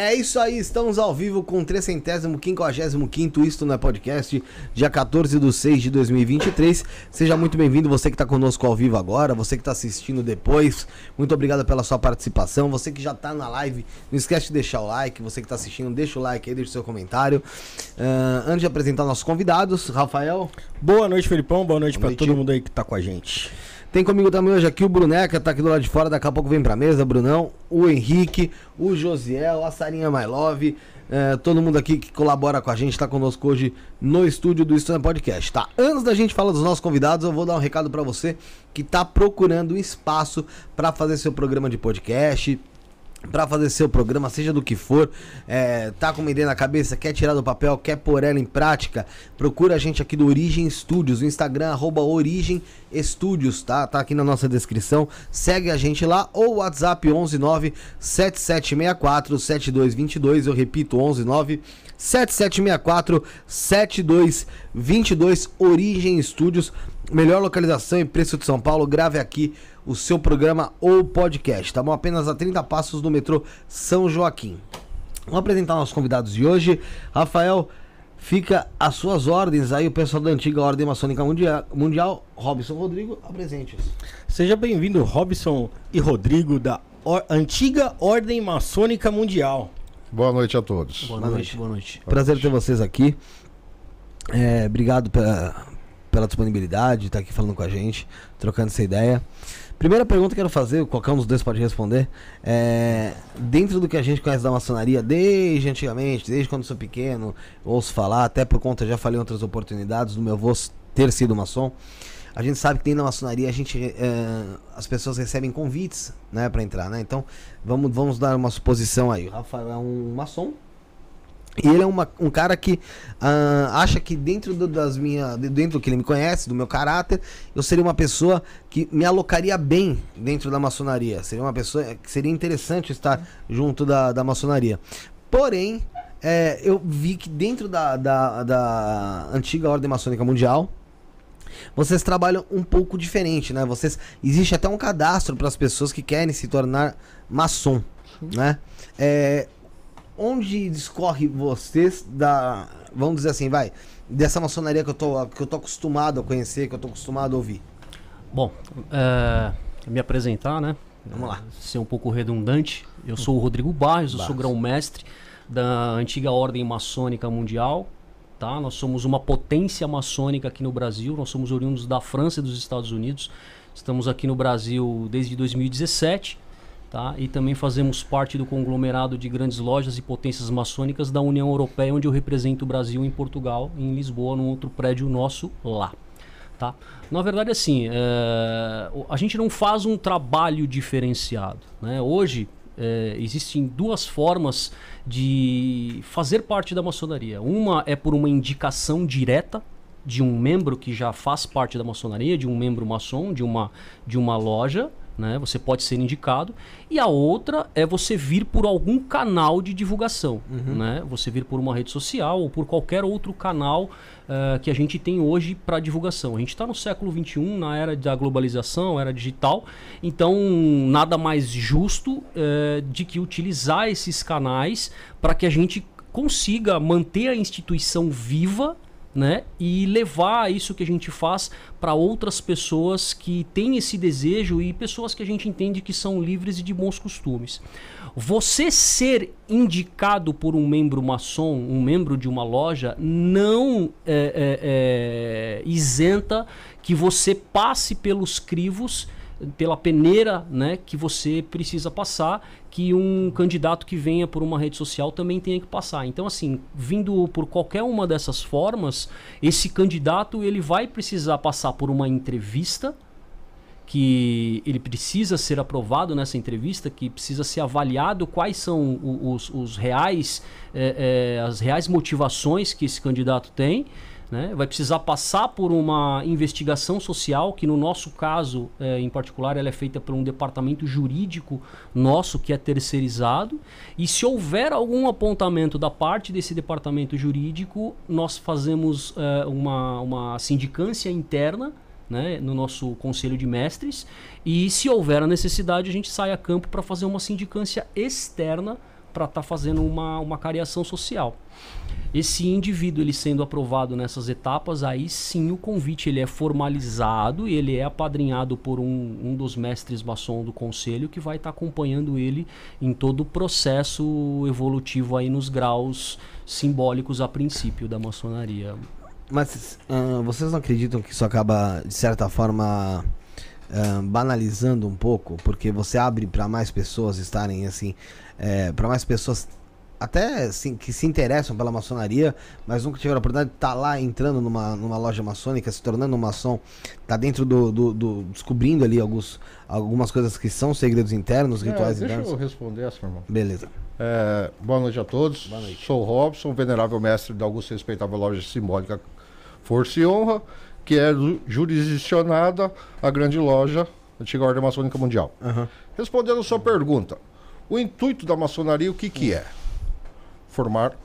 É isso aí, estamos ao vivo com o 355 Isto não é Podcast, dia 14 de 6 de 2023. Seja muito bem-vindo, você que está conosco ao vivo agora, você que está assistindo depois. Muito obrigado pela sua participação. Você que já está na live, não esquece de deixar o like. Você que está assistindo, deixa o like aí, deixa o seu comentário. Uh, antes de apresentar nossos convidados, Rafael. Boa noite, Felipão. Boa noite para todo mundo aí que está com a gente. Tem comigo também hoje aqui o Bruneca, tá aqui do lado de fora, daqui a pouco vem pra mesa, Brunão, o Henrique, o Josiel, a Sarinha My Love, é, todo mundo aqui que colabora com a gente, tá conosco hoje no estúdio do Estúdio Podcast, tá? Antes da gente falar dos nossos convidados, eu vou dar um recado para você que tá procurando espaço para fazer seu programa de podcast, para fazer seu programa, seja do que for, é, tá com uma ideia na cabeça, quer tirar do papel, quer pôr ela em prática, procura a gente aqui do Origem Studios, o Instagram, arroba Origem Studios, tá? Tá aqui na nossa descrição, segue a gente lá, ou WhatsApp 119 7764 7222, eu repito, 119 7764 7222, Origem Studios, melhor localização e preço de São Paulo, grave aqui o seu programa ou podcast, tá bom? Apenas a 30 passos do metrô São Joaquim. Vamos apresentar nossos convidados de hoje. Rafael, fica às suas ordens aí, o pessoal da antiga Ordem Maçônica Mundial, mundial Robson Rodrigo, apresente-os. Seja bem-vindo, Robson e Rodrigo, da or antiga Ordem Maçônica Mundial. Boa noite a todos. Boa, boa noite. Boa noite. Prazer noite. ter vocês aqui. É, obrigado pela, pela disponibilidade, estar aqui falando com a gente, trocando essa ideia. Primeira pergunta que eu quero fazer, qualquer um dos dois pode responder. É, dentro do que a gente conhece da maçonaria, desde antigamente, desde quando sou pequeno, ouço falar, até por conta, já falei em outras oportunidades, do meu avô ter sido maçom. A gente sabe que dentro da maçonaria a gente, é, as pessoas recebem convites né, para entrar, né? Então, vamos, vamos dar uma suposição aí. O Rafael é um maçom, e ele é uma, um cara que uh, acha que dentro do, das minha, dentro do que ele me conhece, do meu caráter, eu seria uma pessoa que me alocaria bem dentro da maçonaria. Seria uma pessoa que seria interessante estar junto da, da maçonaria. Porém, é, eu vi que dentro da, da, da antiga ordem maçônica mundial, vocês trabalham um pouco diferente, né? Vocês existe até um cadastro para as pessoas que querem se tornar maçom, né? É, onde discorre vocês da, vamos dizer assim, vai, dessa maçonaria que eu tô, que eu tô acostumado a conhecer, que eu tô acostumado a ouvir? Bom, é, me apresentar, né? Vamos lá. Ser um pouco redundante. Eu sou o Rodrigo Barros, eu sou grão-mestre da antiga Ordem Maçônica Mundial. Tá? Nós somos uma potência maçônica aqui no Brasil. Nós somos oriundos da França e dos Estados Unidos. Estamos aqui no Brasil desde 2017. Tá? E também fazemos parte do conglomerado de grandes lojas e potências maçônicas da União Europeia, onde eu represento o Brasil em Portugal, em Lisboa, num outro prédio nosso lá. Tá? Na verdade, assim, é, a gente não faz um trabalho diferenciado. Né? Hoje, é, existem duas formas de fazer parte da maçonaria. Uma é por uma indicação direta de um membro que já faz parte da maçonaria, de um membro maçom, de uma, de uma loja, né? Você pode ser indicado. E a outra é você vir por algum canal de divulgação, uhum. né? Você vir por uma rede social ou por qualquer outro canal uh, que a gente tem hoje para divulgação. A gente está no século XXI, na era da globalização, era digital, então nada mais justo uh, de que utilizar esses canais para que a gente consiga manter a instituição viva né? E levar isso que a gente faz para outras pessoas que têm esse desejo e pessoas que a gente entende que são livres e de bons costumes. Você ser indicado por um membro maçom, um membro de uma loja, não é, é, é, isenta que você passe pelos crivos pela peneira né, que você precisa passar, que um candidato que venha por uma rede social também tenha que passar. Então, assim, vindo por qualquer uma dessas formas, esse candidato ele vai precisar passar por uma entrevista que ele precisa ser aprovado nessa entrevista, que precisa ser avaliado quais são os, os reais, é, é, as reais motivações que esse candidato tem né? Vai precisar passar por uma investigação social, que no nosso caso, é, em particular, ela é feita por um departamento jurídico nosso que é terceirizado. E se houver algum apontamento da parte desse departamento jurídico, nós fazemos é, uma, uma sindicância interna né, no nosso conselho de mestres. E se houver a necessidade, a gente sai a campo para fazer uma sindicância externa estar tá fazendo uma, uma cariação social. Esse indivíduo ele sendo aprovado nessas etapas, aí sim o convite ele é formalizado e ele é apadrinhado por um, um dos mestres maçom do conselho que vai estar tá acompanhando ele em todo o processo evolutivo aí nos graus simbólicos a princípio da maçonaria. Mas uh, vocês não acreditam que isso acaba, de certa forma, uh, banalizando um pouco? Porque você abre para mais pessoas estarem assim, é, para mais pessoas até assim, que se interessam pela maçonaria, mas nunca tiveram a oportunidade de estar tá lá entrando numa, numa loja maçônica, se tornando um maçom, tá dentro do, do, do descobrindo ali alguns, algumas coisas que são segredos internos, é, rituais deixa internos. Deixa eu responder essa, irmão. Beleza. É, boa noite a todos. Boa noite. Sou Robson, venerável mestre da Augusta Respeitável Loja Simbólica Força e Honra, que é jurisdicionada a grande loja Antiga Ordem Maçônica Mundial. Uhum. Respondendo a sua pergunta, o intuito da maçonaria, o que, que é? formar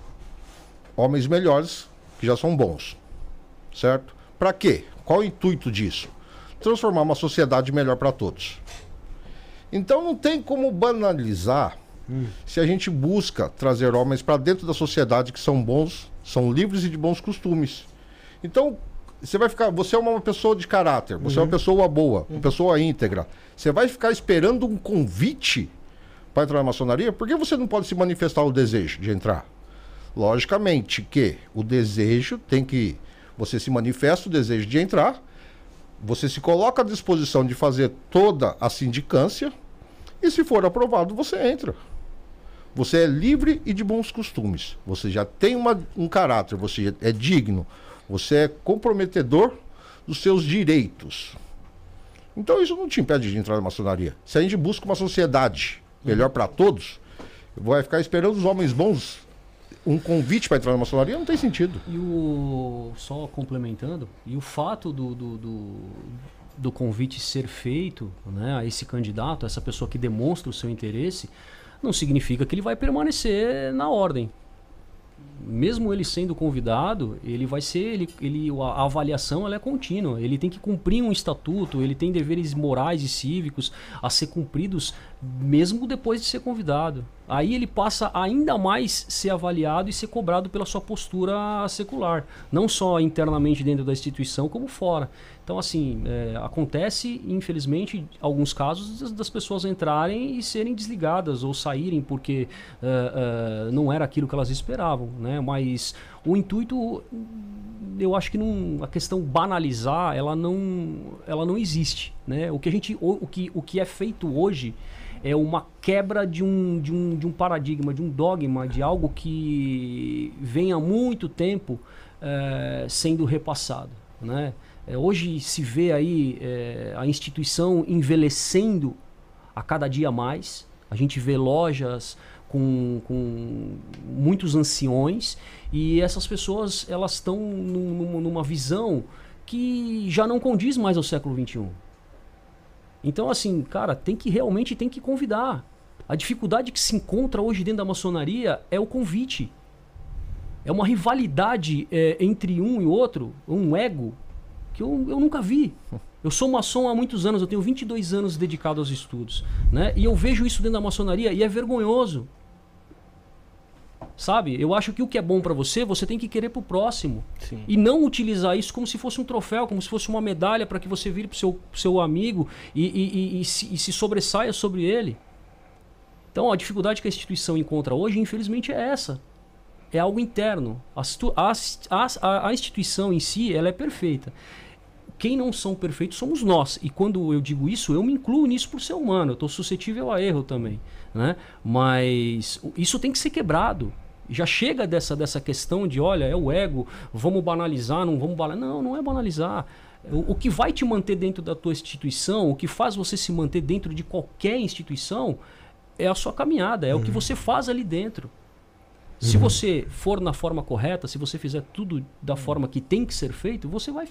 homens melhores que já são bons. Certo? Para quê? Qual o intuito disso? Transformar uma sociedade melhor para todos. Então não tem como banalizar hum. se a gente busca trazer homens para dentro da sociedade que são bons, são livres e de bons costumes. Então, você vai ficar, você é uma pessoa de caráter, você uhum. é uma uhum. pessoa boa, uhum. uma pessoa íntegra. Você vai ficar esperando um convite para entrar na maçonaria, por que você não pode se manifestar o desejo de entrar? Logicamente que o desejo tem que. Você se manifesta o desejo de entrar, você se coloca à disposição de fazer toda a sindicância, e se for aprovado, você entra. Você é livre e de bons costumes. Você já tem uma, um caráter, você é digno, você é comprometedor dos seus direitos. Então isso não te impede de entrar na maçonaria. Se a gente busca uma sociedade melhor para todos, vai ficar esperando os homens bons um convite para entrar na maçonaria não tem sentido. E o só complementando, e o fato do, do, do, do, convite ser feito, né, a esse candidato, essa pessoa que demonstra o seu interesse, não significa que ele vai permanecer na ordem mesmo ele sendo convidado, ele vai ser, ele, ele, a avaliação ela é contínua. Ele tem que cumprir um estatuto, ele tem deveres morais e cívicos a ser cumpridos mesmo depois de ser convidado. Aí ele passa ainda mais ser avaliado e ser cobrado pela sua postura secular, não só internamente dentro da instituição, como fora. Então, assim, é, acontece, infelizmente, alguns casos das pessoas entrarem e serem desligadas ou saírem porque é, é, não era aquilo que elas esperavam, né? Mas o intuito, eu acho que não, a questão banalizar, ela não, ela não existe, né? O que a gente, o, o que, o que é feito hoje é uma quebra de um, de, um, de um paradigma, de um dogma, de algo que vem há muito tempo é, sendo repassado, né? É, hoje se vê aí é, a instituição envelhecendo a cada dia mais. A gente vê lojas com, com muitos anciões e essas pessoas elas estão num, numa visão que já não condiz mais ao século XXI. Então, assim, cara, tem que realmente tem que convidar. A dificuldade que se encontra hoje dentro da maçonaria é o convite. É uma rivalidade é, entre um e outro, um ego que eu, eu nunca vi. Eu sou maçom há muitos anos, eu tenho 22 anos dedicado aos estudos. Né? E eu vejo isso dentro da maçonaria e é vergonhoso. Sabe? Eu acho que o que é bom para você, você tem que querer pro próximo. Sim. E não utilizar isso como se fosse um troféu, como se fosse uma medalha para que você vire pro seu, pro seu amigo e, e, e, e, se, e se sobressaia sobre ele. Então, a dificuldade que a instituição encontra hoje, infelizmente, é essa é algo interno. A, a, a, a, instituição em si ela é perfeita quem não são perfeitos somos nós. E quando eu digo isso, eu me incluo nisso por ser humano. Eu estou suscetível a erro também. Né? Mas isso tem que ser quebrado. Já chega dessa, dessa questão de, olha, é o ego, vamos banalizar, não vamos banalizar. Não, não é banalizar. O, o que vai te manter dentro da tua instituição, o que faz você se manter dentro de qualquer instituição, é a sua caminhada, é uhum. o que uhum. você faz ali dentro. Se uhum. você for na forma correta, se você fizer tudo da forma que tem que ser feito, você vai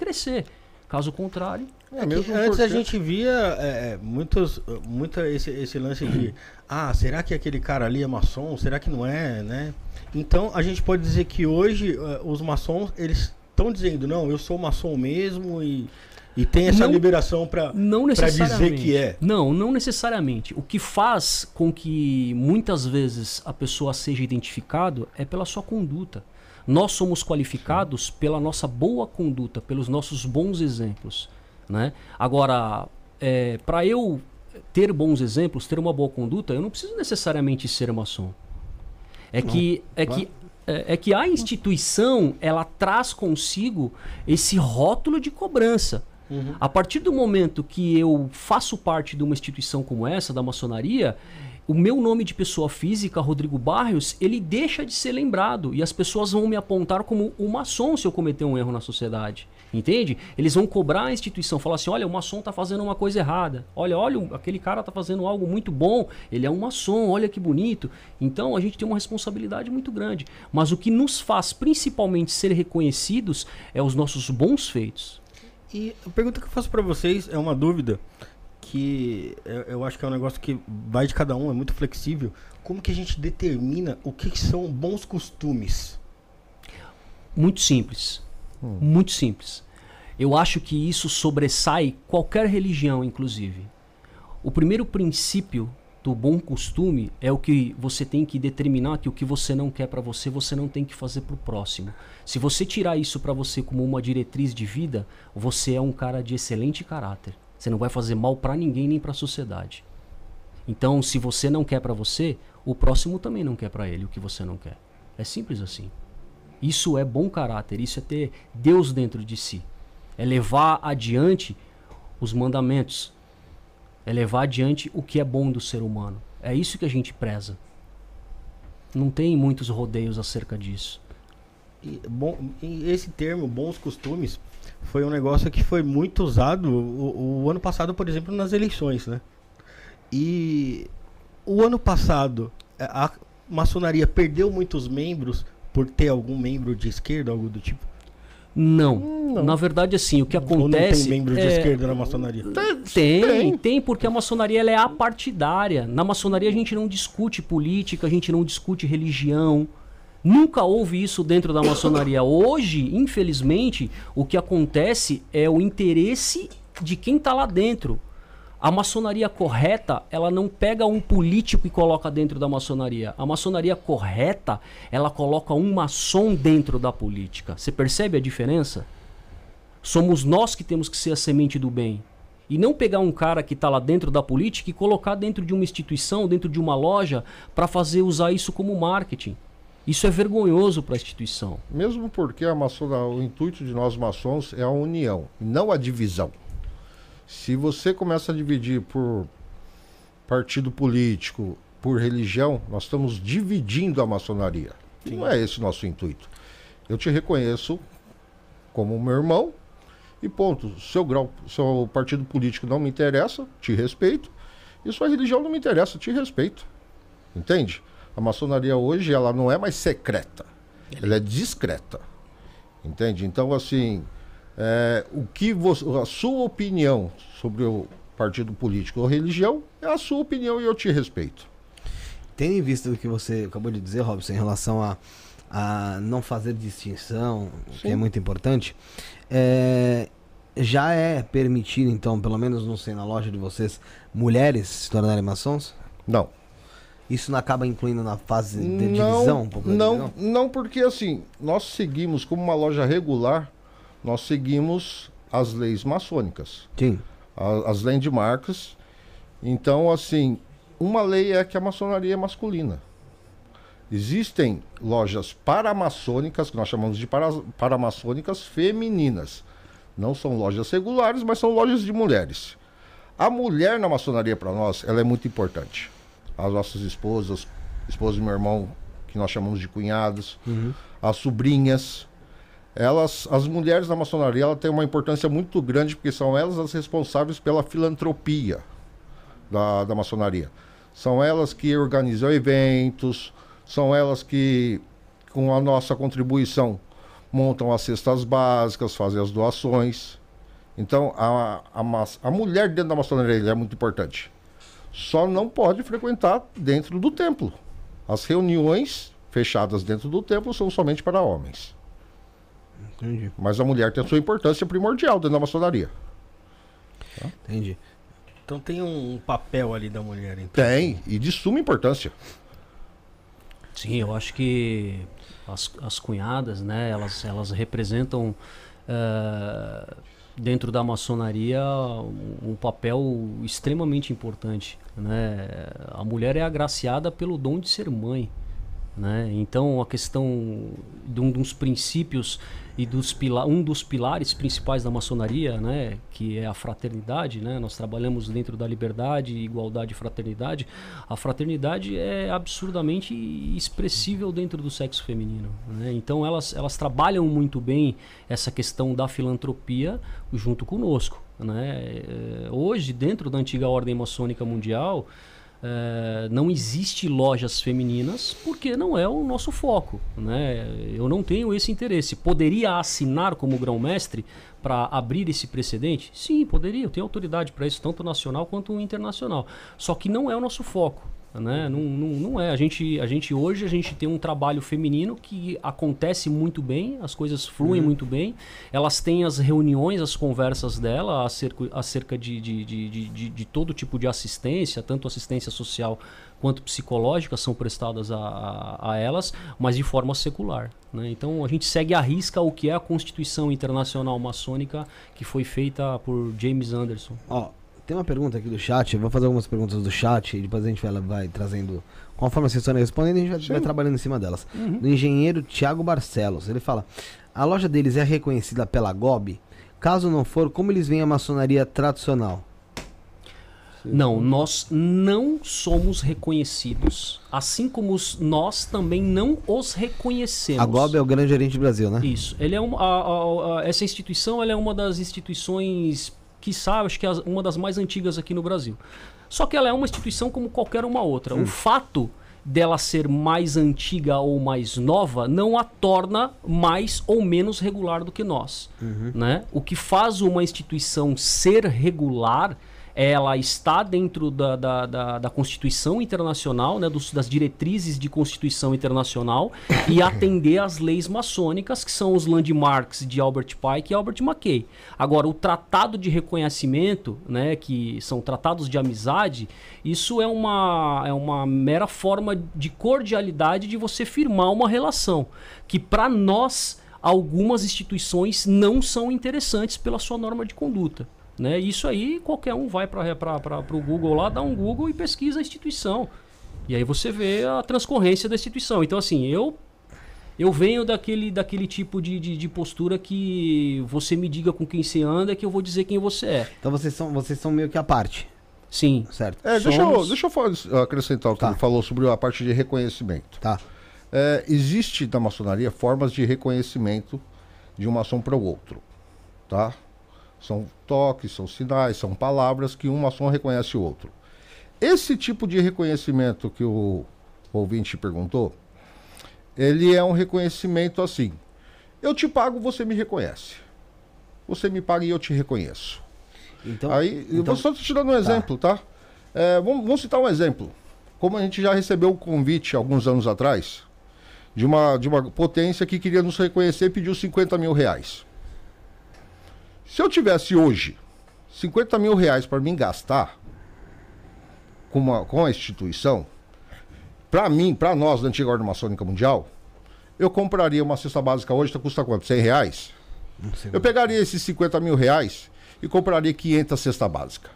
crescer. Caso contrário. É, mesmo antes a gente via é, é, muitos, muita esse, esse lance de ah, será que aquele cara ali é maçom? Será que não é, né? Então a gente pode dizer que hoje uh, os maçons eles estão dizendo não, eu sou maçom mesmo e E tem essa não, liberação para dizer que é. Não, não necessariamente. O que faz com que muitas vezes a pessoa seja identificado é pela sua conduta. Nós somos qualificados pela nossa boa conduta, pelos nossos bons exemplos. Né? Agora, é, para eu ter bons exemplos, ter uma boa conduta, eu não preciso necessariamente ser maçom. É que, é que é, é, que a instituição ela traz consigo esse rótulo de cobrança. Uhum. A partir do momento que eu faço parte de uma instituição como essa, da maçonaria, o meu nome de pessoa física, Rodrigo Barrios, ele deixa de ser lembrado e as pessoas vão me apontar como o maçom se eu cometer um erro na sociedade. Entende? Eles vão cobrar a instituição, falar assim: olha, o maçom está fazendo uma coisa errada. Olha, olha, aquele cara está fazendo algo muito bom. Ele é um maçom, olha que bonito. Então a gente tem uma responsabilidade muito grande. Mas o que nos faz principalmente ser reconhecidos é os nossos bons feitos. E a pergunta que eu faço para vocês é uma dúvida que eu acho que é um negócio que vai de cada um, é muito flexível. Como que a gente determina o que são bons costumes? Muito simples. Hum. Muito simples. Eu acho que isso sobressai qualquer religião, inclusive. O primeiro princípio do bom costume é o que você tem que determinar que o que você não quer para você, você não tem que fazer para o próximo. Se você tirar isso para você como uma diretriz de vida, você é um cara de excelente caráter. Você não vai fazer mal para ninguém nem para a sociedade. Então, se você não quer para você, o próximo também não quer para ele o que você não quer. É simples assim. Isso é bom caráter, isso é ter Deus dentro de si. É levar adiante os mandamentos. É levar adiante o que é bom do ser humano. É isso que a gente preza. Não tem muitos rodeios acerca disso. E, bom, esse termo, bons costumes, foi um negócio que foi muito usado o, o, ano passado, por exemplo, nas eleições, né? E o ano passado a maçonaria perdeu muitos membros por ter algum membro de esquerda, algo do tipo? Não. não. Na verdade, assim, o que acontece. Ou não tem membro de é... esquerda na maçonaria? Tem, tem, tem, porque a maçonaria ela é apartidária. Na maçonaria a gente não discute política, a gente não discute religião. Nunca houve isso dentro da maçonaria. Hoje, infelizmente, o que acontece é o interesse de quem está lá dentro. A maçonaria correta, ela não pega um político e coloca dentro da maçonaria. A maçonaria correta, ela coloca um maçom dentro da política. Você percebe a diferença? Somos nós que temos que ser a semente do bem. E não pegar um cara que está lá dentro da política e colocar dentro de uma instituição, dentro de uma loja, para fazer usar isso como marketing. Isso é vergonhoso para a instituição. Mesmo porque a maçona, o intuito de nós maçons é a união, não a divisão. Se você começa a dividir por partido político, por religião, nós estamos dividindo a maçonaria. Sim. Não é esse o nosso intuito. Eu te reconheço como meu irmão e ponto. Seu grau, seu partido político não me interessa, te respeito. E sua religião não me interessa, te respeito. Entende? A maçonaria hoje ela não é mais secreta, ela é discreta. Entende? Então, assim, é, o que você, a sua opinião sobre o partido político ou religião é a sua opinião e eu te respeito. Tendo em vista o que você acabou de dizer, Robson, em relação a, a não fazer distinção, Sim. que é muito importante, é, já é permitido, então, pelo menos não sei, na loja de vocês, mulheres se tornarem maçons? Não. Isso não acaba incluindo na fase de não, divisão? Não, divisão? não, porque assim, nós seguimos como uma loja regular, nós seguimos as leis maçônicas. Sim. As, as landmarks. Então, assim, uma lei é que a maçonaria é masculina. Existem lojas paramaçônicas, que nós chamamos de para, paramaçônicas femininas. Não são lojas regulares, mas são lojas de mulheres. A mulher na maçonaria, para nós, ela é muito importante as nossas esposas, esposa do meu irmão, que nós chamamos de cunhados, uhum. as sobrinhas. Elas, as mulheres da maçonaria, ela tem uma importância muito grande porque são elas as responsáveis pela filantropia da, da maçonaria. São elas que organizam eventos, são elas que, com a nossa contribuição, montam as cestas básicas, fazem as doações. Então, a, a, a mulher dentro da maçonaria é muito importante só não pode frequentar dentro do templo. As reuniões fechadas dentro do templo são somente para homens. Entendi. Mas a mulher tem a sua importância primordial dentro da maçonaria. Tá? Entendi. Então tem um papel ali da mulher. Então. Tem, e de suma importância. Sim, eu acho que as, as cunhadas, né, elas, elas representam uh, dentro da maçonaria um, papel extremamente importante. Né? A mulher é agraciada pelo dom de ser mãe. Né? Então a questão de um dos princípios e dos pila um dos pilares principais da maçonaria, né, que é a fraternidade, né, nós trabalhamos dentro da liberdade, igualdade e fraternidade. A fraternidade é absurdamente expressível dentro do sexo feminino. Né? Então elas, elas trabalham muito bem essa questão da filantropia junto conosco. Né? É, hoje, dentro da antiga ordem maçônica mundial, é, não existe lojas femininas porque não é o nosso foco. Né? Eu não tenho esse interesse. Poderia assinar como grão-mestre para abrir esse precedente? Sim, poderia. Eu tenho autoridade para isso, tanto nacional quanto internacional. Só que não é o nosso foco. Né? Não, não, não é. A gente, a gente hoje a gente tem um trabalho feminino que acontece muito bem, as coisas fluem uhum. muito bem. Elas têm as reuniões, as conversas dela acerca, acerca de, de, de, de, de todo tipo de assistência, tanto assistência social quanto psicológica são prestadas a, a, a elas, mas de forma secular. Né? Então a gente segue à risca o que é a Constituição Internacional Maçônica que foi feita por James Anderson. Ó, tem uma pergunta aqui do chat, eu vou fazer algumas perguntas do chat e depois a gente vai, vai trazendo. Conforme a assessora respondendo, a gente vai, vai, trabalhando em cima delas. Uhum. Do engenheiro Tiago Barcelos, ele fala: a loja deles é reconhecida pela GOB? Caso não for, como eles veem a maçonaria tradicional? Não, nós não somos reconhecidos, assim como nós também não os reconhecemos. A GOB é o grande gerente do Brasil, né? Isso. Ele é uma, a, a, a, essa instituição é uma das instituições que sabe, acho que é uma das mais antigas aqui no Brasil. Só que ela é uma instituição como qualquer uma outra. Hum. O fato dela ser mais antiga ou mais nova não a torna mais ou menos regular do que nós. Uhum. Né? O que faz uma instituição ser regular ela está dentro da, da, da, da Constituição Internacional, né, dos, das diretrizes de Constituição Internacional e atender às leis maçônicas, que são os landmarks de Albert Pike e Albert McKay. Agora, o tratado de reconhecimento, né, que são tratados de amizade, isso é uma, é uma mera forma de cordialidade de você firmar uma relação, que para nós algumas instituições não são interessantes pela sua norma de conduta. Né? Isso aí qualquer um vai para o Google lá, dá um Google e pesquisa a instituição. E aí você vê a transcorrência da instituição. Então, assim, eu eu venho daquele, daquele tipo de, de, de, postura que você me diga com quem você anda que eu vou dizer quem você é. Então vocês são, vocês são meio que a parte. Sim. Certo. É, deixa, eu, deixa eu acrescentar o que tá. ele falou sobre a parte de reconhecimento. Tá. É, existe na maçonaria formas de reconhecimento de uma ação para o outro. Tá? São toques, são sinais, são palavras que um maçom reconhece o outro. Esse tipo de reconhecimento que o ouvinte perguntou, ele é um reconhecimento assim. Eu te pago, você me reconhece. Você me paga e eu te reconheço. Então, Aí, então, eu vou só te dando um tá. exemplo, tá? tá? É, vamos, vamos citar um exemplo. Como a gente já recebeu um convite alguns anos atrás de uma, de uma potência que queria nos reconhecer e pediu 50 mil reais. Se eu tivesse hoje 50 mil reais para mim gastar com, uma, com a instituição, para mim, para nós da antiga Ordem Maçônica Mundial, eu compraria uma cesta básica hoje, que custa quanto? 100 reais? Eu pegaria esses 50 mil reais e compraria 500 cesta básica.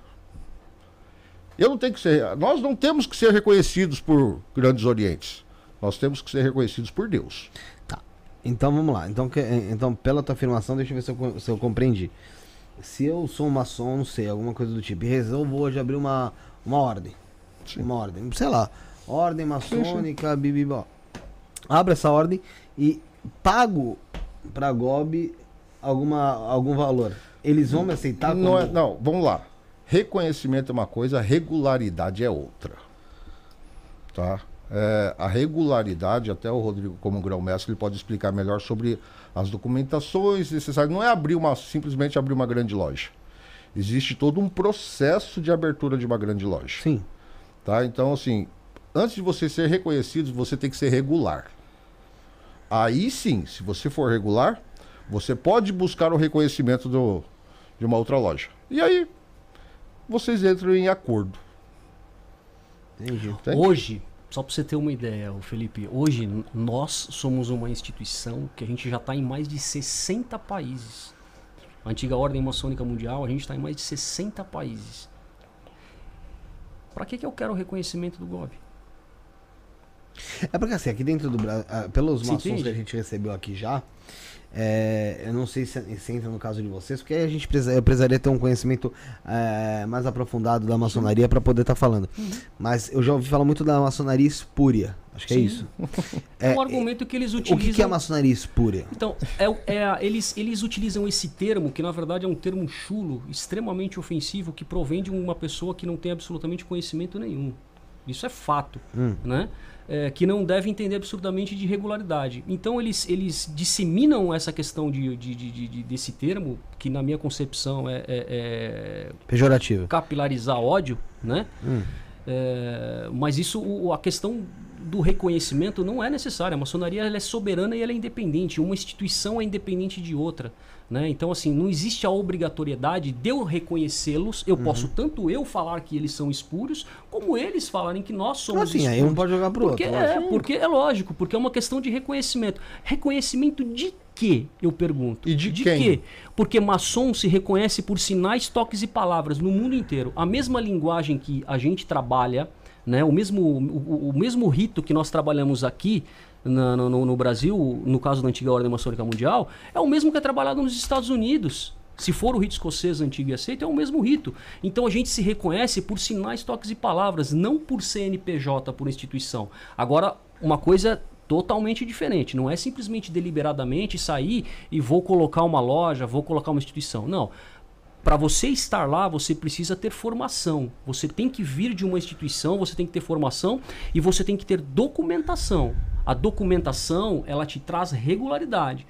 Eu não tenho que ser, nós não temos que ser reconhecidos por grandes orientes. Nós temos que ser reconhecidos por Deus. Então vamos lá. Então, que, então pela tua afirmação, deixa eu ver se eu, se eu compreendi. Se eu sou um maçom, não sei, alguma coisa do tipo, e resolvo hoje abrir uma, uma ordem. Sim. Uma ordem, sei lá, ordem maçônica, bibibó. Abro essa ordem e pago pra GOB alguma, algum valor. Eles vão me aceitar? Não, é, não, vamos lá. Reconhecimento é uma coisa, regularidade é outra. Tá? É, a regularidade, até o Rodrigo, como grão-mestre, ele pode explicar melhor sobre as documentações necessárias. Não é abrir uma, simplesmente abrir uma grande loja. Existe todo um processo de abertura de uma grande loja. Sim. Tá? Então, assim, antes de você ser reconhecido, você tem que ser regular. Aí sim, se você for regular, você pode buscar o reconhecimento do, de uma outra loja. E aí, vocês entram em acordo. Entendi. Hoje, só para você ter uma ideia, Felipe, hoje nós somos uma instituição que a gente já está em mais de 60 países. A antiga Ordem Maçônica Mundial, a gente está em mais de 60 países. Para que, que eu quero o reconhecimento do GOB? É porque assim, aqui dentro do Brasil, ah, pelos maçons que a gente recebeu aqui já, é, eu não sei se, se, entra no caso de vocês, porque a gente precisa, eu precisaria ter um conhecimento é, mais aprofundado da maçonaria para poder estar tá falando. Uhum. Mas eu já ouvi falar muito da maçonaria espúria. Acho que é Sim. é isso. É, um argumento que eles utilizam. O que, que é a maçonaria espúria? Então, é, é, eles, eles utilizam esse termo, que na verdade é um termo chulo, extremamente ofensivo, que provém de uma pessoa que não tem absolutamente conhecimento nenhum. Isso é fato. Hum. Né? É, que não deve entender absurdamente de regularidade. Então eles, eles disseminam essa questão de, de, de, de desse termo, que na minha concepção é, é, é pejorativo, capilarizar ódio, né? Hum. É, mas isso, o, a questão do reconhecimento não é necessária. A maçonaria é soberana e ela é independente. Uma instituição é independente de outra. Né? Então, assim, não existe a obrigatoriedade de eu reconhecê-los. Eu uhum. posso tanto eu falar que eles são espúrios, como eles falarem que nós somos assim, espúrios. aí um pode jogar pro porque outro. É, porque é lógico, porque é uma questão de reconhecimento. Reconhecimento de quê? Eu pergunto. E de, de quem? quê? Porque maçom se reconhece por sinais, toques e palavras no mundo inteiro. A mesma linguagem que a gente trabalha, né? o, mesmo, o, o mesmo rito que nós trabalhamos aqui na, no, no, Brasil, no caso da antiga Ordem Maçônica Mundial, é o mesmo que é trabalhado nos Estados Unidos. Se for o rito escocês antigo e aceito, é o mesmo rito. Então a gente se reconhece por sinais, toques e palavras, não por CNPJ, por instituição. Agora, uma coisa totalmente diferente. Não é simplesmente deliberadamente sair e vou colocar uma loja, vou colocar uma instituição. Não. Para você estar lá, você precisa ter formação. Você tem que vir de uma instituição, você tem que ter formação e você tem que ter documentação. A documentação, ela te traz regularidade.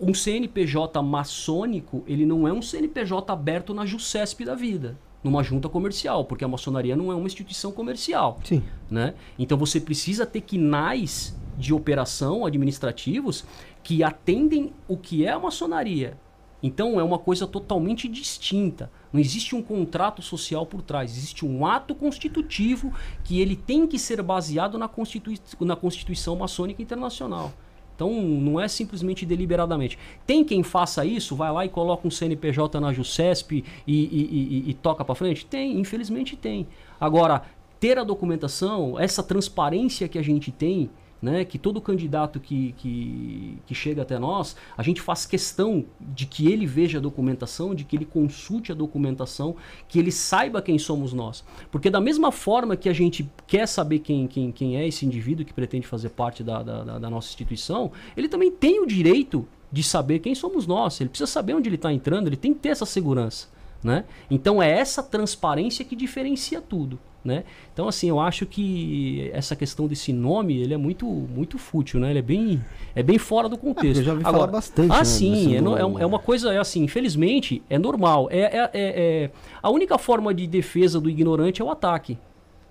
Um CNPJ maçônico, ele não é um CNPJ aberto na JUSCESP da vida, numa junta comercial, porque a maçonaria não é uma instituição comercial. Sim. Né? Então você precisa ter quinais de operação administrativos que atendem o que é a maçonaria. Então é uma coisa totalmente distinta. Não existe um contrato social por trás, existe um ato constitutivo que ele tem que ser baseado na, Constitui na Constituição Maçônica Internacional. Então não é simplesmente deliberadamente. Tem quem faça isso, vai lá e coloca um CNPJ na JUSCESP e, e, e, e toca para frente? Tem, infelizmente tem. Agora, ter a documentação, essa transparência que a gente tem, né, que todo candidato que, que, que, chega até nós, a gente faz questão de que ele veja a documentação, de que ele consulte a documentação, que ele saiba quem somos nós. Porque da mesma forma que a gente quer saber quem, quem, quem é esse indivíduo que pretende fazer parte da, da, da nossa instituição, ele também tem o direito de saber quem somos nós. Ele precisa saber onde ele está entrando, ele tem que ter essa segurança. Né? Então é essa transparência que diferencia tudo. Né? Então, assim, eu acho que essa questão desse nome, ele é muito, muito fútil, né? Ele é bem, é bem fora do é, contexto. É, eu já ouvi Agora, falar bastante. Ah, né, sim, é, no, é, é, uma coisa, é assim, infelizmente, é normal. É, é, é, é, a única forma de defesa do ignorante é o ataque,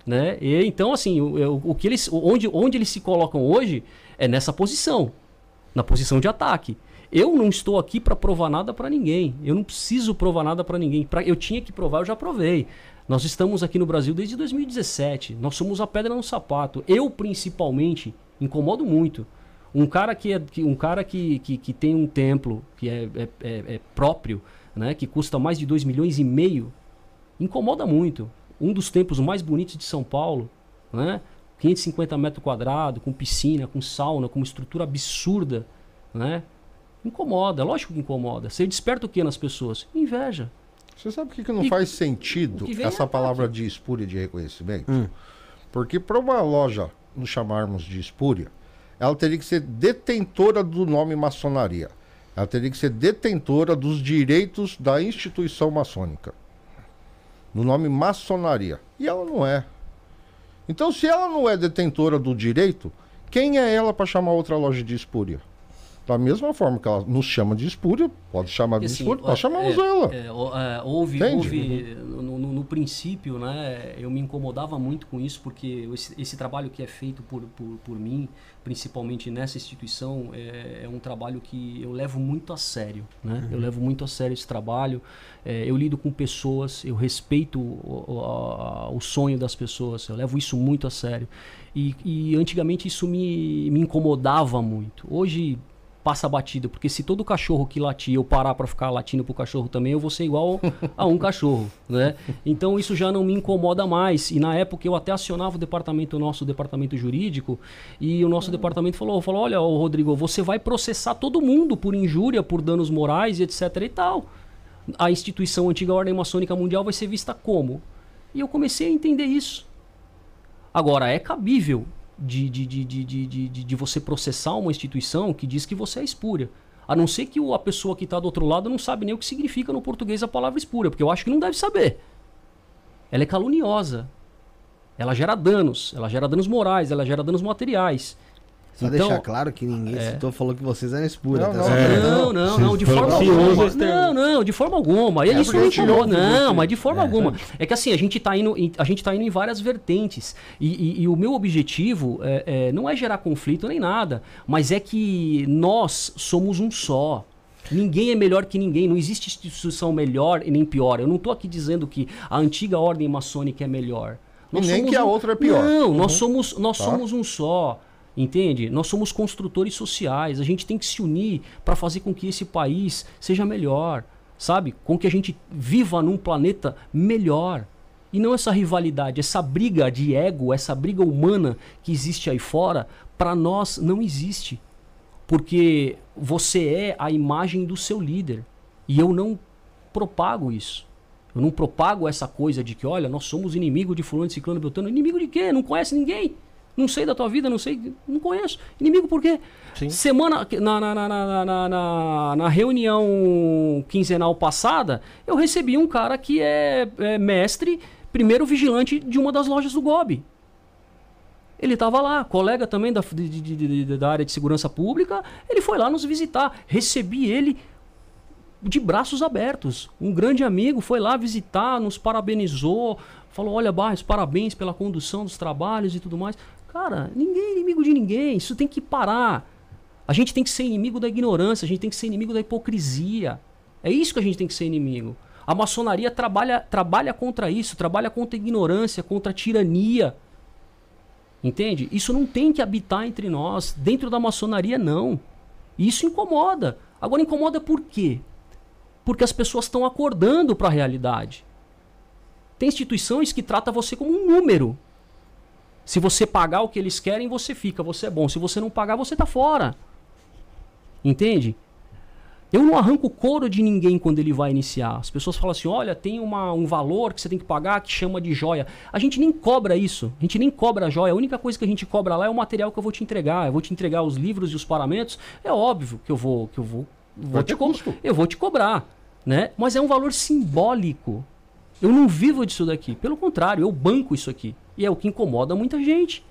né? E, então, assim, o, o, que eles, onde, onde eles se colocam hoje é nessa posição, na posição de ataque. Eu não estou aqui para provar nada para ninguém. Eu não preciso provar nada para ninguém. Pra, eu tinha que provar, eu já provei. Nós estamos aqui no Brasil desde 2017. Nós somos a pedra no sapato. Eu, principalmente, incomodo muito. Um cara que, é, um cara que, que, que tem um templo que é, é, é, é próprio, né, que custa mais de 2 milhões e meio, incomoda muito. Um dos templos mais bonitos de São Paulo, né, 550 metros quadrados, com piscina, com sauna, com uma estrutura absurda, né, incomoda. Lógico que incomoda. Você desperta o que nas pessoas? Inveja. Você sabe por que, que não e, faz sentido essa palavra de espúria de reconhecimento? Hum. Porque para uma loja nos chamarmos de espúria, ela teria que ser detentora do nome maçonaria. Ela teria que ser detentora dos direitos da instituição maçônica. No nome maçonaria. E ela não é. Então, se ela não é detentora do direito, quem é ela para chamar outra loja de espúria? Da mesma forma que ela nos chama de espúria, pode chamar de assim, espúria, nós chamamos é, ela. É, é, houve, houve no, no, princípio, né, eu me incomodava muito com isso, porque esse, esse trabalho que é feito por, por, por mim, principalmente nessa instituição, é, é, um trabalho que eu levo muito a sério. Né? Uhum. Eu levo muito a sério esse trabalho. É, eu lido com pessoas, eu respeito o, o, o, sonho das pessoas, eu levo isso muito a sério. E, e antigamente isso me, me incomodava muito. Hoje passa batido, porque se todo cachorro que latir eu parar para ficar latindo pro cachorro também, eu vou ser igual a um cachorro, né? Então isso já não me incomoda mais. E na época eu até acionava o departamento nosso, o departamento jurídico, e o nosso departamento falou, falou: "Olha, Rodrigo, você vai processar todo mundo por injúria, por danos morais e etc e tal. A instituição antiga Ordem Maçônica Mundial vai ser vista como?" E eu comecei a entender isso. Agora é cabível de, de, de, de, de, de, de você processar uma instituição que diz que você é espúria. A não ser que a pessoa que está do outro lado não sabe nem o que significa no português a palavra espúria, porque eu acho que não deve saber. Ela é caluniosa. Ela gera danos. Ela gera danos morais, ela gera danos materiais. Só então, deixar claro que ninguém é. citou, falou que vocês eram espúria. Não, tá não, é. não, não, não, de forma alguma. Não, não, de forma alguma. E é isso não incomoda. Não, mas de forma é. alguma. É que assim, a gente está indo, a gente tá indo em várias vertentes. E, e, e o meu objetivo é, é, não é gerar conflito nem nada, mas é que nós somos um só. Ninguém é melhor que ninguém, não existe instituição melhor e nem pior. Eu não estou aqui dizendo que a antiga ordem maçônica é melhor. Nós e nem que a outra é pior. Não, uhum. nós, somos, nós tá. somos um só. Entende? Nós somos construtores sociais, a gente tem que se unir para fazer com que esse país seja melhor, sabe? Com que a gente viva num planeta melhor. E não essa rivalidade, essa briga de ego, essa briga humana que existe aí fora, para nós não existe. Porque você é a imagem do seu líder. E eu não propago isso. Eu não propago essa coisa de que, olha, nós somos inimigo de fulano, ciclano, beltrano. Inimigo de quê? Não conhece ninguém. Não sei da tua vida, não sei, não conheço. Inimigo por quê? Sim. Semana, na, na, na, na, na, na reunião quinzenal passada, eu recebi um cara que é, é mestre, primeiro vigilante de uma das lojas do Gobi. Ele estava lá, colega também da, de, de, de, da área de segurança pública. Ele foi lá nos visitar. Recebi ele de braços abertos. Um grande amigo foi lá visitar, nos parabenizou, falou: Olha, Barros, parabéns pela condução dos trabalhos e tudo mais. Cara, ninguém é inimigo de ninguém. Isso tem que parar. A gente tem que ser inimigo da ignorância, a gente tem que ser inimigo da hipocrisia. É isso que a gente tem que ser inimigo. A maçonaria trabalha, trabalha contra isso, trabalha contra a ignorância, contra a tirania. Entende? Isso não tem que habitar entre nós. Dentro da maçonaria, não. Isso incomoda. Agora, incomoda por quê? Porque as pessoas estão acordando para a realidade. Tem instituições que tratam você como um número. Se você pagar o que eles querem, você fica, você é bom. Se você não pagar, você tá fora. Entende? Eu não arranco couro de ninguém quando ele vai iniciar. As pessoas falam assim: olha, tem uma, um valor que você tem que pagar que chama de joia. A gente nem cobra isso. A gente nem cobra a joia. A única coisa que a gente cobra lá é o material que eu vou te entregar. Eu vou te entregar os livros e os paramentos. É óbvio que eu vou, que eu vou, vou te cobrar. Eu vou te cobrar, né? Mas é um valor simbólico. Eu não vivo disso daqui. Pelo contrário, eu banco isso aqui. E é o que incomoda muita gente.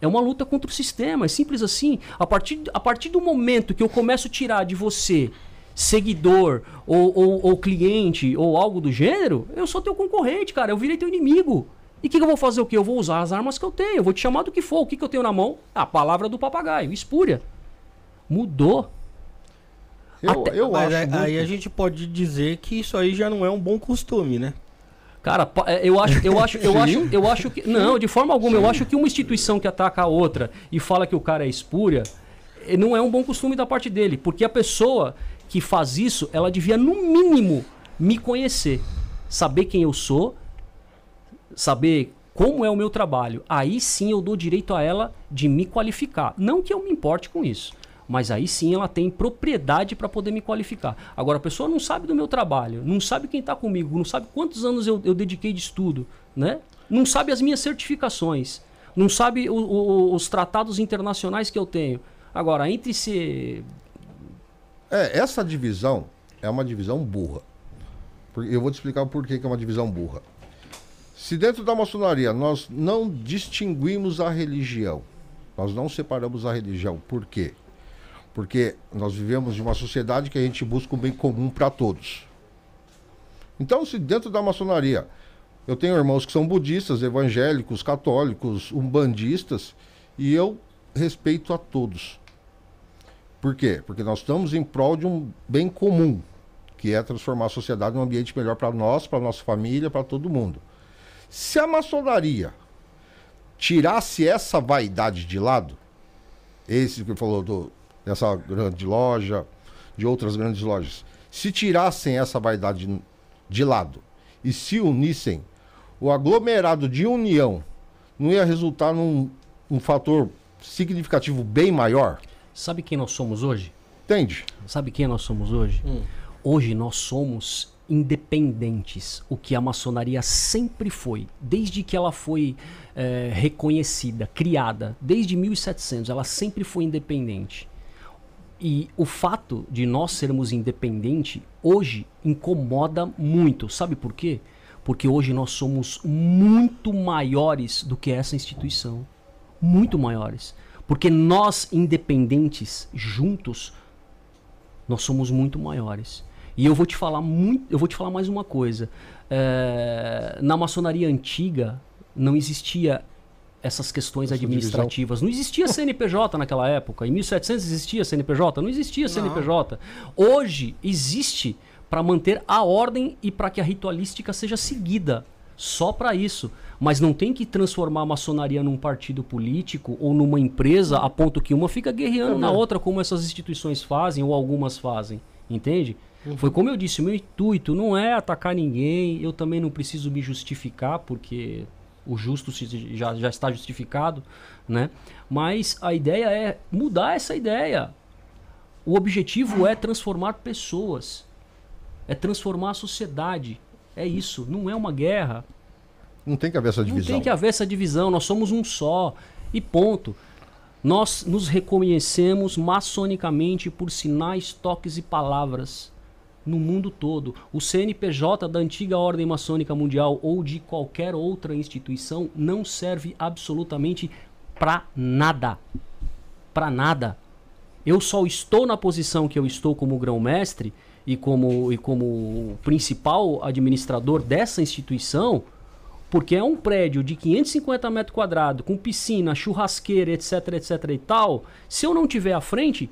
É uma luta contra o sistema, é simples assim. A partir, a partir do momento que eu começo a tirar de você seguidor ou, ou, ou cliente ou algo do gênero, eu sou teu concorrente, cara. Eu virei teu inimigo. E o que, que, eu vou fazer? O que? Eu vou usar as armas que eu tenho. Eu vou te chamar do que for. O que, que eu tenho na mão? A palavra do papagaio, espúria. Mudou. Eu, Até, eu acho. Aí, aí a gente pode dizer que isso aí já não é um bom costume, né? Cara, é, eu acho, eu acho, eu acho, eu acho que não, de forma alguma, eu acho que uma instituição que ataca a outra e fala que o cara é espúria, eh, não é um bom costume da parte dele, porque a pessoa que faz isso, ela devia no mínimo me conhecer, saber quem eu sou, saber como é o meu trabalho. Aí sim eu dou direito a ela de me qualificar. Não que eu me importe com isso. Mas aí sim ela tem propriedade para poder me qualificar. Agora a pessoa não sabe do meu trabalho, não sabe quem está comigo, não sabe quantos anos eu, eu dediquei de estudo, né? Não sabe as minhas certificações, não sabe o, o, os tratados internacionais que eu tenho. Agora, entre se. É, essa divisão é uma divisão burra. Eu vou te explicar por que é uma divisão burra. Se dentro da maçonaria nós não distinguimos a religião, nós não separamos a religião, por quê? Porque nós vivemos em uma sociedade que a gente busca o bem comum para todos. Então, se dentro da maçonaria eu tenho irmãos que são budistas, evangélicos, católicos, umbandistas, e eu respeito a todos. Por quê? Porque nós estamos em prol de um bem comum, que é transformar a sociedade num ambiente melhor para nós, para nossa família, para todo mundo. Se a maçonaria tirasse essa vaidade de lado, esse que falou do, dessa grande loja, de outras grandes lojas, se tirassem essa vaidade de, lado e se unissem, o aglomerado de união não ia resultar num um fator significativo bem maior? Sabe quem nós somos hoje? Entende? Sabe quem nós somos hoje? Hum. Hoje nós somos independentes, o que a maçonaria sempre foi, desde que ela foi é, reconhecida, criada, desde 1700, ela sempre foi independente. E o fato de nós sermos independentes hoje incomoda muito. Sabe por quê? Porque hoje nós somos muito maiores do que essa instituição. Muito maiores. Porque nós, independentes, juntos, nós somos muito maiores. E eu vou te falar muito, eu vou te falar mais uma coisa. É, na maçonaria antiga não existia essas questões Essa administrativas. Divisão. Não existia CNPJ naquela época. Em 1700 existia CNPJ? Não existia CNPJ. Não. Hoje existe para manter a ordem e para que a ritualística seja seguida. Só para isso. Mas não tem que transformar a maçonaria num partido político ou numa empresa a ponto que uma fica guerreando na outra, como essas instituições fazem ou algumas fazem. Entende? Uhum. Foi como eu disse, o meu intuito não é atacar ninguém, eu também não preciso me justificar, porque o justo já, já está justificado, né? Mas a ideia é mudar essa ideia. O objetivo é transformar pessoas é transformar a sociedade. É isso, não é uma guerra. Não tem que haver essa divisão. Não tem que haver essa divisão, nós somos um só. E ponto. Nós nos reconhecemos maçonicamente por sinais, toques e palavras no mundo todo. O CNPJ da antiga Ordem Maçônica Mundial ou de qualquer outra instituição não serve absolutamente para nada. Para nada. Eu só estou na posição que eu estou como grão-mestre e como, e como principal administrador dessa instituição, porque é um prédio de 550 metros quadrados, com piscina, churrasqueira, etc, etc e tal. Se eu não tiver à frente,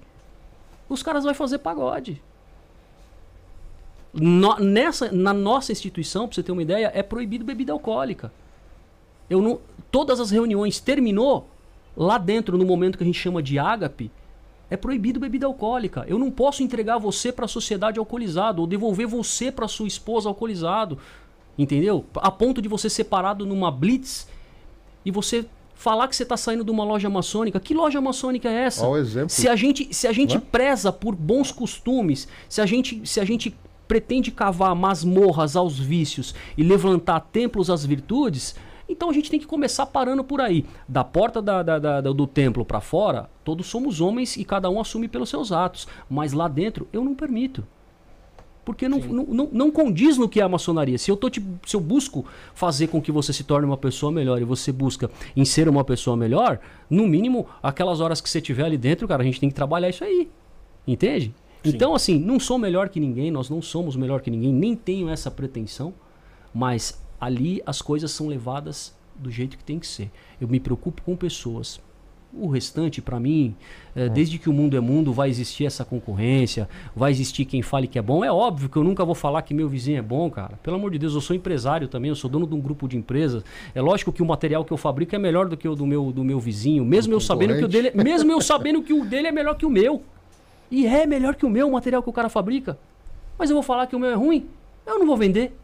os caras vão fazer pagode. No, nessa, na nossa instituição, para você ter uma ideia, é proibido bebida alcoólica. Eu não, todas as reuniões terminou lá dentro, no momento que a gente chama de ágape, é proibido bebida alcoólica. Eu não posso entregar você para a sociedade alcoolizado ou devolver você para sua esposa alcoolizado. Entendeu? A ponto de você ser parado numa blitz e você falar que você está saindo de uma loja maçônica. Que loja maçônica é essa? Olha o exemplo. Se a gente, se a gente preza por bons costumes, se a gente, se a gente pretende cavar masmorras aos vícios e levantar templos às virtudes, então a gente tem que começar parando por aí. Da porta da, da, da, do templo para fora, todos somos homens e cada um assume pelos seus atos. Mas lá dentro, eu não permito. Porque não, não, não, não, condiz no que é a maçonaria. Se eu, tô te, se eu busco fazer com que você se torne uma pessoa melhor e você busca em ser uma pessoa melhor, no mínimo, aquelas horas que você tiver ali dentro, cara, a gente tem que trabalhar isso aí. Entende? Sim. Então, assim, não sou melhor que ninguém, nós não somos melhor que ninguém, nem tenho essa pretensão, mas ali as coisas são levadas do jeito que tem que ser. Eu me preocupo com pessoas. O restante, para mim, é, é. desde que o mundo é mundo, vai existir essa concorrência, vai existir quem fale que é bom. É óbvio que eu nunca vou falar que meu vizinho é bom, cara. Pelo amor de Deus, eu sou empresário também, eu sou dono de um grupo de empresas. É lógico que o material que eu fabrico é melhor do que o do meu, do meu vizinho, mesmo eu sabendo que o dele, mesmo eu sabendo que o dele é melhor que o meu. E é melhor que o meu o material que o cara fabrica. Mas eu vou falar que o meu é ruim? Eu não vou vender.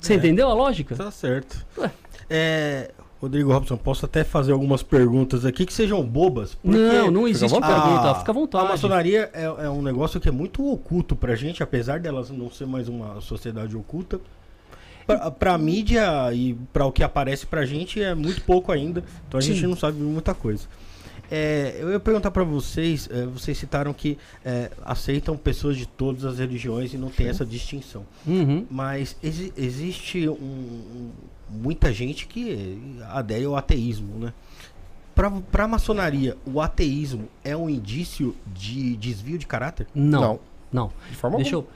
Você é, entendeu a lógica? Tá certo. Ué. É, Rodrigo Robson, posso até fazer algumas perguntas aqui que sejam bobas? Não, não existe pergunta, a, fica à vontade. A maçonaria é, é, um negócio que é muito oculto pra gente, apesar delas não ser mais uma sociedade oculta. Pra, pra mídia e para o que aparece pra gente é muito pouco ainda, então a Sim. gente não sabe muita coisa. É, eu ia perguntar para vocês, é, vocês citaram que é, aceitam pessoas de todas as religiões e não tem Sim. essa distinção. Uhum. Mas exi existe um, um, muita gente que adere ao ateísmo, né? Para a maçonaria, o ateísmo é um indício de desvio de caráter? Não. Não. não. De forma Deixa alguma.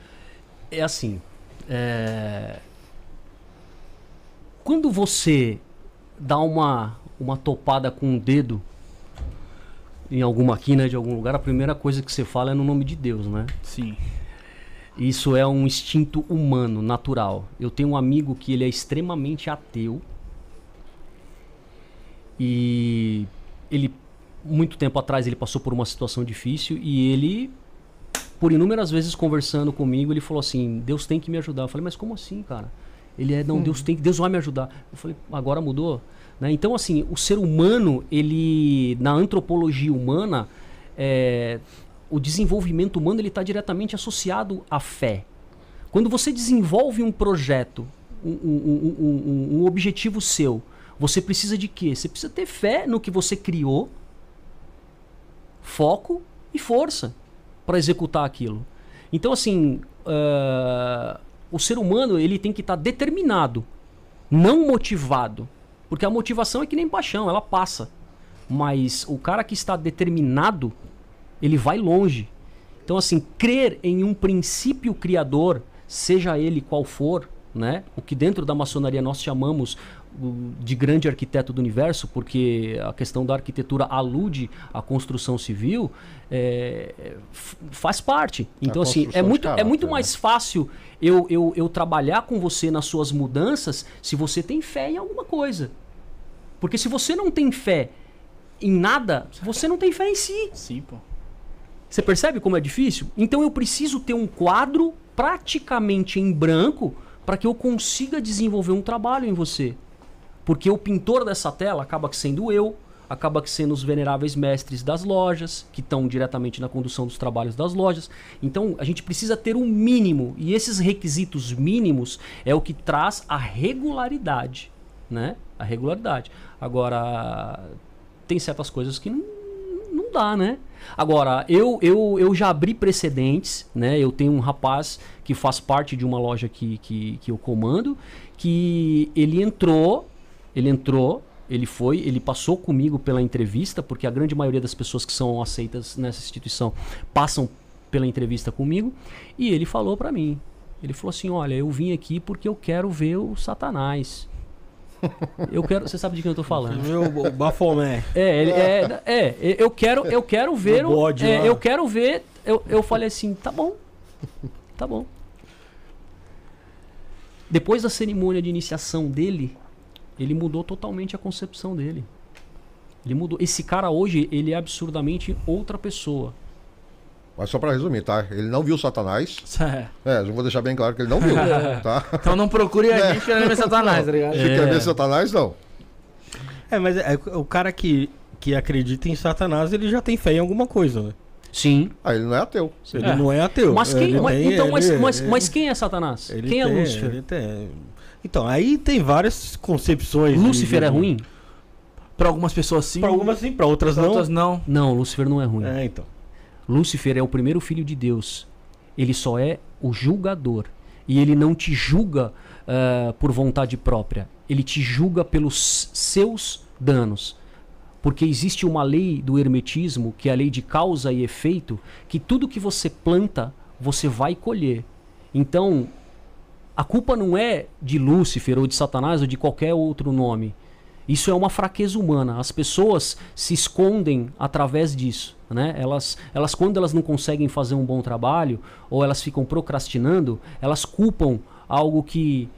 eu. É assim. É... Quando você dá uma, uma topada com o dedo em alguma quina de algum lugar, a primeira coisa que você fala é no nome de Deus, né? Sim. Isso é um instinto humano, natural. Eu tenho um amigo que ele é extremamente ateu. E ele muito tempo atrás ele passou por uma situação difícil e ele por inúmeras vezes conversando comigo, ele falou assim: "Deus tem que me ajudar". Eu falei: "Mas como assim, cara?" Ele é: "Não, hum. Deus tem, Deus vai me ajudar". Eu falei: "Agora mudou?" Né? Então assim, o ser humano, ele na antropologia humana, é, o desenvolvimento humano ele está diretamente associado à fé. Quando você desenvolve um projeto, um, um, um, um, objetivo seu, você precisa de quê? Você precisa ter fé no que você criou, foco e força para executar aquilo. Então, assim, uh, o ser humano ele tem que estar tá determinado, não motivado. Porque a motivação é que nem paixão, ela passa. Mas o cara que está determinado, ele vai longe. Então, assim, crer em um princípio criador, seja ele qual for, né? O que dentro da maçonaria nós chamamos de grande arquiteto do universo, porque a questão da arquitetura alude à construção civil, é, faz parte. Então, assim, é muito, caráter, é muito mais né? fácil eu, eu, eu trabalhar com você nas suas mudanças se você tem fé em alguma coisa. Porque se você não tem fé em nada, você não tem fé em si. Sim, pô. Você percebe como é difícil? Então eu preciso ter um quadro praticamente em branco para que eu consiga desenvolver um trabalho em você. Porque o pintor dessa tela acaba sendo eu, acaba sendo os veneráveis mestres das lojas, que estão diretamente na condução dos trabalhos das lojas. Então a gente precisa ter um mínimo, e esses requisitos mínimos é o que traz a regularidade, né? A regularidade. Agora, tem certas coisas que não, não dá, né? Agora, eu, eu, eu já abri precedentes, né? Eu tenho um rapaz que faz parte de uma loja que, que, que eu comando, que ele entrou, ele entrou, ele foi, ele passou comigo pela entrevista, porque a grande maioria das pessoas que são aceitas nessa instituição passam pela entrevista comigo, e ele falou para mim, ele falou assim, olha, eu vim aqui porque eu quero ver o Satanás. Eu quero. Você sabe de quem eu tô falando? O Bafomé. É, ele, é, é, eu quero, eu quero ver o. Bode, é, eu quero ver. Eu, eu falei assim, tá bom. Tá bom. Depois da cerimônia de iniciação dele, ele mudou totalmente a concepção dele. Ele mudou. Esse cara hoje, ele é absurdamente outra pessoa. Mas só para resumir, tá? Ele não viu Satanás. É. é, eu vou deixar bem claro que ele não viu, tá? Então não procure a é. gente querendo ver Satanás, tá ligado? Se é. quer ver Satanás, não. É, mas é, o cara que, que acredita em Satanás, ele já tem fé em alguma coisa, né? Sim. Ah, ele não é ateu. Ele é. não é ateu. Mas quem, mas, tem, então, mas, mas, mas, quem é Satanás? Quem é tem, é Lúcifer? Ele tem. Então, aí tem várias concepções. Lúcifer é ruim? Para algumas pessoas sim. Para algumas sim, para outras pra não. Outras não. Não, Lúcifer não é ruim. É, então. Lúcifer é o primeiro filho de Deus. Ele só é o julgador. E ele não te julga uh, por vontade própria. Ele te julga pelos seus danos. Porque existe uma lei do hermetismo, que é a lei de causa e efeito, que tudo que você planta, você vai colher. Então, a culpa não é de Lúcifer ou de Satanás ou de qualquer outro nome. Isso é uma fraqueza humana. As pessoas se escondem através disso. Né? Elas, elas, quando elas não conseguem fazer um bom trabalho, ou elas ficam procrastinando, elas culpam algo que,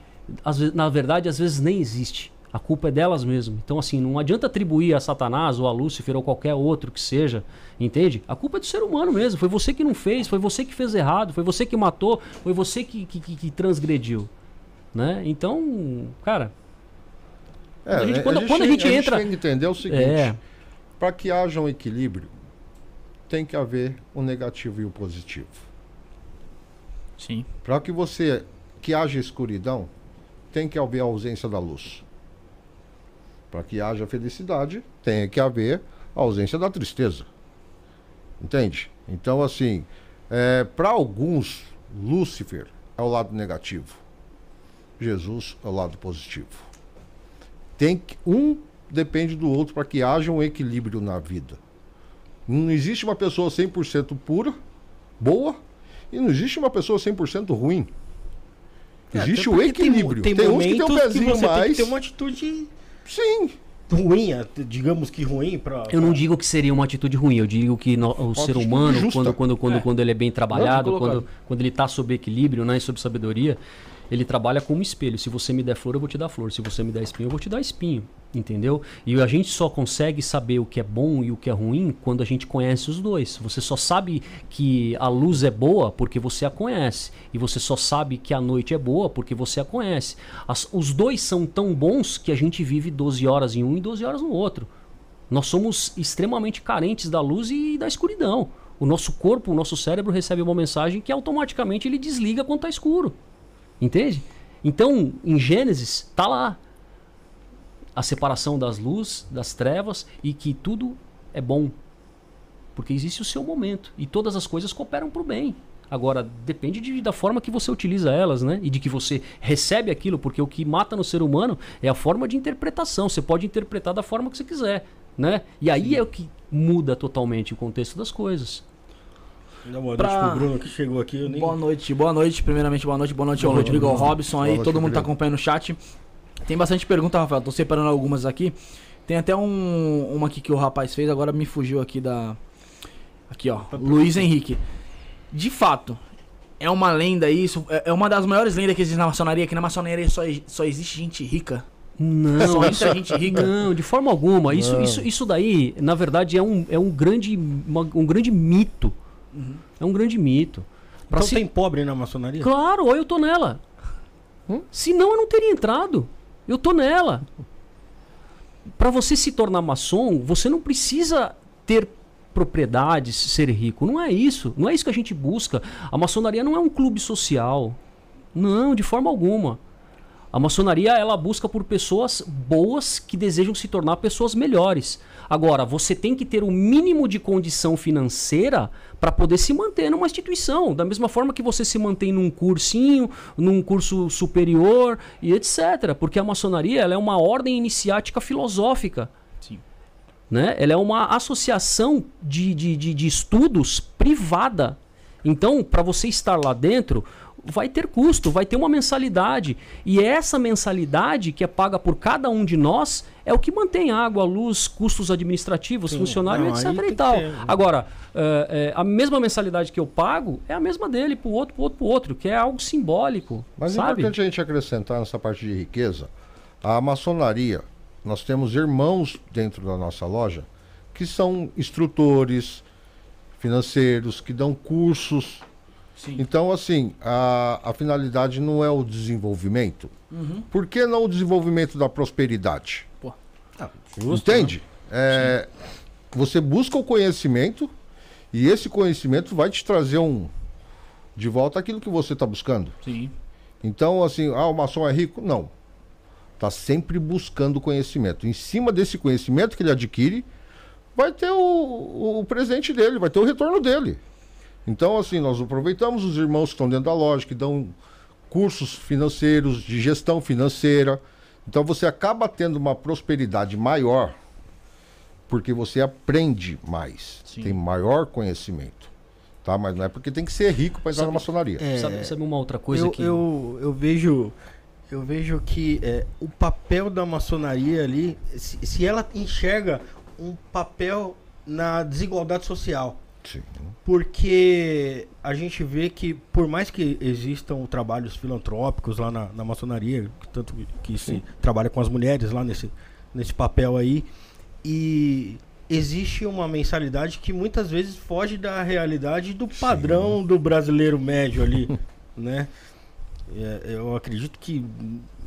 às na verdade, às vezes nem existe. A culpa é delas mesmo. Então, assim, não adianta atribuir a Satanás ou a Lúcifer ou qualquer outro que seja, entende? A culpa é do ser humano mesmo. Foi você que não fez, foi você que fez errado, foi você que matou, foi você que, que, que, que transgrediu. Né? Então, cara, é, quando a gente, quando, a gente, quando a gente a entra. Gente tem que entender o seguinte: é. para que haja um equilíbrio, tem que haver o negativo e o positivo. Sim. Para que você que haja escuridão, tem que haver a ausência da luz. Para que haja felicidade, tem que haver a ausência da tristeza. Entende? Então, assim, é, para alguns, Lúcifer é o lado negativo, Jesus é o lado positivo. Tem que, um depende do outro para que haja um equilíbrio na vida. Não existe uma pessoa 100% pura, boa, e não existe uma pessoa 100% ruim. Existe até o porque tem- equilíbrio. Tem, Tem, uns que tem um pezinho tem mais. que ter uma atitude Sim. ruim, até- digamos que ruim pra... Eu não digo que seria uma atitude ruim, eu digo que no- o ser humano, justa. quando, quando, quando, É. quando ele é bem trabalhado, quando, quando ele está sob equilíbrio né, e sob sabedoria, ele trabalha como espelho. Se você me der flor, eu vou te dar flor. Se você me der espinho, eu vou te dar espinho. Entendeu? E a gente só consegue saber o que é bom e o que é ruim quando a gente conhece os dois. Você só sabe que a luz é boa porque você a conhece. E você só sabe que a noite é boa porque você a conhece. As- os dois são tão bons que a gente vive 12 horas em um e 12 horas no outro. Nós somos extremamente carentes da luz e da escuridão. O nosso corpo, o nosso cérebro recebe uma mensagem que automaticamente ele desliga quando está escuro. Entende? Então, em Gênesis, tá lá a separação das luzes, das trevas e que tudo é bom. Porque existe o seu momento e todas as coisas cooperam para o bem. Agora, depende de- da forma que você utiliza elas, né? E de que você recebe aquilo, porque o que mata no ser humano é a forma de interpretação. Você pode interpretar da forma que você quiser, né? E aí é o que muda totalmente o contexto das coisas. Dá boa Pra- noite pro Bruno que chegou aqui. Eu nem... Boa noite, boa noite. Primeiramente, boa noite, boa noite ao Boa noite, Rodrigo, ao. Robson aí. Noite, Todo mundo tá acompanhando o chat. Tem bastante pergunta, Rafael. Tô separando algumas aqui. Tem até um, uma aqui que o rapaz fez, agora me fugiu aqui da. Aqui, ó. Luiz Henrique. De fato, é uma lenda isso. É é uma das maiores lendas que existe na maçonaria, que na maçonaria só, só existe gente rica. Não, Só isso gente rica. Não, de forma alguma. Isso, Não. isso, isso daí, na verdade, é um, é um, grande, uma- um grande mito. É um grande mito. Pra Então se- tem pobre na maçonaria? Claro, ou eu tô nela. Hum? Senão eu não teria entrado. Eu tô nela. Pra você se tornar maçom, você não precisa ter propriedades, ser rico. Não é isso. Não é isso que a gente busca. A maçonaria não é um clube social. Não, de forma alguma. A maçonaria ela busca por pessoas boas que desejam se tornar pessoas melhores. Agora, você tem que ter o mínimo de condição financeira para poder se manter numa instituição, da mesma forma que você se mantém num cursinho, num curso superior e etc. Porque a maçonaria ela é uma ordem iniciática filosófica. Sim. Né? Ela é uma associação de, de, de, de estudos privada. Então, para você estar lá dentro, vai ter custo, vai ter uma mensalidade. E essa mensalidade que é paga por cada um de nós é o que mantém água, luz, custos administrativos, Sim. funcionários, Não, etc. E tal. ser. Agora, é, é, a mesma mensalidade que eu pago é a mesma dele pro outro, pro outro, pro outro, que é algo simbólico. Mas é sabe? importante a gente acrescentar nessa parte de riqueza, a maçonaria, nós temos irmãos dentro da nossa loja que são instrutores financeiros, que dão cursos. Sim. Então, assim, a, a finalidade não é o desenvolvimento. Uhum. Por que não o desenvolvimento da prosperidade? Justo, Entende? É, você busca o conhecimento e esse conhecimento vai te trazer um de volta aquilo que você está buscando. Sim. Então, assim, ah, o maçom é rico? Não. Está sempre buscando conhecimento. Em cima desse conhecimento que ele adquire, vai ter o, o, o presente dele, vai ter o retorno dele. Então, assim, nós aproveitamos os irmãos que estão dentro da loja, que dão cursos financeiros, de gestão financeira. Então, você acaba tendo uma prosperidade maior, porque você aprende mais, Sim. tem maior conhecimento. Tá? Mas não é porque tem que ser rico para entrar Sabe- na maçonaria. É, Sabe, sabe uma outra coisa eu, que. eu, eu vejo eu vejo que é, o papel da maçonaria ali, se, se ela enxerga um papel na desigualdade social, Sim. porque a gente vê que por mais que existam trabalhos filantrópicos lá na, na maçonaria, tanto que se trabalha com as mulheres lá nesse, nesse papel aí, e existe uma mensalidade que muitas vezes foge da realidade do padrão do brasileiro médio ali, né? É, eu acredito que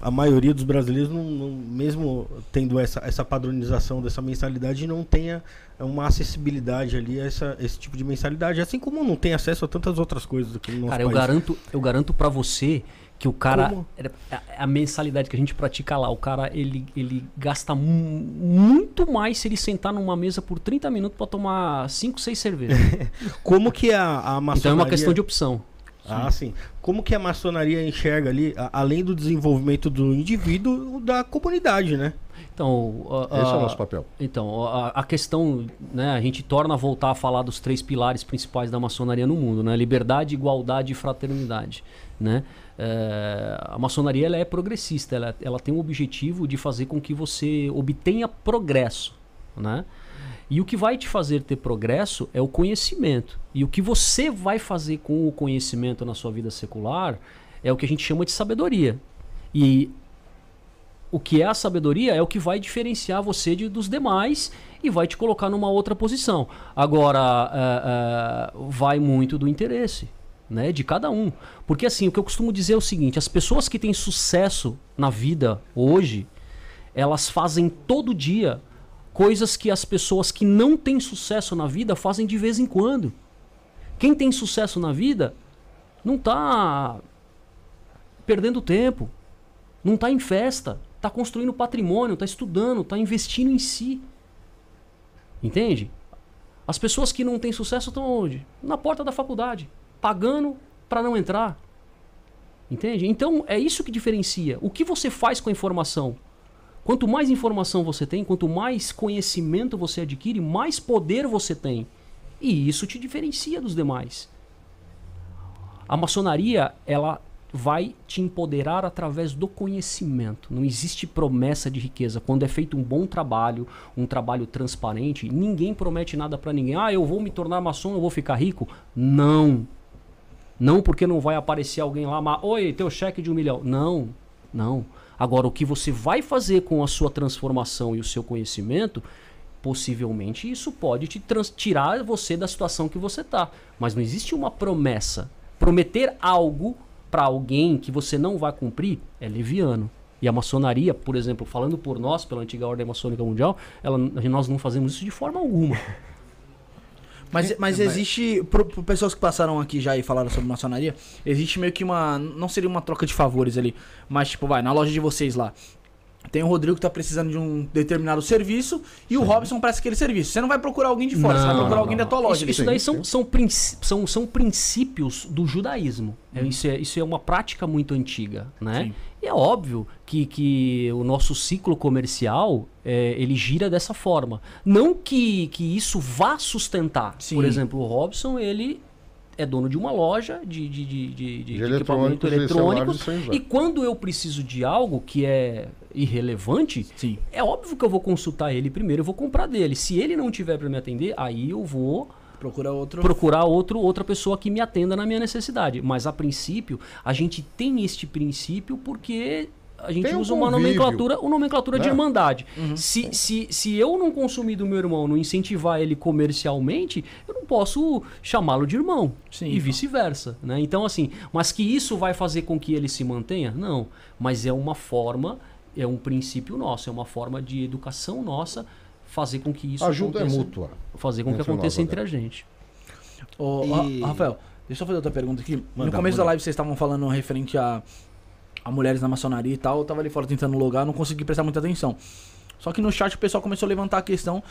a maioria dos brasileiros, não, não- mesmo tendo essa, essa padronização dessa mensalidade, não tenha uma acessibilidade ali a essa, esse tipo de mensalidade, assim como não tem acesso a tantas outras coisas aqui no nosso Cara, eu país. garanto, eu garanto para você que o cara. Como? era- A, a mensalidade que a gente pratica lá, o cara ele, ele gasta mu- muito mais se ele sentar numa mesa por 30 minutos para tomar 5, 6 cervejas. Como que a, a maçonaria... então é uma questão de opção. Ah, sim. Como que a maçonaria enxerga ali, a, além do desenvolvimento do indivíduo, da comunidade, né? Então, a, a, esse é o nosso papel. Então, a, a, questão, né, a gente torna a voltar a falar dos três pilares principais da maçonaria no mundo, né? Liberdade, igualdade e fraternidade, né? É, a maçonaria ela é progressista, ela, ela tem o objetivo de fazer com que você obtenha progresso, né? E o que vai te fazer ter progresso é o conhecimento. E o que você vai fazer com o conhecimento na sua vida secular é o que a gente chama de sabedoria. E o que é a sabedoria é o que vai diferenciar você de, dos demais e vai te colocar numa outra posição. Agora, é, é, vai muito do interesse. Né, de cada um. Porque assim, o que eu costumo dizer é o seguinte: as pessoas que têm sucesso na vida hoje, elas fazem todo dia coisas que as pessoas que não têm sucesso na vida fazem de vez em quando. Quem tem sucesso na vida não está perdendo tempo, não está em festa, está construindo patrimônio, está estudando, está investindo em si. Entende? As pessoas que não têm sucesso estão onde? Na porta da faculdade, pagando para não entrar. Entende? Então é isso que diferencia. O que você faz com a informação? Quanto mais informação você tem, quanto mais conhecimento você adquire, mais poder você tem. E isso te diferencia dos demais. A maçonaria, ela vai te empoderar através do conhecimento. Não existe promessa de riqueza. Quando é feito um bom trabalho, um trabalho transparente, ninguém promete nada para ninguém. Ah, eu vou me tornar maçom, eu vou ficar rico. Não. Não porque não vai aparecer alguém lá, mas, oi, teu cheque de um milhão. Não, não. Agora, o que você vai fazer com a sua transformação e o seu conhecimento, possivelmente isso pode te tirar você da situação que você está. Mas não existe uma promessa. Prometer algo para alguém que você não vai cumprir é leviano. E a maçonaria, por exemplo, falando por nós, pela antiga ordem maçônica mundial, ela, nós não fazemos isso de forma alguma. Mas, mas existe, por, por, pessoas que passaram aqui já e falaram sobre maçonaria, existe meio que uma. Não seria uma troca de favores ali, mas tipo, vai, na loja de vocês lá. Tem o Rodrigo que tá precisando de um determinado serviço e Sim. o Robson presta aquele serviço. Você não vai procurar alguém de fora, não, você vai procurar não, alguém não. da tua loja. Isso, isso daí são, são, são, são princípios do judaísmo. Hum. isso, é, isso é uma prática muito antiga, né? Sim. E é óbvio que, que o nosso ciclo comercial é, ele gira dessa forma. Não que, que isso vá sustentar. Sim. Por exemplo, o Robson, ele é dono de uma loja de, de, de, de, de equipamento eletrônico. E quando eu preciso de algo que é irrelevante, Sim. é óbvio que eu vou consultar ele primeiro, eu vou comprar dele. Se ele não tiver para me atender, aí eu vou procurar outro procurar outro outra pessoa que me atenda na minha necessidade. Mas a princípio, a gente tem este princípio porque a gente Tem usa um uma nomenclatura, uma nomenclatura de é. irmandade. Uhum. Se, se, se eu não consumir do meu irmão, não incentivar ele comercialmente, eu não posso chamá-lo de irmão. Sim, e vice-versa. Né? Então, assim, mas que isso vai fazer com que ele se mantenha? Não. Mas é uma forma, é um princípio nosso, é uma forma de educação nossa fazer com que isso ajuda é aconteça. é mútua. Fazer com que aconteça entre a gente. Ô, e... Rafael, deixa eu fazer outra pergunta aqui. Manda, no começo manda. da live vocês estavam falando referente a a mulheres na maçonaria e tal. Eu tava ali fora tentando logar, não consegui prestar muita atenção. Só que no chat o pessoal começou a levantar a questão.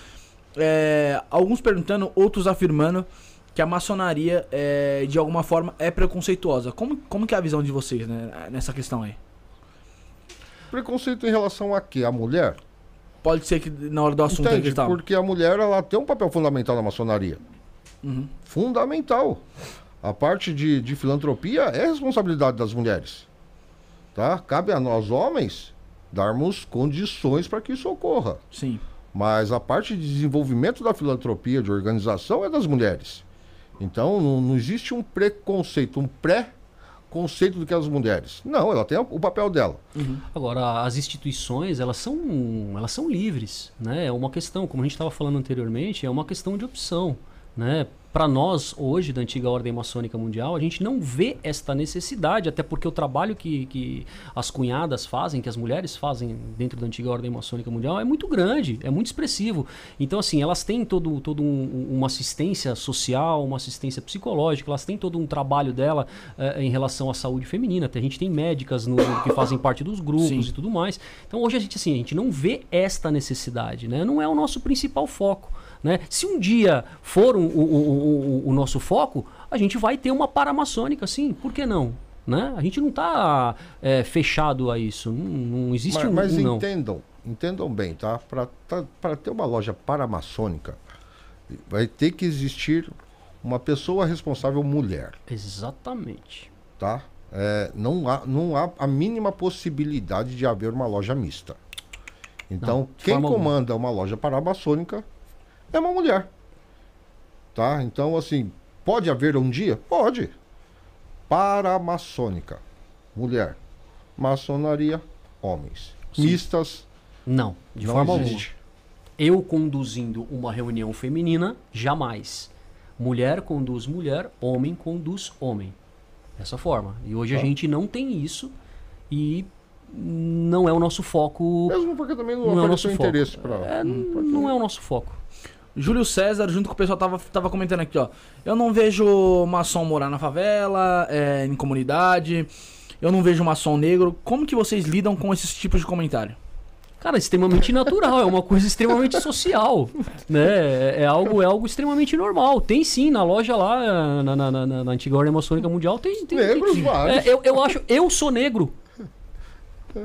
É, alguns perguntando, outros afirmando que a maçonaria, é, de alguma forma, é preconceituosa. Como, como que é a visão de vocês né, nessa questão aí? Preconceito em relação a quê? A mulher? Pode ser que na hora do assunto Entende, porque a mulher ela tem um papel fundamental na maçonaria. Uhum. Fundamental. A parte de, de filantropia é responsabilidade das mulheres. Tá? Cabe a nós, homens, darmos condições para que isso ocorra. Sim. Mas a parte de desenvolvimento da filantropia, de organização, é das mulheres. Então, não, não existe um preconceito, um pré conceito do que as mulheres. Não, ela tem o papel dela. Uhum. Agora, as instituições, elas são, elas são livres, né? É uma questão, como a gente estava falando anteriormente, é uma questão de opção, né? Para nós, hoje, da antiga ordem maçônica mundial, a gente não vê esta necessidade, até porque o trabalho que, que as cunhadas fazem, que as mulheres fazem dentro da antiga ordem maçônica mundial, é muito grande, é muito expressivo. Então, assim, elas têm todo, todo um, uma assistência social, uma assistência psicológica, elas têm todo um trabalho dela eh, em relação à saúde feminina. Até a gente tem médicas no, que fazem parte dos grupos Sim. e tudo mais. Então, hoje a gente, assim, a gente não vê esta necessidade, né? Não é o nosso principal foco. Né? Se um dia for um, um, o, o, nosso foco, a gente vai ter uma paramaçônica, sim. Por que não? Né? A gente não está é, fechado a isso. Não, não existe mas, um. Mas entendam, entendam bem, tá? Para tá, ter uma loja paramaçônica, vai ter que existir uma pessoa responsável mulher. Exatamente. Tá? É, não, há, não há a mínima possibilidade de haver uma loja mista. Então, não, quem comanda alguma. uma loja paramaçônica é uma mulher. Tá? Então, assim, pode haver um dia? Pode. Paramaçônica, mulher. Maçonaria, homens. Sim. Mistas? Não, de não forma alguma. Eu conduzindo uma reunião feminina, jamais. Mulher conduz mulher, homem conduz homem. Dessa forma. E hoje ah. a gente não tem isso e não é o nosso foco. Mesmo porque também não, não é o nosso interesse para. É, não é o nosso foco. Júlio César, junto com o pessoal, tava, tava comentando aqui, ó. Eu não vejo maçom morar na favela, é, em comunidade. Eu não vejo maçom negro. Como que vocês lidam com esses tipos de comentário? Cara, extremamente natural, é uma coisa extremamente social, né? É, é algo, é algo extremamente normal. Tem sim, na loja lá, na, na, na, na antiga Ordem Maçônica Mundial, tem... tem Negros tem, vários. É, eu, eu acho... Eu sou negro.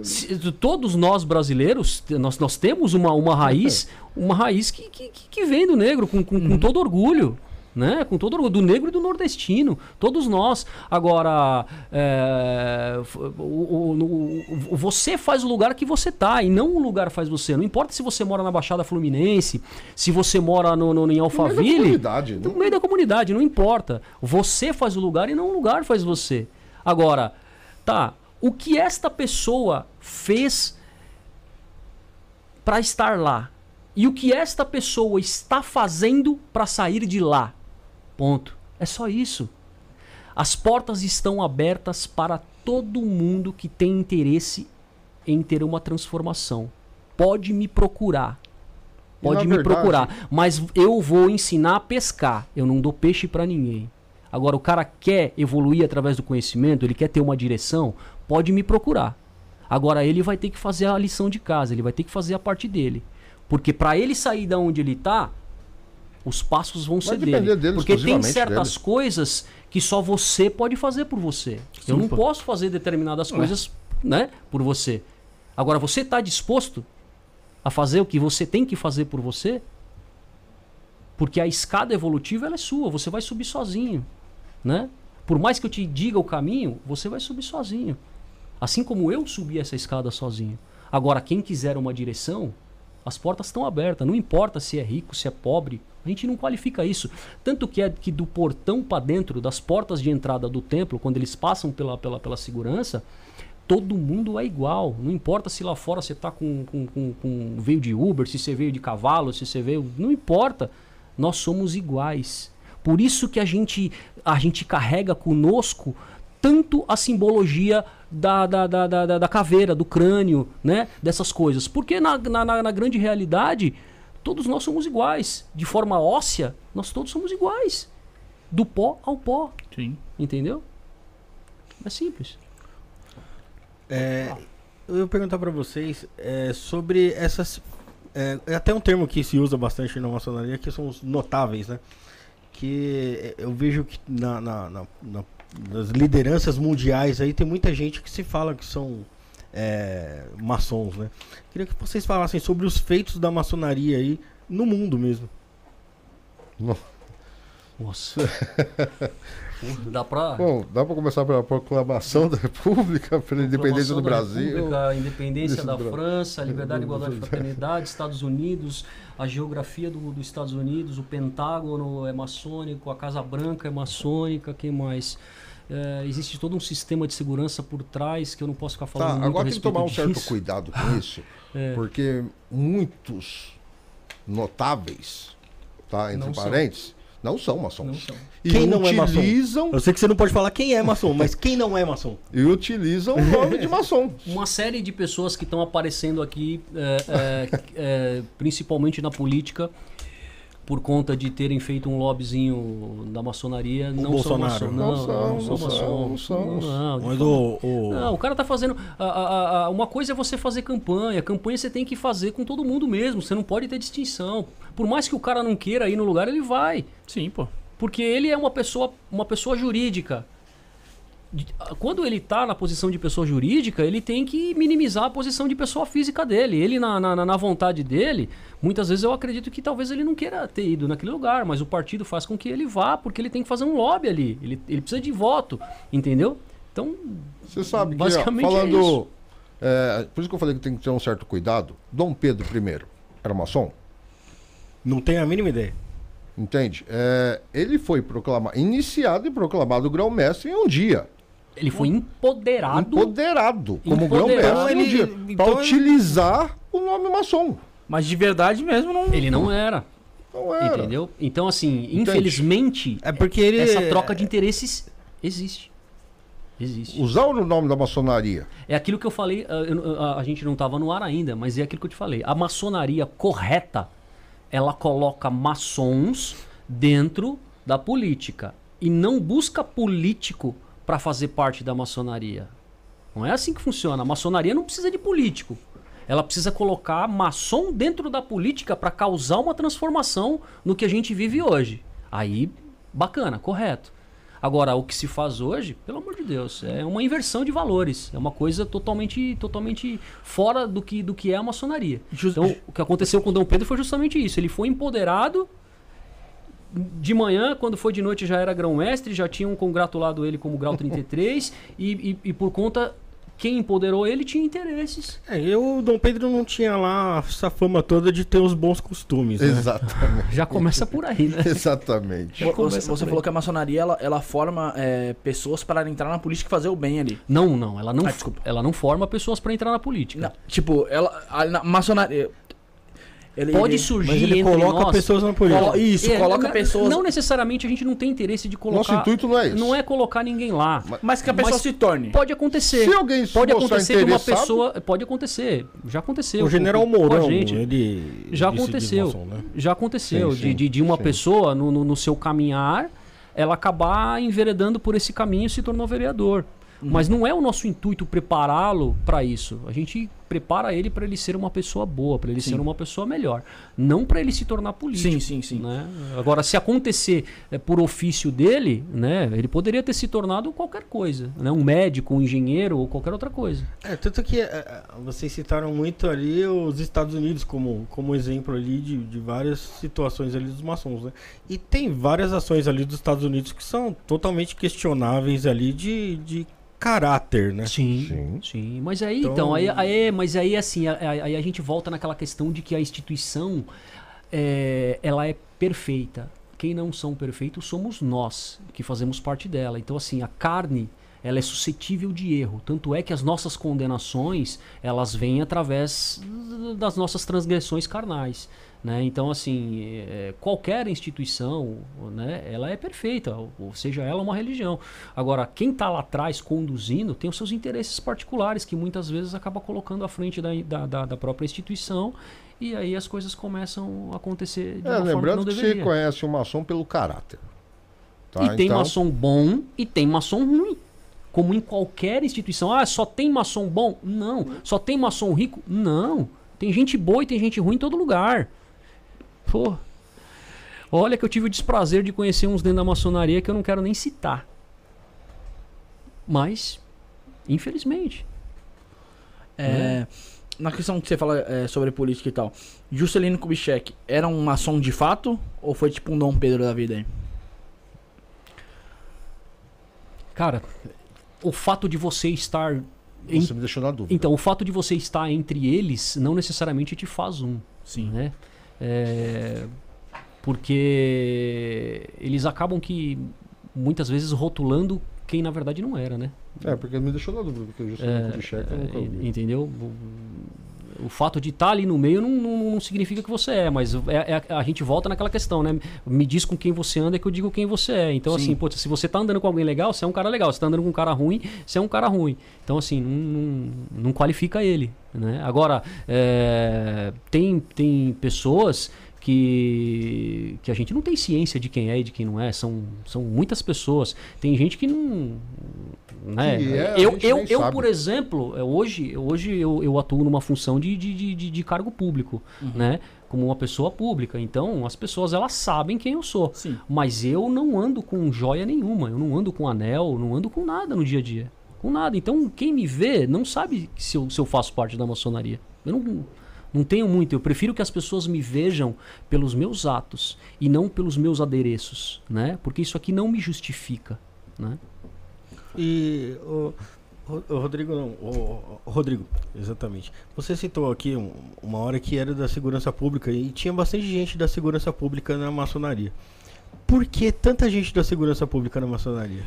Se, todos nós brasileiros, nós, nós temos uma, uma raiz, uma raiz que, que, que vem do negro, com, com, com uhum. todo orgulho né? Com todo orgulho, do negro e do nordestino, todos nós. Agora, é, o, o, o, você faz o lugar que você tá e não o lugar faz você. Não importa se você mora na Baixada Fluminense, se você mora no, no em Alphaville. No meio da comunidade. No meio da comunidade, não importa. Você faz o lugar e não o lugar faz você. Agora, tá, o que esta pessoa fez para estar lá? E o que esta pessoa está fazendo para sair de lá? Ponto. É só isso. As portas estão abertas para todo mundo que tem interesse em ter uma transformação. Pode me procurar. Pode me verdade... procurar. Mas eu vou ensinar a pescar. Eu não dou peixe para ninguém. Agora, o cara quer evoluir através do conhecimento, ele quer ter uma direção, pode me procurar. Agora, ele vai ter que fazer a lição de casa, ele vai ter que fazer a parte dele. Porque para ele sair da onde ele está, os passos vão ser dele. dele. Porque tem certas dele. coisas que só você pode fazer por você. Sim, Eu não pô. posso fazer determinadas coisas né, por você. Agora, você está disposto a fazer o que você tem que fazer por você? Porque a escada evolutiva ela é sua, você vai subir sozinho. Né? Por mais que eu te diga o caminho, você vai subir sozinho. Assim como eu subi essa escada sozinho. Agora, quem quiser uma direção, as portas estão abertas. Não importa se é rico, se é pobre, a gente não qualifica isso. Tanto que é que do portão para dentro, das portas de entrada do templo, quando eles passam pela, pela, pela segurança, todo mundo é igual. Não importa se lá fora você está com, com, com, com, veio de Uber, se você veio de cavalo, se você veio. Não importa. Nós somos iguais. Por isso que a gente, a gente carrega conosco tanto a simbologia da, da, da, da, da caveira, do crânio, né? Dessas coisas. Porque na, na, na grande realidade todos nós somos iguais. De forma óssea, nós todos somos iguais. Do pó ao pó. Sim. Entendeu? É simples. É, eu ia perguntar para vocês é, sobre essas. É, é, até um termo que se usa bastante na maçonaria, que são os notáveis, né? Que eu vejo que na, na, na, nas lideranças mundiais aí tem muita gente que se fala que são é, maçons, né? Queria que vocês falassem sobre os feitos da maçonaria aí no mundo mesmo. Nossa. dá pra... Bom, dá para começar pela proclamação da República, pela independência do Brasil. a independência da França, a liberdade, igualdade e fraternidade, Estados Unidos, a geografia do, dos Estados Unidos, o Pentágono é maçônico, a Casa Branca é maçônica, quem mais? É, existe todo um sistema de segurança por trás que eu não posso ficar falando. Tá, agora tem que tomar um disso. certo cuidado com isso, é. porque muitos notáveis, tá, entre não parênteses, são. não são maçons. Não são. E quem não utilizam... é maçom? Eu sei que você não pode falar quem é maçom, mas quem não é maçom? E utilizam o nome de maçom. Uma série de pessoas que estão aparecendo aqui, é, é, é principalmente na política, por conta de terem feito um lobbyzinho da maçonaria, o não Bolsonaro. são maçom. Não, não, são, não, são. Não, são, não, Mas o, o... não, o cara tá fazendo. A, a, a, uma coisa é você fazer campanha. Campanha você tem que fazer com todo mundo mesmo. Você não pode ter distinção. Por mais que o cara não queira ir no lugar, ele vai. Sim, pô. Porque ele é uma pessoa, uma pessoa jurídica. Quando ele está na posição de pessoa jurídica, ele tem que minimizar a posição de pessoa física dele. Ele, na, na, na vontade dele, muitas vezes eu acredito que talvez ele não queira ter ido naquele lugar, mas o partido faz com que ele vá, porque ele tem que fazer um lobby ali. Ele, ele precisa de voto, entendeu? Então, você sabe que, basicamente ó, falando, é isso. É, por isso que eu falei que tem que ter um certo cuidado. Dom Pedro I era maçom? Não tenho a mínima ideia. Entende? É, ele foi proclamado, iniciado e proclamado grão-mestre em um dia. Ele foi empoderado. Empoderado como grão-mestre em um dia. Então, para então utilizar o nome maçom. Mas de verdade mesmo não. Ele não era. Não era. Entendeu? Então, assim, Entende? infelizmente, é porque ele... essa troca de interesses existe. Existe. Usar o nome da maçonaria. É aquilo que eu falei, a, a, a gente não estava no ar ainda, mas é aquilo que eu te falei. A maçonaria correta, ela coloca maçons dentro da política e não busca político para fazer parte da maçonaria. Não é assim que funciona. A maçonaria não precisa de político. Ela precisa colocar maçom dentro da política para causar uma transformação no que a gente vive hoje. Aí, bacana, correto. Agora, o que se faz hoje, pelo amor de Deus, é uma inversão de valores. É uma coisa totalmente, totalmente fora do que, do que é a maçonaria. Just... Então, o que aconteceu com Dom Pedro foi justamente isso. Ele foi empoderado. De manhã, quando foi de noite, já era grão-mestre, já tinham congratulado ele como grau 33, e, e, e por conta quem empoderou ele tinha interesses. É, eu, o Dom Pedro não tinha lá essa fama toda de ter os bons costumes. Né? Exatamente. Já começa por aí, né? Exatamente. Você, você falou que a maçonaria ela, ela forma é, pessoas para entrar na política e fazer o bem ali. Não, não. Ela não, ah, ela não forma pessoas para entrar na política. Não, tipo, ela, a, na maçonaria. Ele, Pode ele, surgir mas ele coloca nós, pessoas na política. Isso, é, coloca não, pessoas. Não necessariamente a gente não tem interesse de colocar. Nosso intuito não é isso. Não é colocar ninguém lá. Mas, mas que a pessoa se torne. Pode acontecer. Se alguém pode acontecer que uma pessoa. Pode acontecer. Já aconteceu. O general Mourão, gente. ele. Já aconteceu. né? Já aconteceu. Sim, sim, de, de, de, uma sim. pessoa no, no, no seu caminhar, ela acabar enveredando por esse caminho e se tornou vereador. Uhum. Mas não é o nosso intuito prepará-lo para isso. A gente prepara ele para ele ser uma pessoa boa, para ele sim. ser uma pessoa melhor, não para ele se tornar político. Sim, sim, sim. Né? Agora, se acontecer é, por ofício dele, né, ele poderia ter se tornado qualquer coisa, né, um médico, um engenheiro ou qualquer outra coisa. É tanto que é, vocês citaram muito ali os Estados Unidos como, como exemplo ali de, de várias situações ali dos maçons, né? E tem várias ações ali dos Estados Unidos que são totalmente questionáveis ali de, de caráter, né? Sim, sim. sim. Mas aí, então, então aí, aí, mas aí assim, aí a gente volta naquela questão de que a instituição é, ela é perfeita. Quem não são perfeitos somos nós que fazemos parte dela. Então assim, a carne ela é suscetível de erro. Tanto é que as nossas condenações elas vêm através das nossas transgressões carnais. Né? Então, assim, é, qualquer instituição, né, ela é perfeita, ou seja, ela é uma religião. Agora, quem está lá atrás conduzindo tem os seus interesses particulares, que muitas vezes acaba colocando à frente da, da, da própria instituição, e aí as coisas começam a acontecer de é, uma lembrando que que você conhece o maçom pelo caráter. Tá? E tem então... maçom bom e tem maçom ruim. Como em qualquer instituição. Ah, só tem maçom bom? Não. Só tem maçom rico? Não. Tem gente boa e tem gente ruim em todo lugar. Pô. Olha que eu tive o desprazer de conhecer uns dentro da maçonaria que eu não quero nem citar. Mas, infelizmente. É, né? Na questão que você fala é, sobre política e tal, Juscelino Kubitschek era um maçom de fato? Ou foi tipo um Dom Pedro da vida aí? Cara, o fato de você estar. Você me deixou na dúvida. Então, o fato de você estar entre eles não necessariamente te faz um. Sim. Né? É, porque eles acabam que muitas vezes rotulando quem na verdade não era, né? É, porque me deixou na dúvida, porque eu é, cheque eu nunca ouvi. Entendeu? O, fato de estar tá ali no meio não, não, não significa que você é, mas é, é, a gente volta naquela questão, né? Me diz com quem você anda que eu digo quem você é. Então, Sim. assim, pô, se você tá andando com alguém legal, você é um cara legal. Se tá andando com um cara ruim, você é um cara ruim. Então, assim, não, não, não qualifica ele. Né? Agora, é, tem, tem pessoas que, que a gente não tem ciência de quem é e de quem não é. São, são muitas pessoas. Tem gente que não. Né? É, eu, eu, eu por exemplo, é, hoje, hoje eu, eu atuo numa função de, de, de, de cargo público. Uhum. Né? como uma pessoa pública. Então, as pessoas elas sabem quem eu sou. Sim. Mas eu não ando com joia nenhuma, eu não ando com anel, não ando com nada no dia a dia. Com nada. Então, quem me vê não sabe se eu, se eu faço parte da maçonaria. Eu não, não tenho muito. Eu prefiro que as pessoas me vejam pelos meus atos e não pelos meus adereços, né? Porque isso aqui não me justifica, né? E o, o Rodrigo não, o, o Rodrigo, exatamente. Você citou aqui um, uma hora que era da segurança pública e tinha bastante gente da segurança pública na maçonaria. Por que tanta gente da segurança pública na maçonaria?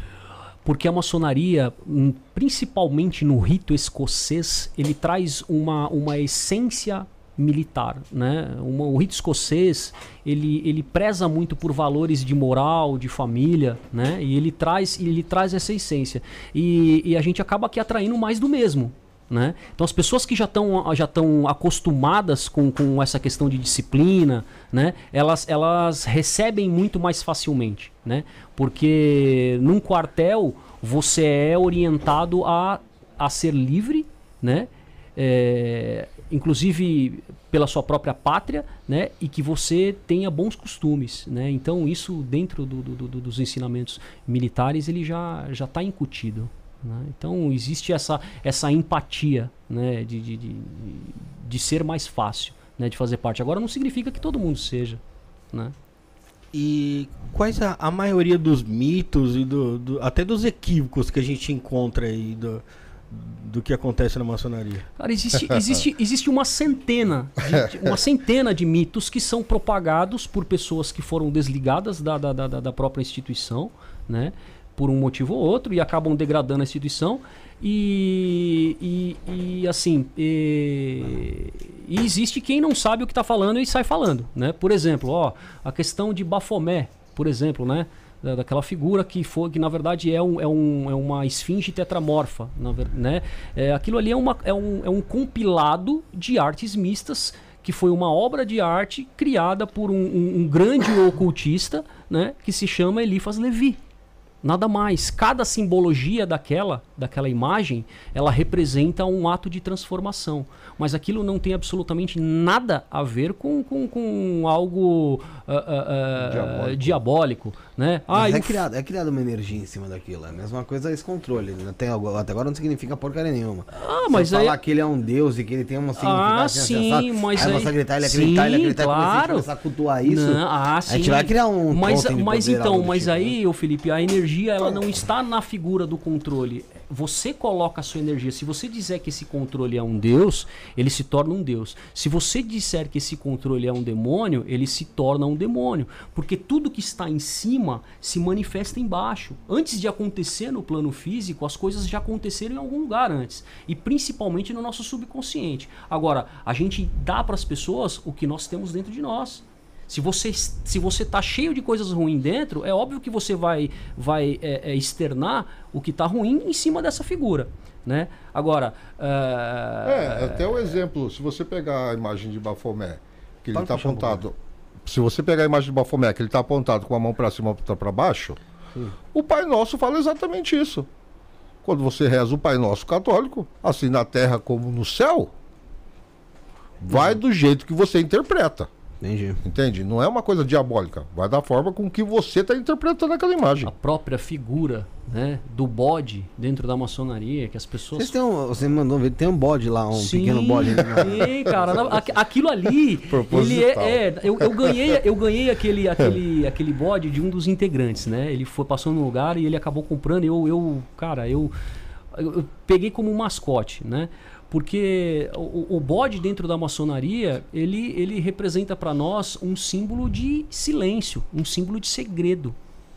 Porque a maçonaria, hum, principalmente no rito escocês, ele traz uma, uma essência militar, né? Uma, o rito escocês ele, ele preza muito por valores de moral, de família, né? E ele traz ele traz essa essência e, e a gente acaba aqui atraindo mais do mesmo, né? Então as pessoas que já estão já estão acostumadas com, com essa questão de disciplina, né? Elas, elas recebem muito mais facilmente, né? Porque num quartel você é orientado a, a ser livre, né? É, inclusive pela sua própria pátria, né, e que você tenha bons costumes, né. Então isso dentro do, do, do, dos ensinamentos militares ele já já está incutido. Né? Então existe essa essa empatia, né, de, de, de, de ser mais fácil, né, de fazer parte. Agora não significa que todo mundo seja, né. E quais a, a maioria dos mitos e do, até dos equívocos que a gente encontra aí do, do que acontece na maçonaria? Cara, existe, existe, existe uma centena, de, uma centena de mitos que são propagados por pessoas que foram desligadas da, da, da, da própria instituição, né? Por um motivo ou outro e acabam degradando a instituição. E, e, e assim, e, e, existe quem não sabe o que está falando e sai falando, né? Por exemplo, ó, a questão de Bafomé, por exemplo, né? Da, daquela figura que foi que na verdade é, um, é, um, é uma esfinge tetramorfa, na, né? É, aquilo ali é, uma, é, um, é um compilado de artes mistas que foi uma obra de arte criada por um, um, um grande ocultista, né? Que se chama Elifas Levi. Nada mais. Cada simbologia daquela, daquela imagem, ela representa um ato de transformação. Mas aquilo não tem absolutamente nada a ver com, com, com algo uh, uh, diabólico. diabólico. né? Mas ah, é, criado, é criado uma energia em cima daquilo. É a mesma coisa esse controle. Né? Até, até agora não significa porcaria nenhuma. Ah, mas aí... falar que ele é um deus e que ele tem uma significação. Ah, sim, mas aí... aí... você gritar, ele acreditar, sim, ele acreditar, claro. começar a cultuar isso. Não, ah, sim. A gente vai criar um Mas, mas então, mas tipo, aí, né? o Felipe, a energia ela não está na figura do controle. Você coloca a sua energia. Se você disser que esse controle é um deus, ele se torna um deus. Se você disser que esse controle é um demônio, ele se torna um demônio. Porque tudo que está em cima se manifesta embaixo. Antes de acontecer no plano físico, as coisas já aconteceram em algum lugar antes. E principalmente no nosso subconsciente. Agora, a gente dá para as pessoas o que nós temos dentro de nós. Se você se você tá cheio de coisas ruins dentro, é óbvio que você vai vai é, é, externar o que está ruim em cima dessa figura, né? Agora uh... é até o exemplo. Se você pegar a imagem de Bafomé, que ele está apontado, se você pegar a imagem de Bafomé, que ele está apontado com a mão para cima ou para baixo, Sim. o Pai Nosso fala exatamente isso. Quando você reza o Pai Nosso católico, assim na terra como no céu, vai uhum. do jeito que você interpreta. Entendi. Entende? Não é uma coisa diabólica. Vai da forma com que você está interpretando aquela imagem. A própria figura né, do bode dentro da maçonaria, que as pessoas. Vocês têm um, você me mandou ver, tem um bode lá, um sim, pequeno bode. Sim, cara. aquilo ali. ele é, é, eu, eu, ganhei, eu ganhei aquele, aquele, aquele bode de um dos integrantes, né? Ele foi passou no lugar e ele acabou comprando. Eu, eu cara, eu, eu, eu peguei como um mascote, né? Porque o, o bode dentro da maçonaria, ele, ele representa para nós um símbolo de silêncio, um símbolo de segredo.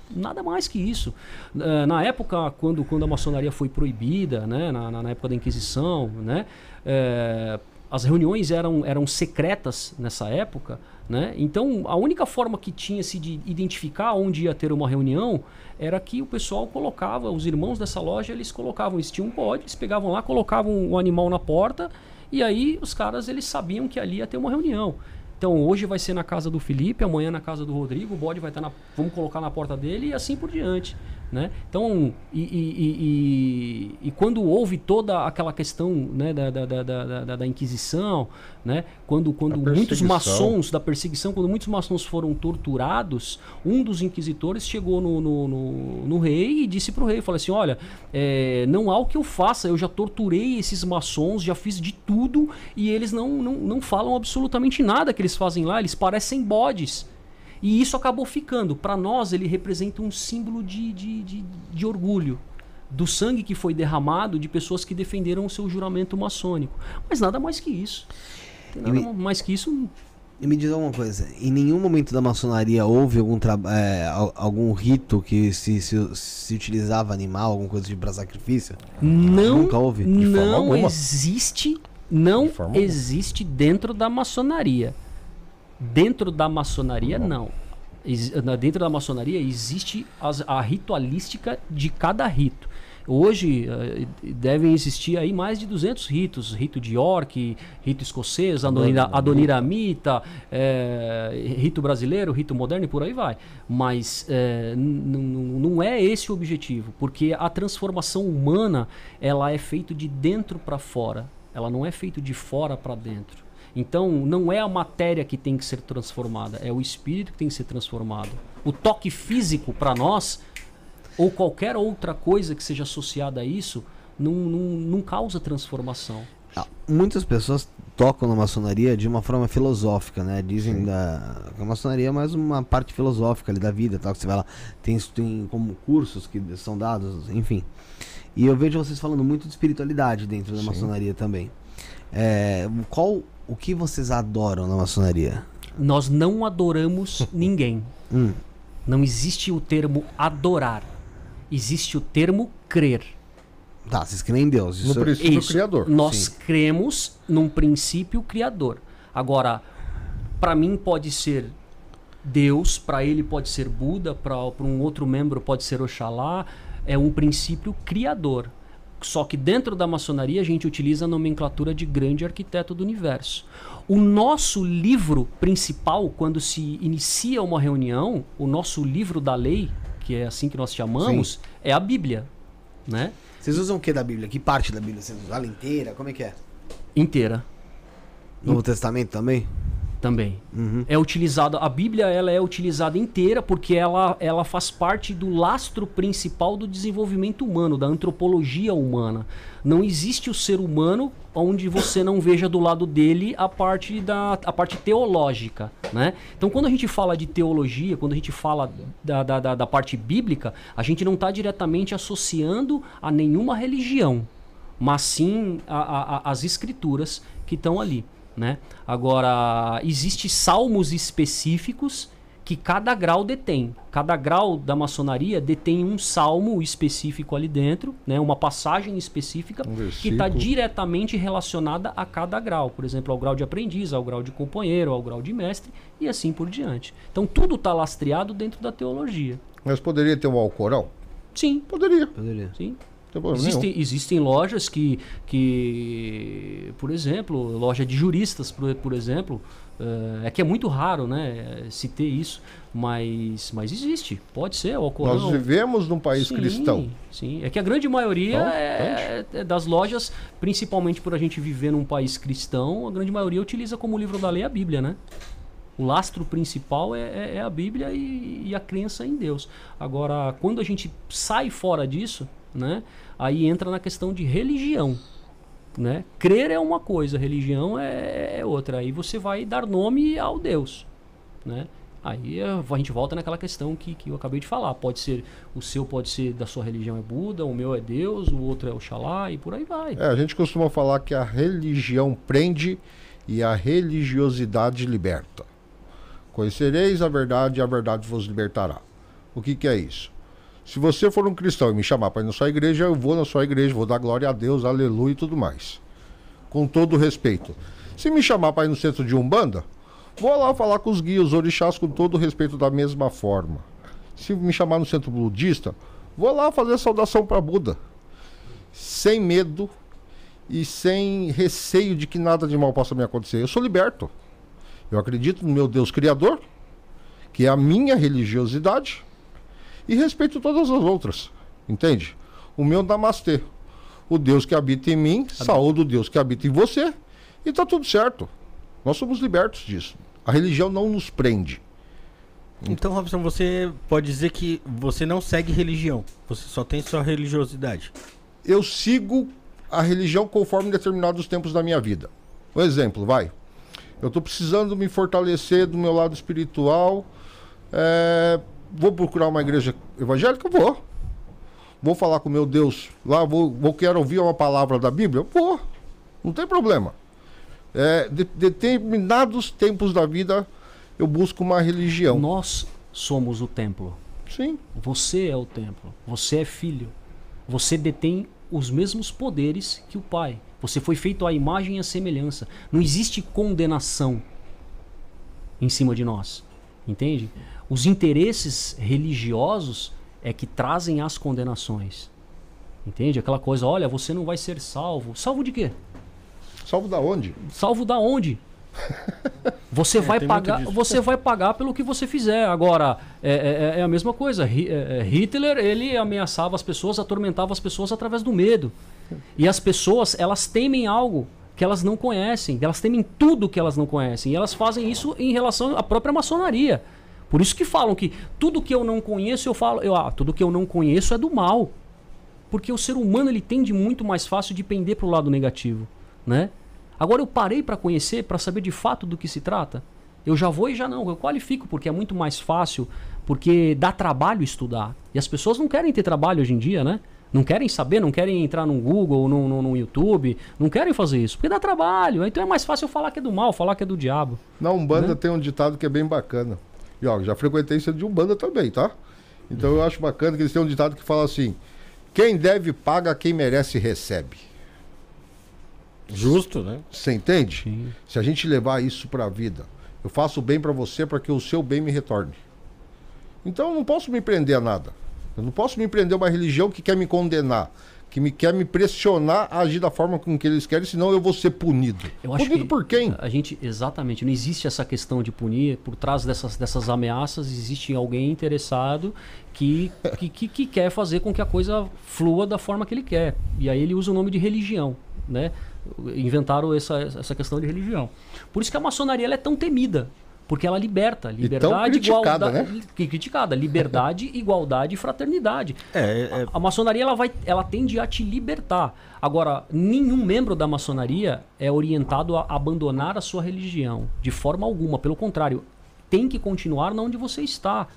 Nada mais que isso. Uh, na época, quando, quando a maçonaria foi proibida, né, na, na época da Inquisição, né, uh, as reuniões eram, eram secretas nessa época, né? Então, a única forma que tinha-se de identificar onde ia ter uma reunião era que o pessoal colocava, os irmãos dessa loja, eles colocavam, eles tinham um bode, eles pegavam lá, colocavam o animal na porta e aí os caras eles sabiam que ali ia ter uma reunião. Então, hoje vai ser na casa do Felipe, amanhã na casa do Rodrigo, o bode vai estar na, vamos colocar na porta dele e assim por diante. Né? Então, e, e, e, e, quando houve toda aquela questão né, da, da, da, da, da Inquisição, né, quando, quando muitos maçons, da perseguição, quando muitos maçons foram torturados, um dos inquisitores chegou no, no, no, no rei e disse para o rei, falou assim, olha, é, não há o que eu faça, eu já torturei esses maçons, já fiz de tudo e eles não, não, não falam absolutamente nada que eles fazem lá, eles parecem bodes. E isso acabou ficando. Para nós, ele representa um símbolo de, de, de, de orgulho do sangue que foi derramado de pessoas que defenderam o seu juramento maçônico. Mas nada mais que isso. Nada me, mais que isso. E me diz alguma coisa, em nenhum momento da maçonaria houve algum, é, algum rito que se, se, se, utilizava animal, alguma coisa de para sacrifício? Não, Nunca houve? não existe, não existe dentro da maçonaria. Dentro da maçonaria, não. Dentro da maçonaria existe a ritualística de cada rito. Hoje uh, devem existir aí mais de 200 ritos, rito de York, rito escocês, adonira, adoniramita, é, rito brasileiro, rito moderno e por aí vai. Mas é, não é esse o objetivo, porque a transformação humana ela é feita de dentro para fora, ela não é feita de fora para dentro. Então, não é a matéria que tem que ser transformada, é o espírito que tem que ser transformado. O toque físico para nós, ou qualquer outra coisa que seja associada a isso, não, não, não causa transformação. Ah, muitas pessoas tocam na maçonaria de uma forma filosófica, né? Dizem da, que a maçonaria é mais uma parte filosófica ali da vida, tal, que você vai lá, tem, tem como cursos que são dados, enfim. E eu vejo vocês falando muito de espiritualidade dentro da Sim. maçonaria também. É, qual o que vocês adoram na maçonaria? Nós não adoramos ninguém. Hum. Não existe o termo adorar. Existe o termo crer. Tá, vocês creem em Deus. Isso no é princípio isso. criador. Nós Sim. cremos num princípio criador. Agora, para mim pode ser Deus, para ele pode ser Buda, para um outro membro pode ser Oxalá. É um princípio criador. Só que dentro da maçonaria a gente utiliza a nomenclatura de grande arquiteto do universo. O nosso livro principal, quando se inicia uma reunião, o nosso livro da lei, que é assim que nós chamamos, Sim. é a Bíblia. Né? Vocês usam o que da Bíblia? Que parte da Bíblia? Vocês usam ela inteira? Como é que é? Inteira. Novo Testamento também? Também. Uhum. É utilizada a Bíblia ela é utilizada inteira porque ela, ela faz parte do lastro principal do desenvolvimento humano, da antropologia humana. Não existe o ser humano onde você não veja do lado dele a parte da a parte teológica, né? Então quando a gente fala de teologia, quando a gente fala da, da, da, da parte bíblica, a gente não está diretamente associando a nenhuma religião, mas sim a, a, a, as escrituras que estão ali. Né? Agora, existe salmos específicos que cada grau detém. Cada grau da maçonaria detém um salmo específico ali dentro, né? uma passagem específica um que está diretamente relacionada a cada grau. Por exemplo, ao grau de aprendiz, ao grau de companheiro, ao grau de mestre e assim por diante. Então tudo está lastreado dentro da teologia. Mas poderia ter um Alcorão? Sim. Poderia. Poderia. Sim. Existem, existem lojas que, que, por exemplo, loja de juristas, por, por exemplo, uh, é que é muito raro, né, se ter isso, mas, mas existe, pode ser. O Alcorão, Nós vivemos num país sim, cristão. Sim, é que a grande maioria então, é, é, das lojas, principalmente por a gente viver num país cristão, a grande maioria utiliza como livro da lei a Bíblia, né? O lastro principal é, é, é a Bíblia e, e, a crença em Deus. Agora, quando a gente sai fora disso, né? Aí entra na questão de religião. Né? Crer é uma coisa, religião é, é outra. Aí você vai dar nome ao Deus. Né? Aí a gente volta naquela questão que, que eu acabei de falar. Pode ser, o seu pode ser da sua religião é Buda, o meu é Deus, o outro é Oxalá e por aí vai. É, a gente costuma falar que a religião prende e a religiosidade liberta. Conhecereis a verdade e a verdade vos libertará. O que, que é isso? Se você for um cristão e me chamar para ir na sua igreja, eu vou na sua igreja, vou dar glória a Deus, aleluia e tudo mais. Com todo respeito. Se me chamar para ir no centro de Umbanda, vou lá falar com os guias, os orixás, com todo respeito da mesma forma. Se me chamar no centro budista, vou lá fazer saudação para Buda. Sem medo e sem receio de que nada de mal possa me acontecer. Eu sou liberto. Eu acredito no meu Deus Criador, que é a minha religiosidade E respeito todas as outras. Entende? O meu namastê. O Deus que habita em mim, saúde o Deus que habita em você. E tá tudo certo. Nós somos libertos disso. A religião não nos prende. Então, Robson, você pode dizer que você não segue religião. Você só tem sua religiosidade. Eu sigo a religião conforme determinados tempos da minha vida. Um exemplo, vai. Eu estou precisando me fortalecer do meu lado espiritual. É, vou procurar uma igreja evangélica? Vou. Vou falar com meu Deus lá, vou, vou quero ouvir uma palavra da Bíblia? Vou. Não tem problema. É, de, determinados tempos da vida eu busco uma religião. Nós somos o templo. Sim. Você é o templo. Você é filho. Você detém os mesmos poderes que o Pai. Você foi feito à imagem e à semelhança. Não existe condenação em cima de nós. Entende? Os interesses religiosos é que trazem as condenações. Entende? Aquela coisa, olha, você não vai ser salvo. Salvo de quê? Salvo da onde? Salvo da onde? Você é, vai pagar, você vai pagar pelo que você fizer. Agora é, é, é a mesma coisa. É, é, Hitler ele ameaçava as pessoas, atormentava as pessoas através do medo. E as pessoas elas temem algo que elas não conhecem. Elas temem tudo que elas não conhecem. E elas fazem isso em relação à própria maçonaria. Por isso que falam que tudo que eu não conheço eu falo, eu, ah, tudo que eu não conheço é do mal. Porque o ser humano ele tende muito mais fácil de pender para o lado negativo, né? Agora eu parei para conhecer, para saber de fato do que se trata. Eu já vou e já não, eu qualifico porque é muito mais fácil, porque dá trabalho estudar. E as pessoas não querem ter trabalho hoje em dia, né? Não querem saber, não querem entrar no Google, no, no, no, YouTube, não querem fazer isso, porque dá trabalho. Então é mais fácil falar que é do mal, falar que é do diabo. Na Umbanda né? tem um ditado que é bem bacana. E ó, já frequentei isso de Umbanda também, tá? Então eu acho bacana que eles têm um ditado que fala assim: quem deve paga, quem merece recebe. Justo, né? Você entende? Sim. Se a gente levar isso para a vida, eu faço bem para você para que o seu bem me retorne. Então eu não posso me prender a nada. Eu não posso me prender a uma religião que quer me condenar, que me quer me pressionar a agir da forma com que eles querem, senão eu vou ser punido. Eu acho punido que por quem? A gente exatamente, não existe essa questão de punir, por trás dessas, dessas ameaças existe alguém interessado que, que, que, que quer fazer com que a coisa flua da forma que ele quer. E aí ele usa o nome de religião, né? inventaram essa, essa questão de religião. Por isso que a maçonaria é tão temida. Porque ela liberta. Liberdade, igualdade. Né? Criticada. Liberdade, igualdade e fraternidade. É, é... A, a, maçonaria ela vai, ela tende a te libertar. Agora, nenhum membro da maçonaria é orientado a abandonar a sua religião. De forma alguma. Pelo contrário, tem que continuar onde você está.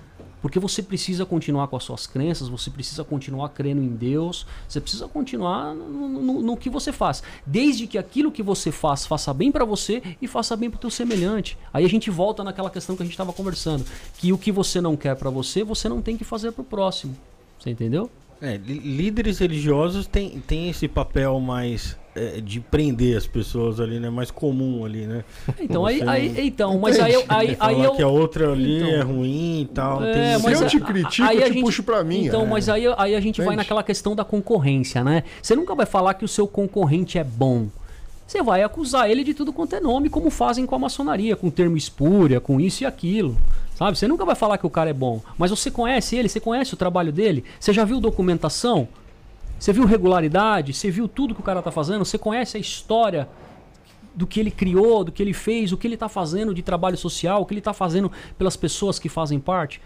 Porque você precisa continuar com as suas crenças, você precisa continuar crendo em Deus, você precisa continuar no, no, no que você faz. Desde que aquilo que você faz faça bem para você e faça bem para o teu semelhante. Aí a gente volta naquela questão que a gente estava conversando, que o que você não quer para você, você não tem que fazer para o próximo. Você entendeu? É, líderes religiosos têm, têm esse papel mais é, de prender as pessoas ali, né? Mais comum ali, né? Então, aí, aí, então, mas aí, aí, aí eu... que a outra ali então, é ruim e tal. É, Se eu te critico, aí eu te gente, puxo pra mim. Então, é. mas aí, aí a gente Entende? vai naquela questão da concorrência, né? Você nunca vai falar que o seu concorrente é bom. Você vai acusar ele de tudo quanto é nome, como fazem com a maçonaria, com termo espúria, com isso e aquilo. Sabe? Você nunca vai falar que o cara é bom. Mas você conhece ele, você conhece o trabalho dele, você já viu documentação? Você viu regularidade? Você viu tudo que o cara tá fazendo? Você conhece a história do que ele criou, do que ele fez, o que ele está fazendo de trabalho social, o que ele está fazendo pelas pessoas que fazem parte?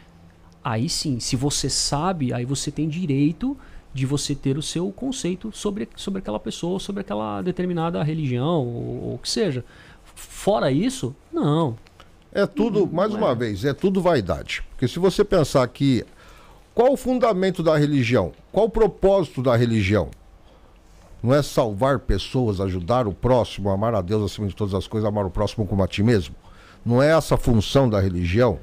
Aí sim, se você sabe, aí você tem direito de você ter o seu conceito sobre, sobre aquela pessoa, sobre aquela determinada religião, ou o que seja. Fora isso, não. É tudo, mais uma é. vez, é tudo vaidade. Porque se você pensar que qual o fundamento da religião? Qual o propósito da religião? Não é salvar pessoas, ajudar o próximo, amar a Deus acima de todas as coisas, amar o próximo como a ti mesmo? Não é essa a função da religião?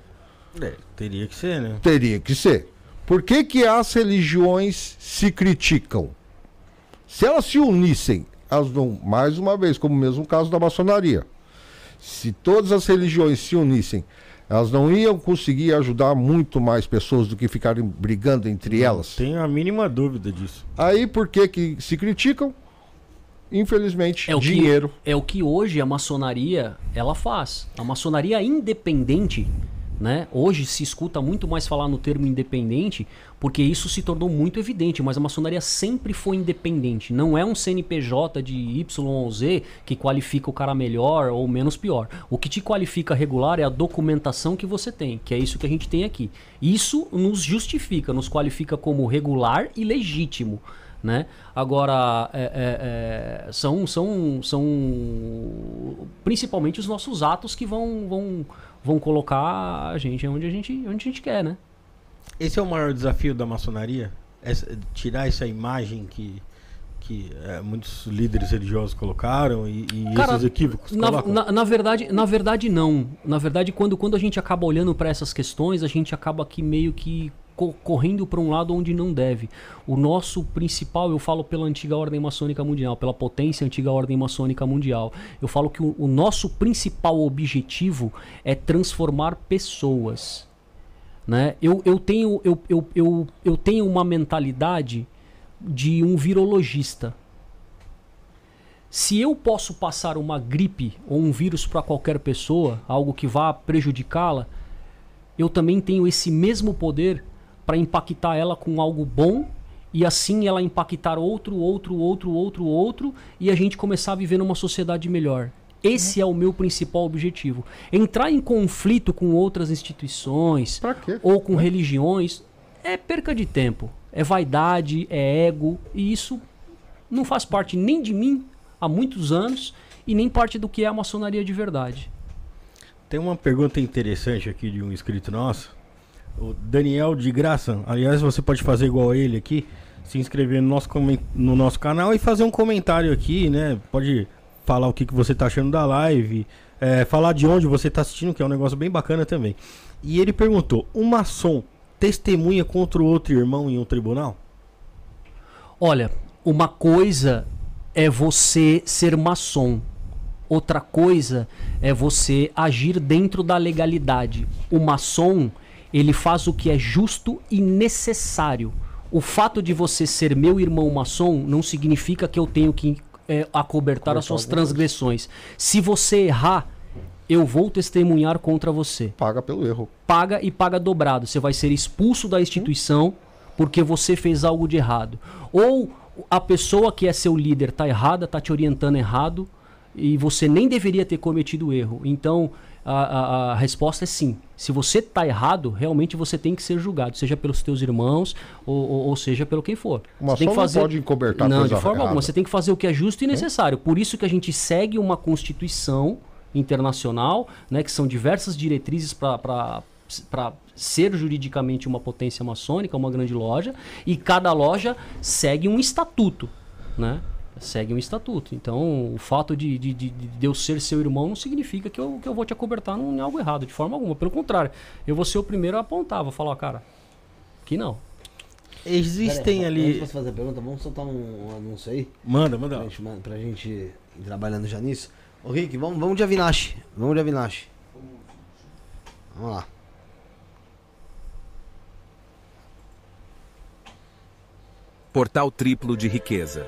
É, teria que ser, né? Teria que ser. Por que, que as religiões se criticam? Se elas se unissem, elas não, mais uma vez, como mesmo caso da maçonaria, se todas as religiões se unissem, elas não iam conseguir ajudar muito mais pessoas do que ficarem brigando entre não, elas. Tenho a mínima dúvida disso. Aí por que que se criticam? Infelizmente, é o dinheiro. Que, é o que hoje a maçonaria ela faz. A maçonaria independente Né? Hoje se escuta muito mais falar no termo independente, porque isso se tornou muito evidente, mas a maçonaria sempre foi independente. Não é um CNPJ de Y ou Z que qualifica o cara melhor ou menos pior. O que te qualifica regular é a documentação que você tem, que é isso que a gente tem aqui. Isso nos justifica, nos qualifica como regular e legítimo. Né? Agora, é, é, é, são, são, são principalmente os nossos atos que vão, vão vão colocar a gente onde a gente, onde a gente quer, né? Esse é o maior desafio da maçonaria? Essa, tirar essa imagem que, que é, muitos líderes religiosos colocaram e, e Cara, esses equívocos na, na, na, verdade na verdade não na verdade quando, quando a gente acaba olhando para essas questões a gente acaba aqui meio que correndo para um lado onde não deve. O nosso principal, eu falo pela antiga ordem maçônica mundial, pela potência antiga ordem maçônica mundial, eu falo que o, o nosso principal objetivo é transformar pessoas. Né? Eu, eu, tenho, eu, eu, eu, eu tenho uma mentalidade de um virologista. Se eu posso passar uma gripe ou um vírus para qualquer pessoa, algo que vá prejudicá-la, eu também tenho esse mesmo poder para impactar ela com algo bom e assim ela impactar outro, outro, outro, outro, outro e a gente começar a viver numa sociedade melhor. Esse é o meu principal objetivo. Entrar em conflito com outras instituições ou com religiões é perca de tempo, é vaidade, é ego e isso não faz parte nem de mim há muitos anos e nem parte do que é a maçonaria de verdade. Tem uma pergunta interessante aqui de um inscrito nosso o Daniel de Graça. Aliás, você pode fazer igual ele aqui, se inscrever no nosso, no nosso canal e fazer um comentário aqui, né? Pode falar o que, que você tá achando da live, é, falar de onde você tá assistindo, que é um negócio bem bacana também. E ele perguntou: um maçom testemunha contra o outro irmão em um tribunal? Olha, uma coisa é você ser maçom. Outra coisa é você agir dentro da legalidade. O maçom, ele faz o que é justo e necessário. O fato de você ser meu irmão maçom não significa que eu tenho que é, acobertar as suas transgressões. Se você errar, eu vou testemunhar contra você. Paga pelo erro. Paga e paga dobrado. Você vai ser expulso da instituição porque você fez algo de errado. Ou a pessoa que é seu líder está errada, está te orientando errado e você nem deveria ter cometido erro. Então, a, a, a resposta é sim. Se você está errado, realmente você tem que ser julgado, seja pelos teus irmãos ou, ou, ou seja pelo quem for. Uma você tem que fazer... não pode encobertar Não, de forma errada. alguma. Você tem que fazer o que é justo e necessário. Por isso que a gente segue uma constituição internacional, né, que são diversas diretrizes para ser juridicamente uma potência maçônica, uma grande loja, e cada loja segue um estatuto, né? Segue um estatuto. Então, o fato de, de, de, de, eu ser seu irmão não significa que eu, que eu vou te acobertar em algo errado, de forma alguma. Pelo contrário, eu vou ser o primeiro a apontar, vou falar, cara, que não. Existem Pera, ali. Antes fazer a pergunta, vamos soltar um, um anúncio aí? Manda, manda. Pra gente, pra gente ir trabalhando já nisso. Ô Rick, vamos, vamos de Avinash. Vamos de Avinash. Vamos lá. Portal triplo de riqueza.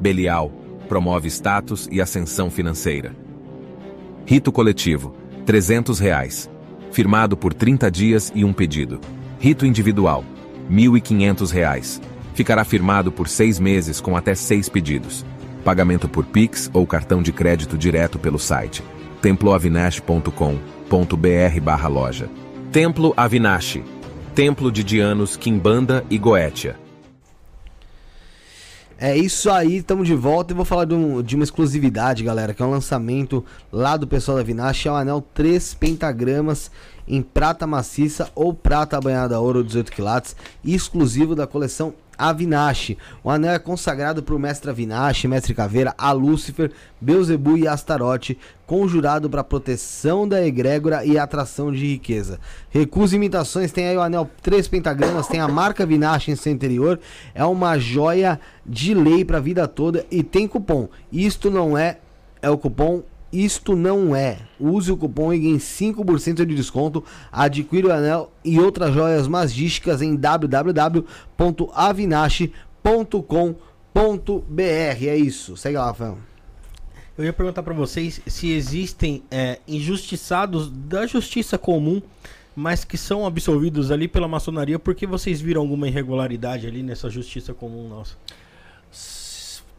Belial promove status e ascensão financeira. Rito coletivo, 300 reais. Firmado por 30 dias e um pedido. Rito individual, 1.500 reais. Ficará firmado por seis meses com até seis pedidos. Pagamento por Pix ou cartão de crédito direto pelo site temploavinash.com.br barra loja. Templo Avinash, Templo de Dianos, Quimbanda e Goetia. É isso aí, estamos de volta e vou falar de, um, de, uma exclusividade, galera, que é um lançamento lá do pessoal da Vinache, é o anel 3 pentagramas em prata maciça ou prata banhada a ouro 18 quilates, exclusivo da coleção Avinashi. O anel é consagrado por mestre Avinashi, mestre Caveira, a Lúcifer, Beuzebu e Astarote, conjurado para proteção da egrégora e atração de riqueza. Recusa imitações, tem aí o anel três pentagramas, tem a marca Vinache em seu interior, é uma joia de lei para a vida toda e tem cupom. Isto não é é o cupom isto não é. Use o cupom e ganhe 5% de desconto. Adquira o anel e outras joias magísticas em www.avinache.com.br. É isso. Segue lá, Rafael. Eu ia perguntar para vocês se existem é, injustiçados da justiça comum, mas que são absolvidos ali pela maçonaria porque vocês viram alguma irregularidade ali nessa justiça comum nossa.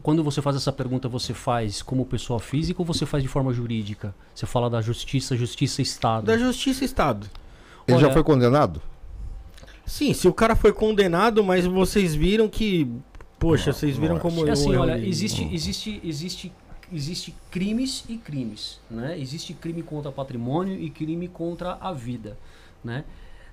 Quando você faz essa pergunta, você faz como pessoa física ou você faz de forma jurídica? Você fala da justiça, justiça Estado. Da justiça Estado. Ele Olha, já foi condenado? Sim, se o cara foi condenado, mas vocês viram que. Poxa, vocês viram como. É assim, olha, existe, existe, existe existe crimes e crimes, né? Existe crime contra patrimônio e crime contra a vida, né?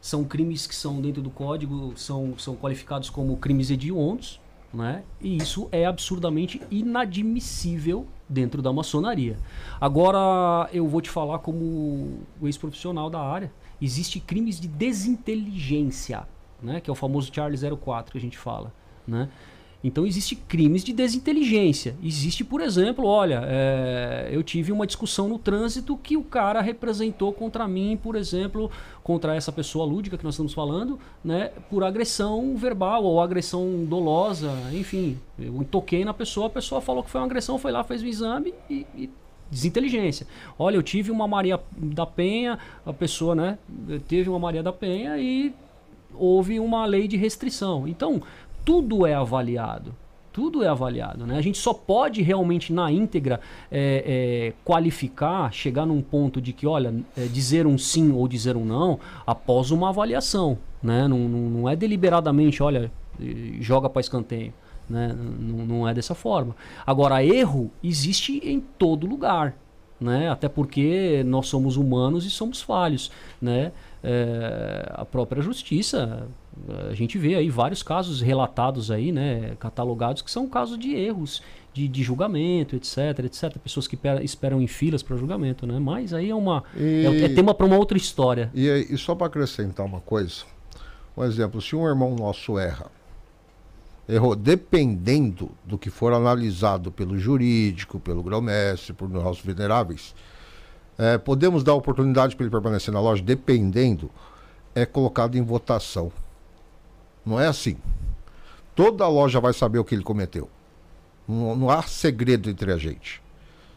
São crimes que são dentro do código são, são qualificados como crimes hediondos, né? E isso é absurdamente inadmissível dentro da maçonaria. Agora eu vou te falar como ex-profissional da área, existe crimes de desinteligência, né? Que é o famoso Charles 04 que a gente fala, né? Então existe crimes de desinteligência. Existe, por exemplo, olha, é, eu tive uma discussão no trânsito que o cara representou contra mim, por exemplo, contra essa pessoa lúdica que nós estamos falando, né, por agressão verbal ou agressão dolosa, enfim, eu toquei na pessoa, a pessoa falou que foi uma agressão, foi lá, fez o exame e, e desinteligência. Olha, eu tive uma Maria da Penha, a pessoa, né, teve uma Maria da Penha e houve uma lei de restrição. Então, tudo é avaliado. Tudo é avaliado. Né? A gente só pode realmente, na íntegra, é, é, qualificar, chegar num ponto de que, olha, é, dizer um sim ou dizer um não após uma avaliação. Né? Não, não, não é deliberadamente, olha, joga para escanteio. Né? Não, não é dessa forma. Agora, erro existe em todo lugar. Né? Até porque nós somos humanos e somos falhos. Né? É, a própria justiça a gente vê aí vários casos relatados aí, né, catalogados, que são casos de erros de, de julgamento, etc, etc. Pessoas que pera, esperam em filas para julgamento, né? Mas aí é uma e, é, é, tema para uma outra história. E, e só para acrescentar uma coisa, um exemplo, se um irmão nosso erra, errou, dependendo do que for analisado pelo jurídico, pelo grão-mestre, por nossos veneráveis, é, podemos dar oportunidade para ele permanecer na loja, dependendo, é colocado em votação. Não é assim. Toda loja vai saber o que ele cometeu. Não, não há segredo entre a gente.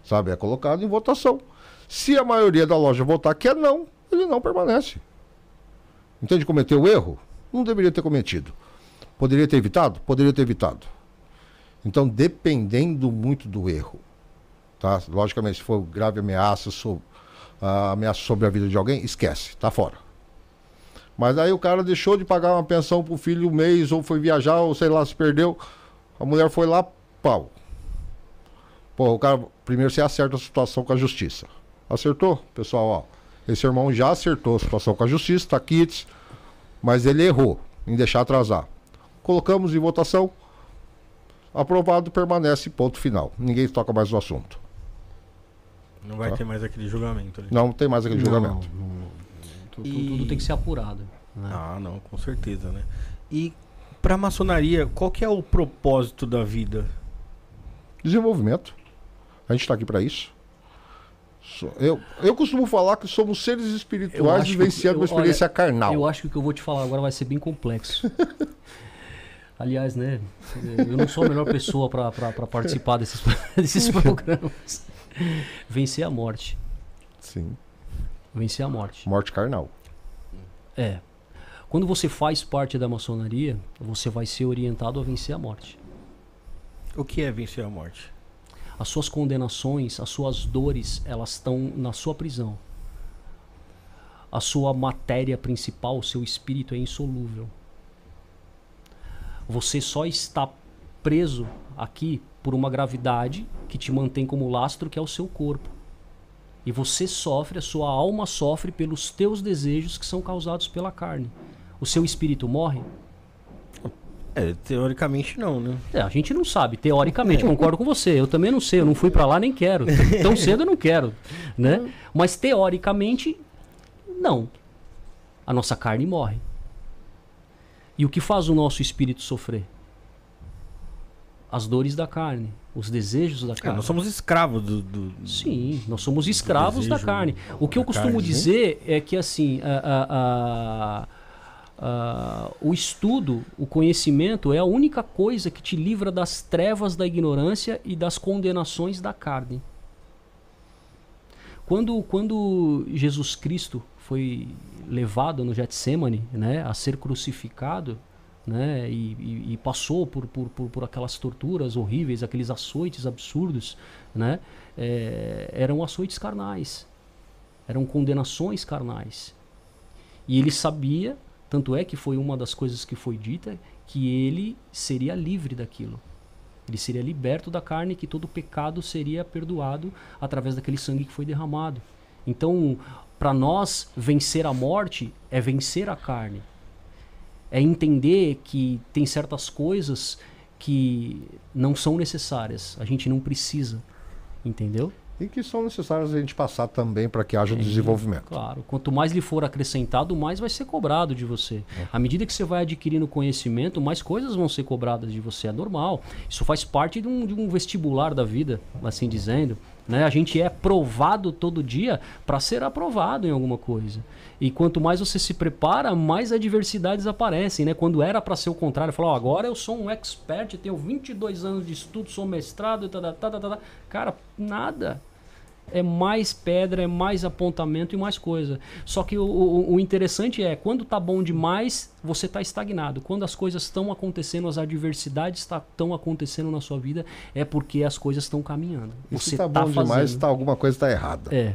Sabe? É colocado em votação. Se a maioria da loja votar que é não, ele não permanece. Entende? Cometeu erro? Não deveria ter cometido. Poderia ter evitado? Poderia ter evitado. Então, dependendo muito do erro, tá? Logicamente, se for grave ameaça, so, uh, ameaça sobre a vida de alguém, esquece, tá fora. Mas aí o cara deixou de pagar uma pensão pro filho um mês, ou foi viajar, ou sei lá, se perdeu. A mulher foi lá, pau. Pô, o cara, primeiro você acerta a situação com a justiça. Acertou? Pessoal, ó. Esse irmão já acertou a situação com a justiça, tá kits, mas ele errou em deixar atrasar. Colocamos em votação. Aprovado, permanece, ponto final. Ninguém toca mais no assunto. Não vai tá? ter mais aquele julgamento ali. Não tem mais aquele não, julgamento. Não, tudo, e... tudo tem que ser apurado. Né? Ah, não, com certeza, né? E para maçonaria, qual que é o propósito da vida? Desenvolvimento. A gente está aqui para isso. Eu, eu costumo falar que somos seres espirituais vivenciando uma experiência olha, carnal. Eu acho que o que eu vou te falar agora vai ser bem complexo. Aliás, né? Eu não sou a melhor pessoa para participar desses, desses programas. Vencer a morte. Sim. Vencer a morte. Morte carnal. É. Quando você faz parte da maçonaria, você vai ser orientado a vencer a morte. O que é vencer a morte? As suas condenações, as suas dores, elas estão na sua prisão. A sua matéria principal, o seu espírito é insolúvel. Você só está preso aqui por uma gravidade que te mantém como lastro, que é o seu corpo. E você sofre, a sua alma sofre pelos teus desejos que são causados pela carne. O seu espírito morre? É, teoricamente não, né? É, a gente não sabe, teoricamente, concordo com você. Eu também não sei, eu não fui para lá nem quero. Tão cedo eu não quero, né? Mas teoricamente, não. A nossa carne morre. E o que faz o nosso espírito sofrer? As dores da carne, os desejos da É, carne. nós somos escravos do. do- Sim, nós somos escravos da carne. O que eu costumo carne, né? dizer é que assim, a- a- a- o estudo, o conhecimento é a única coisa que te livra das trevas da ignorância e das condenações da carne. Quando, quando Jesus Cristo foi levado no Getsemane, né, a ser crucificado, né, e, e- e passou por, por, por, por aquelas torturas horríveis, aqueles açoites absurdos, né, é, eram açoites carnais, eram condenações carnais. E ele sabia, tanto é que foi uma das coisas que foi dita, que ele seria livre daquilo. Ele seria liberto da carne, que todo pecado seria perdoado através daquele sangue que foi derramado. Então, para nós, vencer a morte é vencer a carne. É entender que tem certas coisas que não são necessárias, a gente não precisa. Entendeu? E que são necessárias a gente passar também para que haja um desenvolvimento. Claro, quanto mais lhe for acrescentado, mais vai ser cobrado de você. À medida que você vai adquirindo conhecimento, mais coisas vão ser cobradas de você. É normal. Isso faz parte de um, de um vestibular da vida, assim dizendo. Né? A gente é provado todo dia para ser aprovado em alguma coisa. E quanto mais você se prepara, mais adversidades aparecem. Né? Quando era para ser o contrário, falar, "Ó, agora eu sou um expert, tenho 22 anos de estudo, sou mestrado, tá, tá, tá, tá, tá. cara, nada é mais pedra, é mais apontamento e mais coisa. Só que o, o, o interessante é, quando tá bom demais, você tá estagnado. Quando as coisas estão acontecendo, as adversidades estão acontecendo na sua vida, é porque as coisas estão caminhando. E você se tá tá bom demais, fazendo. tá, alguma coisa está errada. É.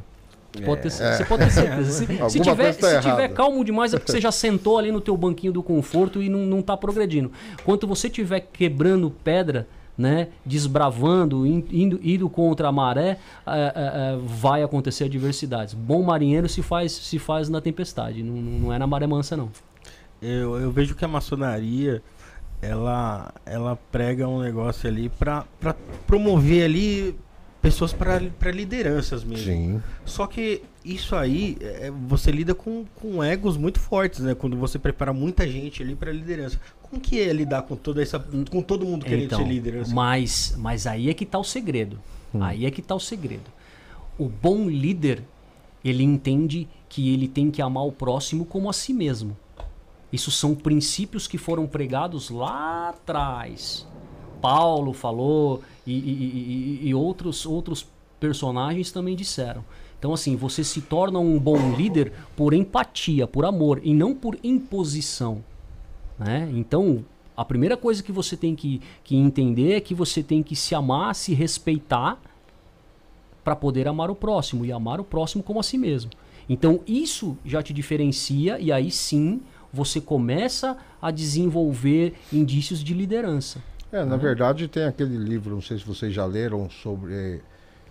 Pode ter- Você pode ter certeza. Se, se tiver, tá se tiver calmo demais é porque você já sentou ali no teu banquinho do conforto e não, não tá progredindo. Quando você estiver quebrando pedra, né, desbravando, in- indo, indo contra a maré, ah, ah, ah, vai acontecer adversidades. Bom marinheiro se faz, se faz na tempestade, não, não é na maré mansa não. Eu, eu vejo que a maçonaria ela, ela prega um negócio ali para promover ali pessoas para lideranças mesmo. Sim. Só que isso aí, é, você lida com, com egos muito fortes, né? Quando você prepara muita gente ali para liderança. Como que é lidar com toda essa, com todo mundo querendo Então, ser líder? assim? mas, mas aí é que tá o segredo. Aí é que tá o segredo. O bom líder, ele entende que ele tem que amar o próximo como a si mesmo. Isso são princípios que foram pregados lá atrás. Paulo falou e, e- e- e- e outros, outros personagens também disseram. Então, assim, você se torna um bom líder por empatia, por amor, e não por imposição. Né? Então, a primeira coisa que você tem que, que entender é que você tem que se amar, se respeitar para poder amar o próximo e amar o próximo como a si mesmo. Então, isso já te diferencia e aí sim você começa a desenvolver indícios de liderança. É, na verdade tem aquele livro, não sei se vocês já leram sobre.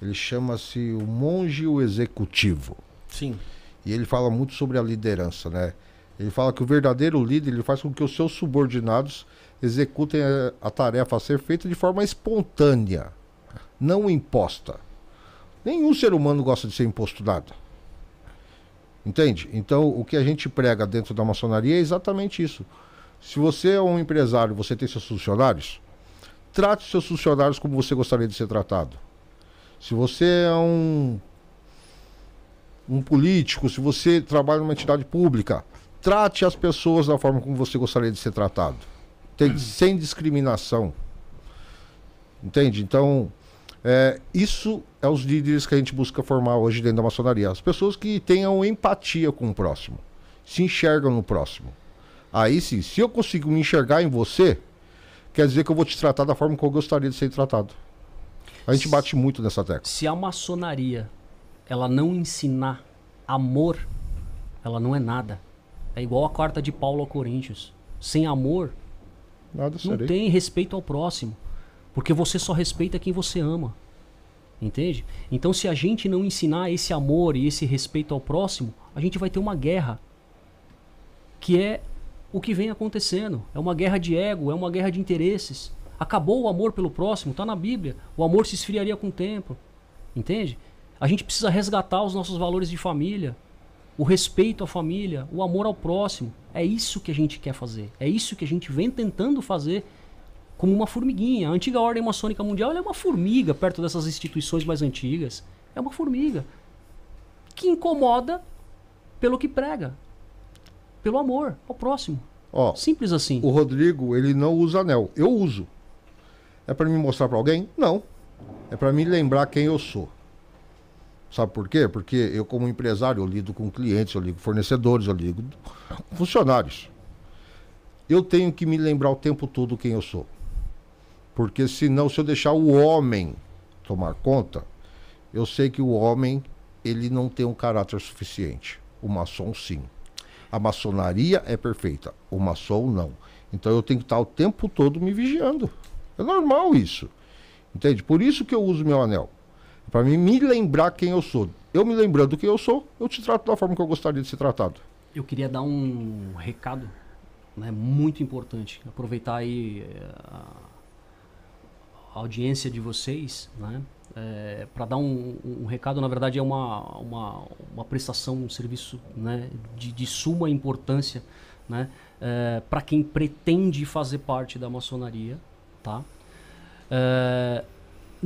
Ele chama-se O Monge e o Executivo. Sim. E ele fala muito sobre a liderança, né? Ele fala que o verdadeiro líder ele faz com que os seus subordinados executem a, a tarefa a ser feita de forma espontânea, não imposta. Nenhum ser humano gosta de ser imposto nada. Entende? Então, o que a gente prega dentro da maçonaria é exatamente isso. Se você é um empresário, você tem seus funcionários, trate seus funcionários como você gostaria de ser tratado. Se você é um um político, se você trabalha numa entidade pública, trate as pessoas da forma como você gostaria de ser tratado. Tem, sem discriminação. Entende? Então, é, isso é os líderes que a gente busca formar hoje dentro da maçonaria. As pessoas que tenham empatia com o próximo, se enxergam no próximo. Aí sim, se eu consigo me enxergar em você, quer dizer que eu vou te tratar da forma que eu gostaria de ser tratado. A gente bate muito nessa tecla. Se a maçonaria ela não ensinar amor, ela não é nada. É igual a carta de Paulo a Coríntios. Sem amor, Nada não serei. tem respeito ao próximo. Porque você só respeita quem você ama. Entende? Então, se a gente não ensinar esse amor e esse respeito ao próximo, a gente vai ter uma guerra. Que é o que vem acontecendo. É uma guerra de ego, é uma guerra de interesses. Acabou o amor pelo próximo, está na Bíblia. O amor se esfriaria com o tempo. Entende? A gente precisa resgatar os nossos valores de família, o respeito à família, o amor ao próximo. É isso que a gente quer fazer. É isso que a gente vem tentando fazer como uma formiguinha. A antiga ordem maçônica mundial é uma formiga perto dessas instituições mais antigas. É uma formiga que incomoda pelo que prega, pelo amor ao próximo. Ó, Simples assim. O Rodrigo, ele não usa anel. Eu uso. É para me mostrar para alguém? Não. É para me lembrar quem eu sou. Sabe por quê? Porque eu, como empresário, eu lido com clientes, eu lido com fornecedores, eu lido com funcionários. Eu tenho que me lembrar o tempo todo quem eu sou. Porque senão, se eu deixar o homem tomar conta, eu sei que o homem ele não tem um caráter suficiente. O maçom sim. A maçonaria é perfeita, o maçom não. Então eu tenho que estar o tempo todo me vigiando. É normal isso. Entende? Por isso que eu uso meu anel. Para mim me lembrar quem eu sou. Eu me lembrando quem eu sou, eu te trato da forma que eu gostaria de ser tratado. Eu queria dar um recado né, muito importante. Aproveitar aí eh, a audiência de vocês, né? É, para dar um, um, recado, na verdade, é uma, uma, uma prestação, um serviço né, de, de suma importância né, é, para quem pretende fazer parte da maçonaria. Tá? É,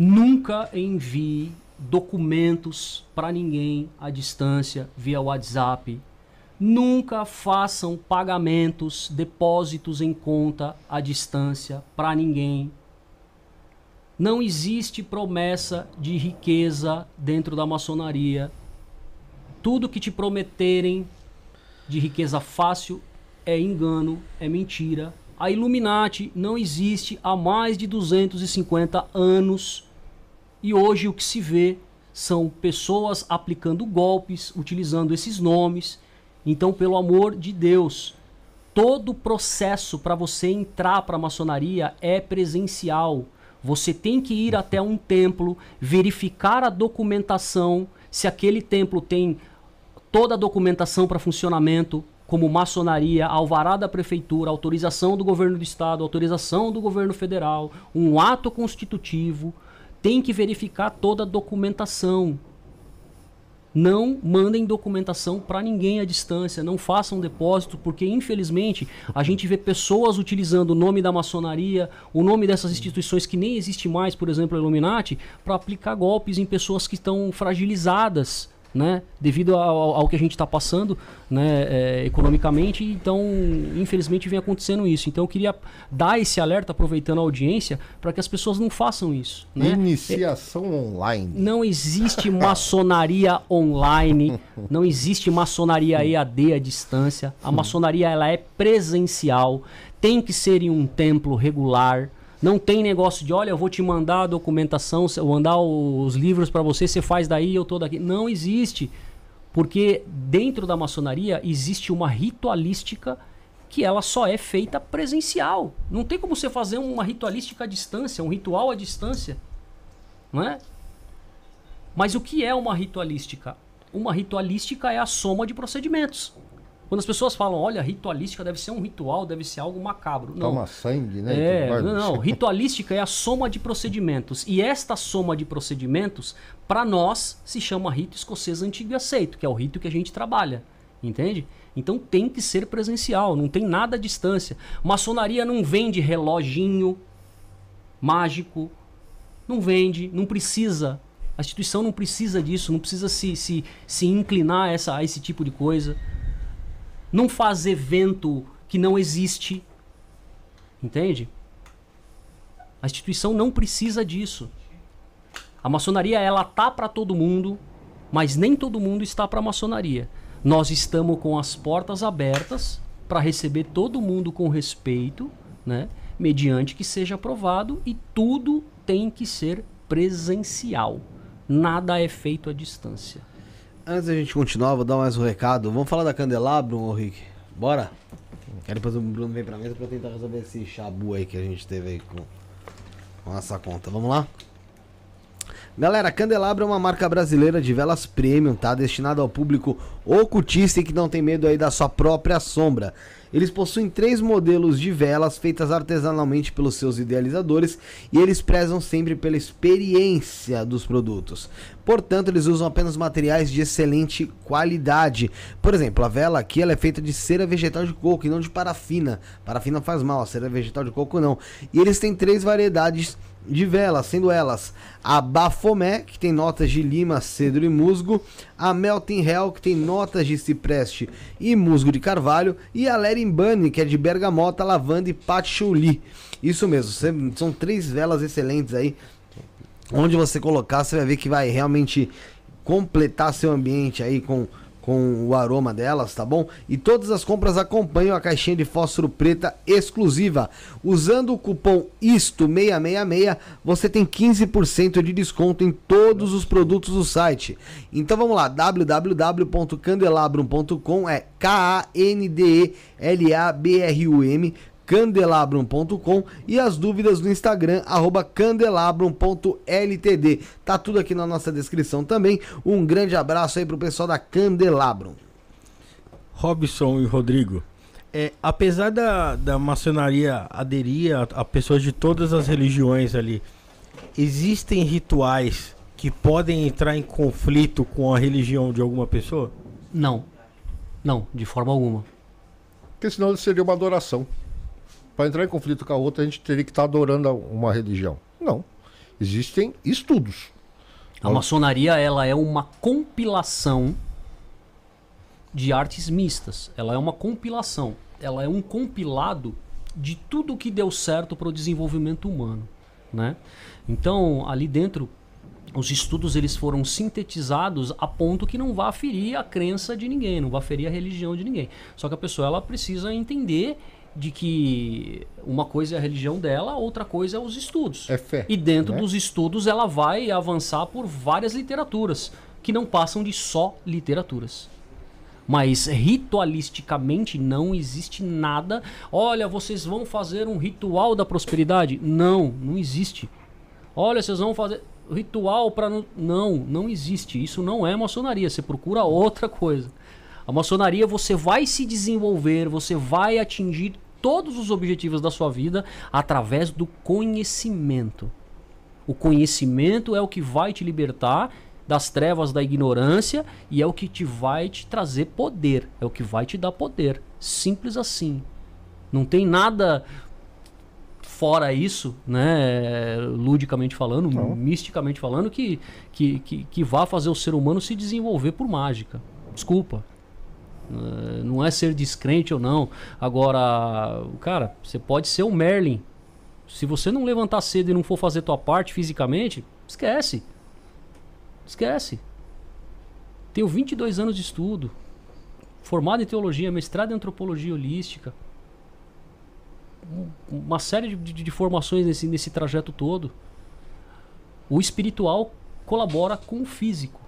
nunca envie documentos para ninguém à distância via WhatsApp. Nunca façam pagamentos, depósitos em conta à distância para ninguém não existe promessa de riqueza dentro da maçonaria. Tudo que te prometerem de riqueza fácil é engano, é mentira. A Illuminati não existe há mais de 250 anos. E hoje o que se vê são pessoas aplicando golpes, utilizando esses nomes. Então, pelo amor de Deus, todo o processo para você entrar para a maçonaria é presencial. Você tem que ir até um templo, verificar a documentação, se aquele templo tem toda a documentação para funcionamento, como maçonaria, alvará da prefeitura, autorização do governo do estado, autorização do governo federal, um ato constitutivo, tem que verificar toda a documentação. Não mandem documentação para ninguém à distância, não façam depósito, porque infelizmente a gente vê pessoas utilizando o nome da maçonaria, o nome dessas instituições que nem existe mais, por exemplo, a Illuminati, para aplicar golpes em pessoas que estão fragilizadas né? Devido ao, ao que a gente está passando, né? É, economicamente, então infelizmente vem acontecendo isso. Então eu queria dar esse alerta, aproveitando a audiência, para que as pessoas não façam isso. Né? Iniciação é, online. Não existe maçonaria online, não existe maçonaria EAD à distância. A maçonaria ela é presencial, tem que ser em um templo regular. Não tem negócio de, olha, eu vou te mandar a documentação, eu mandar os livros para você, você faz daí, eu tô daqui. Não existe. Porque dentro da maçonaria existe uma ritualística que ela só é feita presencial. Não tem como você fazer uma ritualística à distância, um ritual à distância. Não é? Mas o que é uma ritualística? Uma ritualística é a soma de procedimentos. Quando as pessoas falam, olha, ritualística deve ser um ritual, deve ser algo macabro. Não. Toma sangue, né? É, não, não. Ritualística é a soma de procedimentos. E esta soma de procedimentos, para nós, se chama rito escocês antigo e aceito, que é o rito que a gente trabalha. Entende? Então tem que ser presencial, não tem nada à distância. Maçonaria não vende reloginho mágico, não vende, não precisa. A instituição não precisa disso, não precisa se, se, se inclinar a, essa, a esse tipo de coisa não faz evento que não existe. Entende? A instituição não precisa disso. A maçonaria ela tá para todo mundo, mas nem todo mundo está para a maçonaria. Nós estamos com as portas abertas para receber todo mundo com respeito, né? Mediante que seja aprovado e tudo tem que ser presencial. Nada é feito à distância. Antes da gente continuar, vou dar mais um recado. Vamos falar da Candelabro, Rick? Bora? Quero depois o Bruno vem pra mesa pra tentar resolver esse chabu aí que a gente teve aí com, com essa conta. Vamos lá? Galera, Candelabro é uma marca brasileira de velas premium, tá? Destinada ao público ocultista e que não tem medo aí da sua própria sombra. Eles possuem três modelos de velas feitas artesanalmente pelos seus idealizadores e eles prezam sempre pela experiência dos produtos. Portanto, eles usam apenas materiais de excelente qualidade. Por exemplo, a vela aqui ela é feita de cera vegetal de coco e não de parafina. Parafina faz mal, cera vegetal de coco não. E eles têm três variedades de velas, sendo elas a Bafomé, que tem notas de lima, cedro e musgo, a Melting Hell, que tem notas de cipreste e musgo de carvalho, e a Lerimbane, que é de bergamota, lavanda e patchouli. Isso mesmo, são três velas excelentes aí. Onde você colocar, você vai ver que vai realmente completar seu ambiente aí com com o aroma delas, tá bom? E todas as compras acompanham a caixinha de fósforo preta exclusiva. Usando o cupom ISTO666, você tem 15% de desconto em todos os produtos do site. Então vamos lá, www.candelabrum.com é K A N D E L A B R U M candelabrum.com e as dúvidas no Instagram, arroba candelabrum.ltd. Tá tudo aqui na nossa descrição também. Um grande abraço aí pro pessoal da Candelabrum. Robson e Rodrigo, é, apesar da, da maçonaria aderir a, a pessoas de todas as religiões ali, existem rituais que podem entrar em conflito com a religião de alguma pessoa? Não. Não, de forma alguma. Porque senão seria uma adoração para entrar em conflito com a outra, a gente teria que estar tá adorando uma religião. Não. Existem estudos. A maçonaria ela é uma compilação de artes mistas. Ela é uma compilação. Ela é um compilado de tudo que deu certo para o desenvolvimento humano, né? Então, ali dentro, os estudos eles foram sintetizados a ponto que não vá ferir a crença de ninguém, não vá ferir a religião de ninguém. Só que a pessoa ela precisa entender de que uma coisa é a religião dela, outra coisa é os estudos. É fé. E dentro né? dos estudos ela vai avançar por várias literaturas, que não passam de só literaturas. Mas ritualisticamente não existe nada. Olha, vocês vão fazer um ritual da prosperidade? Não, não existe. Olha, vocês vão fazer ritual para não, não existe. Isso não é maçonaria. Você procura outra coisa. A maçonaria você vai se desenvolver, você vai atingir todos os objetivos da sua vida através do conhecimento. O conhecimento é o que vai te libertar das trevas da ignorância e é o que te vai te trazer poder, é o que vai te dar poder. Simples assim. Não tem nada fora isso, né, ludicamente falando, Não. misticamente falando, que, que, que, que vá fazer o ser humano se desenvolver por mágica. Desculpa, não é ser descrente ou não. Agora, cara, você pode ser o Merlin. Se você não levantar cedo e não for fazer tua parte fisicamente, esquece. Esquece. Tenho 22 anos de estudo. Formado em teologia, mestrado em antropologia holística. Uma série de, de, de formações nesse, nesse trajeto todo. O espiritual colabora com o físico.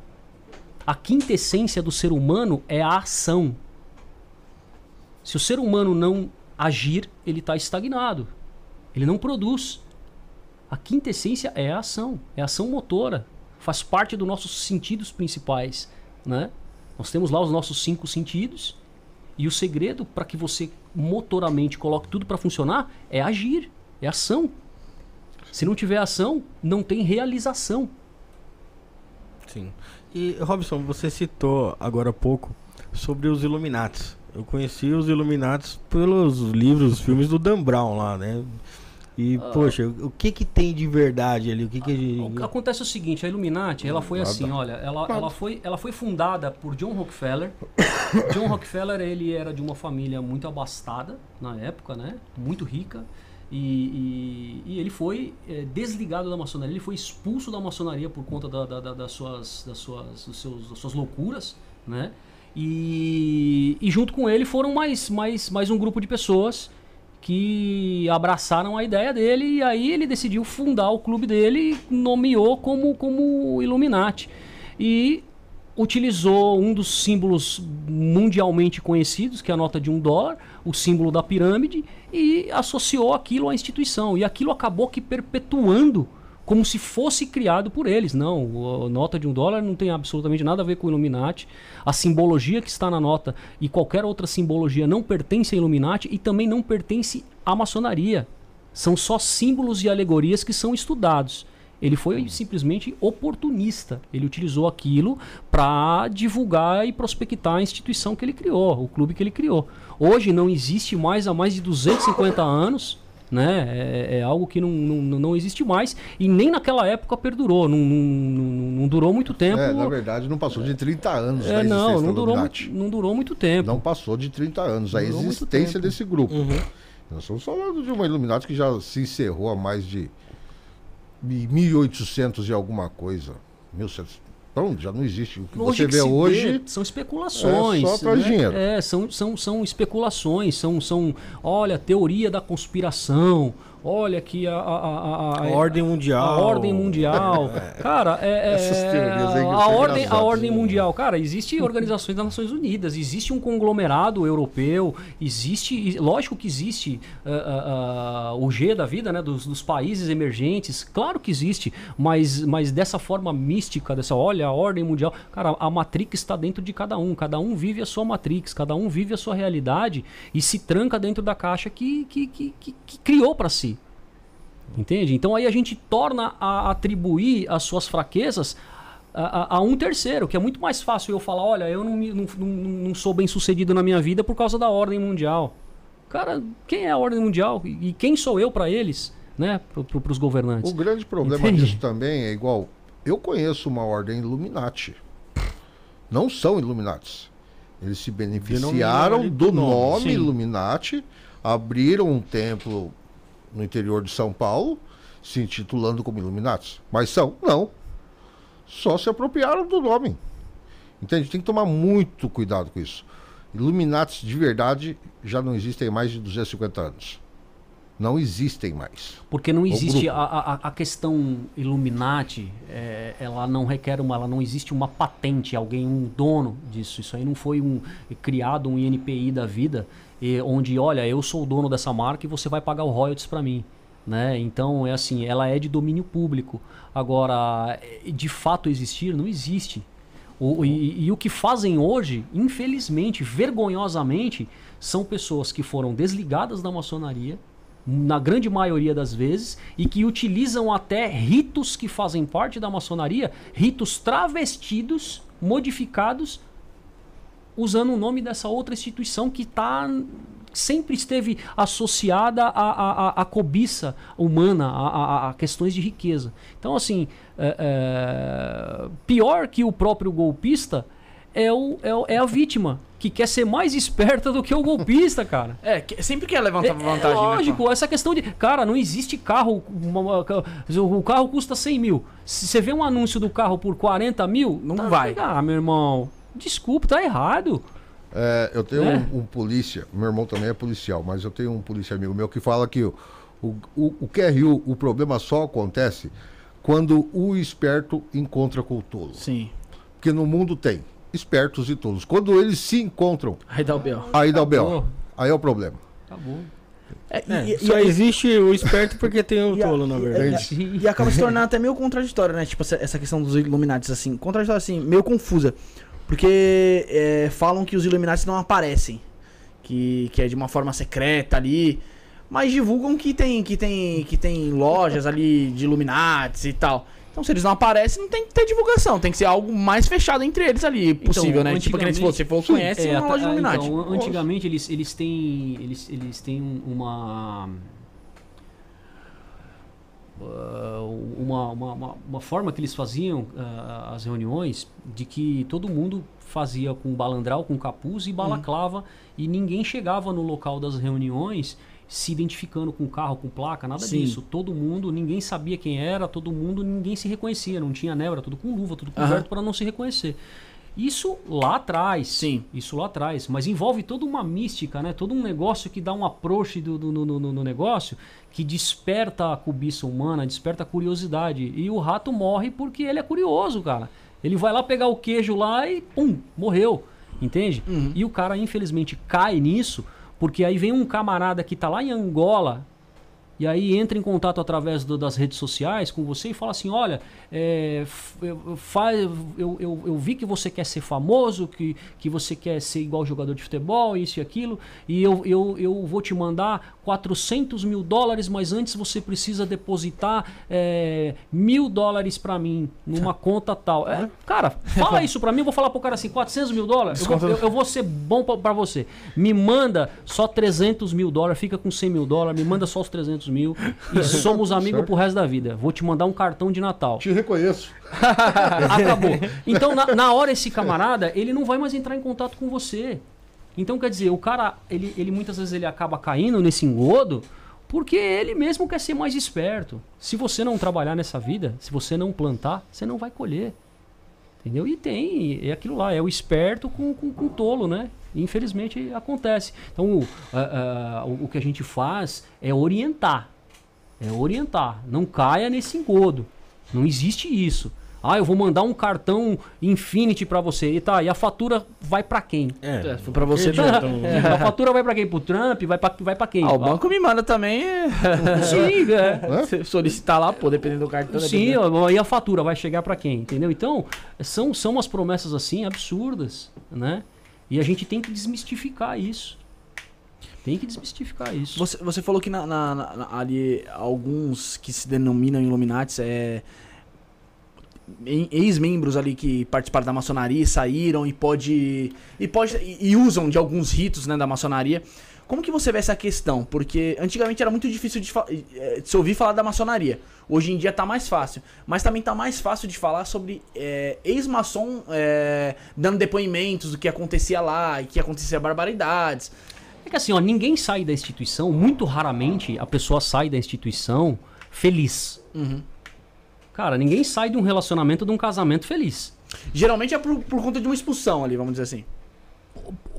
A quintessência do ser humano é a ação. Se o ser humano não agir, ele está estagnado. Ele não produz. A quintessência é a ação, é a ação motora. Faz parte dos nossos sentidos principais. Né? Nós temos lá os nossos cinco sentidos. E o segredo para que você motoramente coloque tudo para funcionar é agir, é ação. Se não tiver ação, não tem realização. Sim. E, Robson, você citou agora há pouco sobre os Illuminates. Eu conheci os Illuminates pelos livros, filmes do Dan Brown lá, né? E, uh, poxa, o que que tem de verdade ali? O que que... Acontece o seguinte, a Illuminati, ela foi assim, olha, ela, ela, foi, ela foi fundada por John Rockefeller. John Rockefeller, ele era de uma família muito abastada na época, né? Muito rica. E, e, e, ele foi é, desligado da maçonaria, ele foi expulso da maçonaria por conta da, da, da, das, suas, das, suas, dos seus, das suas loucuras, né? E, e junto com ele foram mais, mais, mais um grupo de pessoas que abraçaram a ideia dele e aí ele decidiu fundar o clube dele e nomeou como, como Illuminati. E utilizou um dos símbolos mundialmente conhecidos, que é a nota de um dólar, o símbolo da pirâmide, e associou aquilo à instituição. E aquilo acabou que perpetuando como se fosse criado por eles. Não, a nota de um dólar não tem absolutamente nada a ver com o Illuminati. A simbologia que está na nota e qualquer outra simbologia não pertence a Illuminati e também não pertence à maçonaria. São só símbolos e alegorias que são estudados. Ele foi simplesmente oportunista. Ele utilizou aquilo para divulgar e prospectar a instituição que ele criou, o clube que ele criou. Hoje não existe mais há mais de 250 anos. Né? É, é algo que não, não, não existe mais e nem naquela época perdurou, não, não, não durou muito tempo. É, na verdade, não passou de 30 anos. É, não, não durou, muito, não durou muito tempo. Não passou de 30 anos a existência desse grupo. Uhum. Nós estamos falando de uma Illuminati que já se encerrou há mais de 1800 e alguma coisa. 1700. Então, já não existe. O que hoje você vê hoje. Vê, são especulações. É só para né? dinheiro. É, são, são, são especulações. São, são, olha, teoria da conspiração olha que a, a, a, a, ordem mundial. A ordem mundial. É. Cara, é, Essas teorias aí a, ordem, a ordem mundial. Cara, existe organizações das Nações Unidas, existe um conglomerado europeu, existe. Lógico que existe uh, uh, uh, o G da vida, né? Dos, dos, países emergentes. Claro que existe, mas, mas dessa forma mística, dessa, olha, a ordem mundial. Cara, a Matrix está dentro de cada um. Cada um vive a sua Matrix, cada um vive a sua realidade e se tranca dentro da caixa que, que, que, que, que criou para si. Entende? Então aí a gente torna a atribuir as suas fraquezas a, a, a, um terceiro, que é muito mais fácil eu falar, olha, eu não, não, não, não sou bem sucedido na minha vida por causa da ordem mundial. Cara, quem é a ordem mundial? E quem sou eu para eles, né? Para os governantes. O grande problema Entende? disso também é igual. Eu conheço uma ordem Illuminati. Não são Illuminatis. Eles se beneficiaram do nome, nome Illuminati, abriram um templo no interior de São Paulo, se intitulando como Illuminatis. Mas são? Não. Só se apropriaram do nome. Entende? Tem que tomar muito cuidado com isso. Illuminatis de verdade já não existem há mais de 250 anos. Não existem mais. Porque não existe a, a, a, questão Illuminati, é, ela não requer uma, ela não existe uma patente, alguém, um dono disso. Isso aí não foi um criado um INPI da vida e onde, olha, eu sou o dono dessa marca e você vai pagar o royalties para mim. Né? Então é assim, ela é de domínio público. Agora, de fato existir, não existe. O, e, e, o que fazem hoje, infelizmente, vergonhosamente, são pessoas que foram desligadas da maçonaria, na grande maioria das vezes, e que utilizam até ritos que fazem parte da maçonaria, ritos travestidos, modificados usando o nome dessa outra instituição que está sempre esteve associada à, à, à cobiça humana, a, a, questões de riqueza. Então, assim, é, é, pior que o próprio golpista é, o, é, é, a vítima, que quer ser mais esperta do que o golpista, cara. É, sempre quer levantar é, vantagem. É lógico, né, essa questão de. Cara, não existe carro. O carro custa 100 mil. Se você vê um anúncio do carro por 40 mil, não tá, vai. Meu irmão. Desculpa, tá errado. É, eu tenho é. um, um, polícia, meu irmão também é policial, mas eu tenho um polícia amigo meu que fala que o, o, o QRU, o problema só acontece quando o esperto encontra com o tolo. Sim. Porque no mundo tem espertos e tolos. Quando eles se encontram. Aí dá o B.O. Aí dá o B.O. Aí é o problema. Acabou. É, e, só e, existe o esperto porque tem o tolo, na verdade. E, e, acaba se tornando até meio contraditório, né? Tipo, essa, essa questão dos Illuminatis, assim. Contraditório, assim, meio confusa. Porque é, falam que os Illuminati não aparecem. Que, que é de uma forma secreta ali. Mas divulgam que tem, que tem, que tem lojas ali de Illuminati e tal. Então, se eles não aparecem, não tem que ter divulgação. Tem que ser algo mais fechado entre eles ali, então, possível, então, né? Tipo, que nem se você for conhece é, uma loja de Illuminati. Então, antigamente, eles, eles têm, eles, eles têm uma uma, uma, uma, forma que eles faziam uh, as reuniões de que todo mundo fazia com balandral, com capuz e balaclava uhum. e ninguém chegava no local das reuniões se identificando com carro, com placa, nada Sim. disso. Todo mundo, ninguém sabia quem era, todo mundo, ninguém se reconhecia, não tinha nebra, tudo com luva, tudo coberto uhum. para não se reconhecer. Isso lá atrás. Sim. Isso lá atrás. Mas envolve toda uma mística, né? Todo um negócio que dá um approach do, do, no, no, no, negócio que desperta a cobiça humana, desperta a curiosidade. E o rato morre porque ele é curioso, cara. Ele vai lá pegar o queijo lá e pum, morreu. Entende? Uhum. E o cara, infelizmente, cai nisso, porque aí vem um camarada que tá lá em Angola, e aí entra em contato através do, das redes sociais com você e fala assim, olha, é, eu, eu, eu, eu, vi que você quer ser famoso, que, que você quer ser igual jogador de futebol, isso e aquilo, e eu, eu, eu vou te mandar 400 mil dólares, mas antes você precisa depositar é, mil dólares para mim numa conta tal. É, cara, fala isso para mim, eu vou falar pro cara assim, 400 mil dólares, eu vou, eu vou ser bom para você. Me manda só 300 mil dólares, fica com 100 mil dólares, me manda só os 300 mil e somos amigos pro resto da vida. Vou te mandar um cartão de Natal. Te reconheço. Acabou. Então, na, na, hora, esse camarada, ele não vai mais entrar em contato com você. Então, quer dizer, o cara, ele, ele muitas vezes ele acaba caindo nesse engodo porque ele mesmo quer ser mais esperto. Se você não trabalhar nessa vida, se você não plantar, você não vai colher. Entendeu? E tem, é aquilo lá, é o esperto com, com, com o tolo, né? Infelizmente acontece. Então, uh, uh, o que a gente faz é orientar. É orientar. Não caia nesse engodo. Não existe isso. Ah, eu vou mandar um cartão Infinity para você. E tá, e a fatura vai para quem? É, é para você mesmo. É. A fatura vai para quem? Pro Trump? Vai para vai pra quem? Ah, o banco me manda também. Sim, é. Solicitar lá, pô, dependendo do cartão. Sim, e a fatura vai chegar para quem? Entendeu? Então, são, são umas promessas assim absurdas, né? E a gente tem que desmistificar isso. Tem que desmistificar isso. Você, você falou que na, na, na, ali alguns que se denominam Illuminatis é ex-membros ali que participaram da maçonaria saíram e pode e pode e usam de alguns ritos né, da maçonaria. Como que você vê essa questão? Porque antigamente era muito difícil de, eh, de se ouvir falar da maçonaria. Hoje em dia tá mais fácil. Mas também tá mais fácil de falar sobre é, ex-maçom é, dando depoimentos do que acontecia lá e que acontecia barbaridades. É que assim, ó, ninguém sai da instituição, muito raramente a pessoa sai da instituição feliz. Uhum. Cara, ninguém sai de um relacionamento, de um casamento feliz. Geralmente é por, por conta de uma expulsão ali, vamos dizer assim.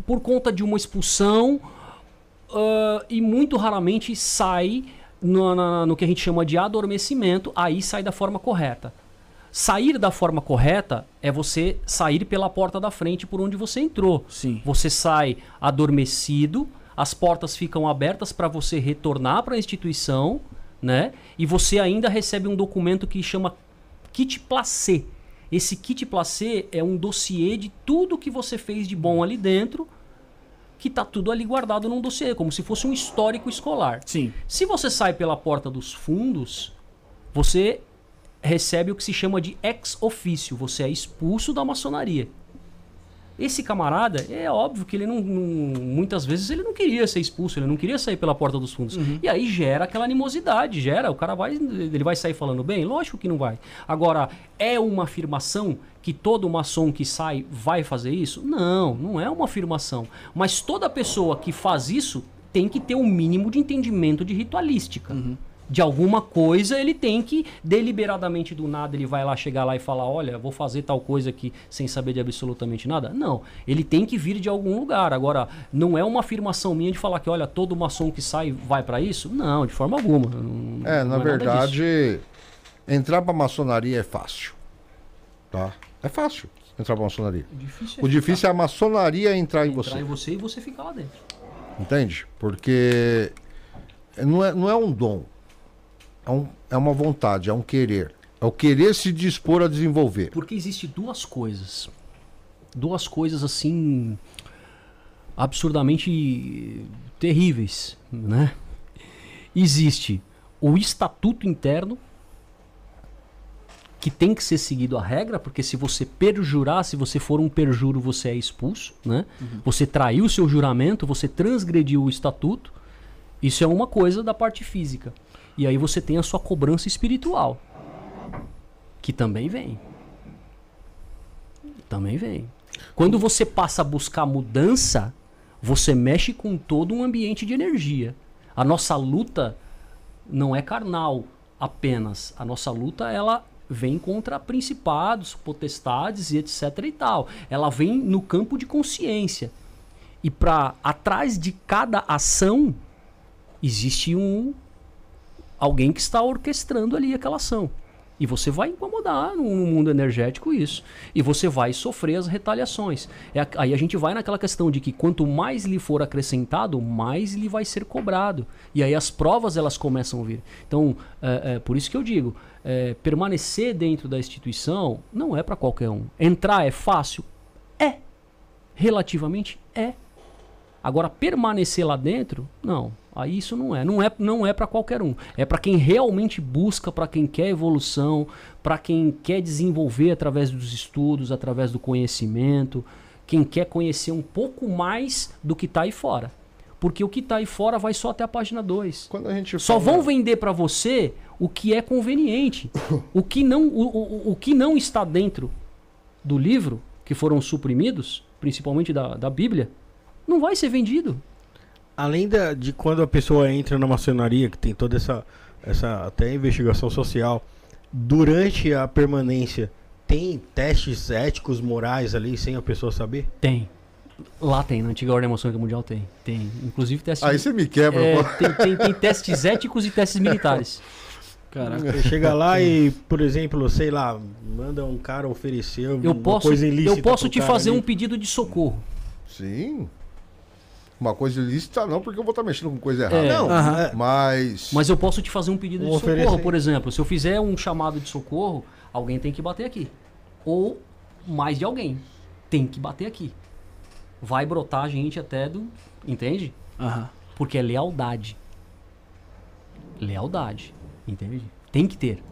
Por conta de uma expulsão uh, e muito raramente sai no, no, no que a gente chama de adormecimento, aí sai da forma correta. Sair da forma correta é você sair pela porta da frente por onde você entrou. Sim. Você sai adormecido, as portas ficam abertas para você retornar para a instituição, né? E você ainda recebe um documento que chama kit placé. Esse kit placé é um dossiê de tudo que você fez de bom ali dentro que tá tudo ali guardado num dossiê, como se fosse um histórico escolar. Sim. Se você sai pela porta dos fundos, você recebe o que se chama de ex ofício, você é expulso da maçonaria. Esse camarada, é óbvio que ele não, não, Muitas vezes ele não queria ser expulso, ele não queria sair pela porta dos fundos. Uhum. E aí gera aquela animosidade, gera. O cara vai. Ele vai sair falando bem? Lógico que não vai. Agora, é uma afirmação que todo maçom que sai vai fazer isso? Não, não é uma afirmação. Mas toda pessoa que faz isso tem que ter um mínimo de entendimento de ritualística. Uhum de alguma coisa, ele tem que, deliberadamente do nada, ele vai lá chegar lá e falar: olha, vou fazer tal coisa aqui sem saber de absolutamente nada. Não. Ele tem que vir de algum lugar. Agora, não é uma afirmação minha de falar que, olha, todo maçom que sai vai para isso? Não, de forma alguma. Não, é, na é verdade, entrar pra maçonaria é fácil. Tá? É fácil entrar pra maçonaria. O difícil é, o difícil é a maçonaria entrar, entrar em você. Entrar em você e você ficar lá dentro. Entende? Porque não é, não é um dom é, um, é uma vontade, é um querer. É o querer se dispor a desenvolver. Porque existe duas coisas. Duas coisas assim absurdamente terríveis, né? Existe o estatuto interno que tem que ser seguido a regra, porque se você perjurar, se você for um perjuro, você é expulso, né? Uhum. Você traiu o seu juramento, você transgrediu o estatuto. Isso é uma coisa da parte física. E aí você tem a sua cobrança espiritual, que também vem. Também vem. Quando você passa a buscar mudança, você mexe com todo um ambiente de energia. A nossa luta não é carnal apenas. A nossa luta ela vem contra principados, potestades e etc e tal. Ela vem no campo de consciência. E para atrás de cada ação existe um alguém que está orquestrando ali aquela ação. E você vai incomodar no mundo energético isso. E você vai sofrer as retaliações. É, aí a gente vai naquela questão de que quanto mais lhe for acrescentado, mais lhe vai ser cobrado. E aí as provas elas começam a vir. Então, é, é, por isso que eu digo, é, permanecer dentro da instituição não é para qualquer um. Entrar é fácil? É. Relativamente é. Agora, permanecer lá dentro, não. Aí isso não é, não é, não é para qualquer um. É para quem realmente busca, para quem quer evolução, para quem quer desenvolver através dos estudos, através do conhecimento, quem quer conhecer um pouco mais do que está aí fora. Porque o que está aí fora vai só até a página 2. Só vão vender para você o que é conveniente. o, que não, o, o, o que não está dentro do livro, que foram suprimidos, principalmente da, da Bíblia, não vai ser vendido além da, de quando a pessoa entra na maçonaria, que tem toda essa, essa até investigação social, durante a permanência, tem testes éticos, morais ali, sem a pessoa saber? Tem. Lá tem, na antiga Ordem Maçônica Mundial tem. Tem. Inclusive testes. Aí você me quebra, é, tem, tem, tem, testes éticos e testes militares. Caraca. Você chega lá e, por exemplo, sei lá, manda um cara oferecer eu uma posso, coisa ilícita. Eu posso te fazer ali. um pedido de socorro. Sim uma coisa ilícita, não, porque eu vou estar mexendo com coisa errada. É, não, mas. Mas eu posso te fazer um pedido de socorro, por exemplo. Se eu fizer um chamado de socorro, alguém tem que bater aqui. Ou mais de alguém tem que bater aqui. Vai brotar a gente até do. Entende? Uhum. Porque é lealdade. Lealdade. Entende? Tem que ter.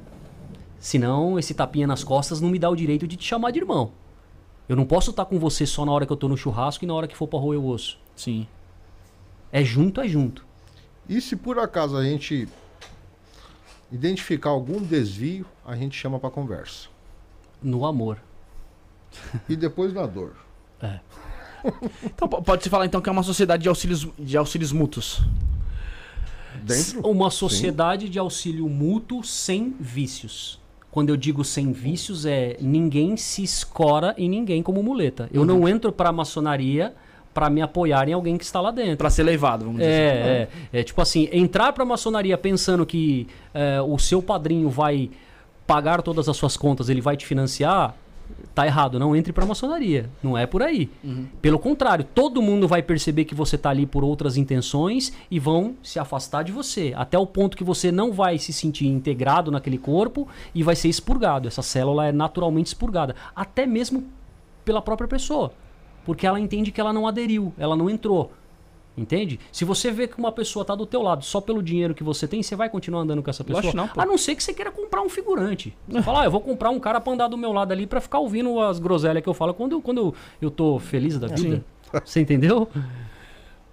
Senão, esse tapinha nas costas não me dá o direito de te chamar de irmão. Eu não posso estar com você só na hora que eu tô no churrasco e na hora que for pra roer o osso. Sim. É junto, é junto. E se por acaso a gente identificar algum desvio, a gente chama para conversa. No amor. E depois na dor. É. então pode se falar então que é uma sociedade de auxílios, de auxílios mútuos. Dentro? Uma sociedade Sim. de auxílio mútuo sem vícios. Quando eu digo sem vícios é ninguém se escora em ninguém como muleta. Eu uhum. não entro para a maçonaria para me apoiar em alguém que está lá dentro. Para ser levado, vamos dizer é, assim. É, é, tipo assim, entrar para a maçonaria pensando que é, o seu padrinho vai pagar todas as suas contas, ele vai te financiar, tá errado. Não entre para a maçonaria. Não é por aí. Uhum. Pelo contrário, todo mundo vai perceber que você tá ali por outras intenções e vão se afastar de você. Até o ponto que você não vai se sentir integrado naquele corpo e vai ser expurgado. Essa célula é naturalmente expurgada. Até mesmo pela própria pessoa porque ela entende que ela não aderiu, ela não entrou. Entende? Se você vê que uma pessoa está do teu lado só pelo dinheiro que você tem, você vai continuar andando com essa pessoa? Não, a não ser que você queira comprar um figurante. Você fala, ah, eu vou comprar um cara para andar do meu lado ali para ficar ouvindo as groselhas que eu falo quando eu, quando eu, eu tô feliz da vida. Sim. Você entendeu?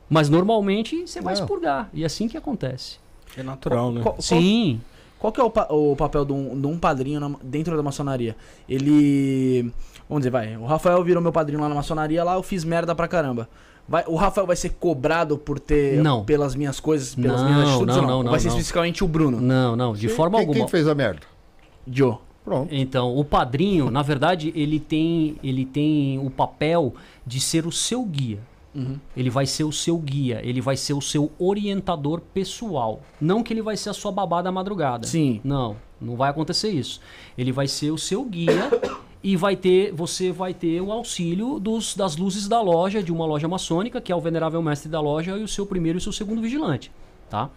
Mas normalmente você vai não. expurgar. E é assim que acontece. É natural, né? Qual, Sim. Qual que é o, pa o papel de um, de um padrinho na, dentro da maçonaria? Ele Vamos dizer, vai. O Rafael virou meu padrinho lá na maçonaria, lá eu fiz merda pra caramba. Vai, o Rafael vai ser cobrado por ter. Não. Pelas minhas coisas, pelas não, minhas atitudes? Não, não, não. Vai ser especificamente o Bruno. Não, não, de Sim, forma quem, alguma. Quem fez a merda? Joe. Pronto. Então, o padrinho, na verdade, ele tem, ele tem o papel de ser o seu guia. Uhum. Ele vai ser o seu guia, ele vai ser o seu orientador pessoal. Não que ele vai ser a sua babá da madrugada. Sim. Não, não vai acontecer isso. Ele vai ser o seu guia e vai ter você vai ter o auxílio dos, das luzes da loja de uma loja maçônica que é o venerável mestre da loja e o seu primeiro e o seu segundo vigilante tá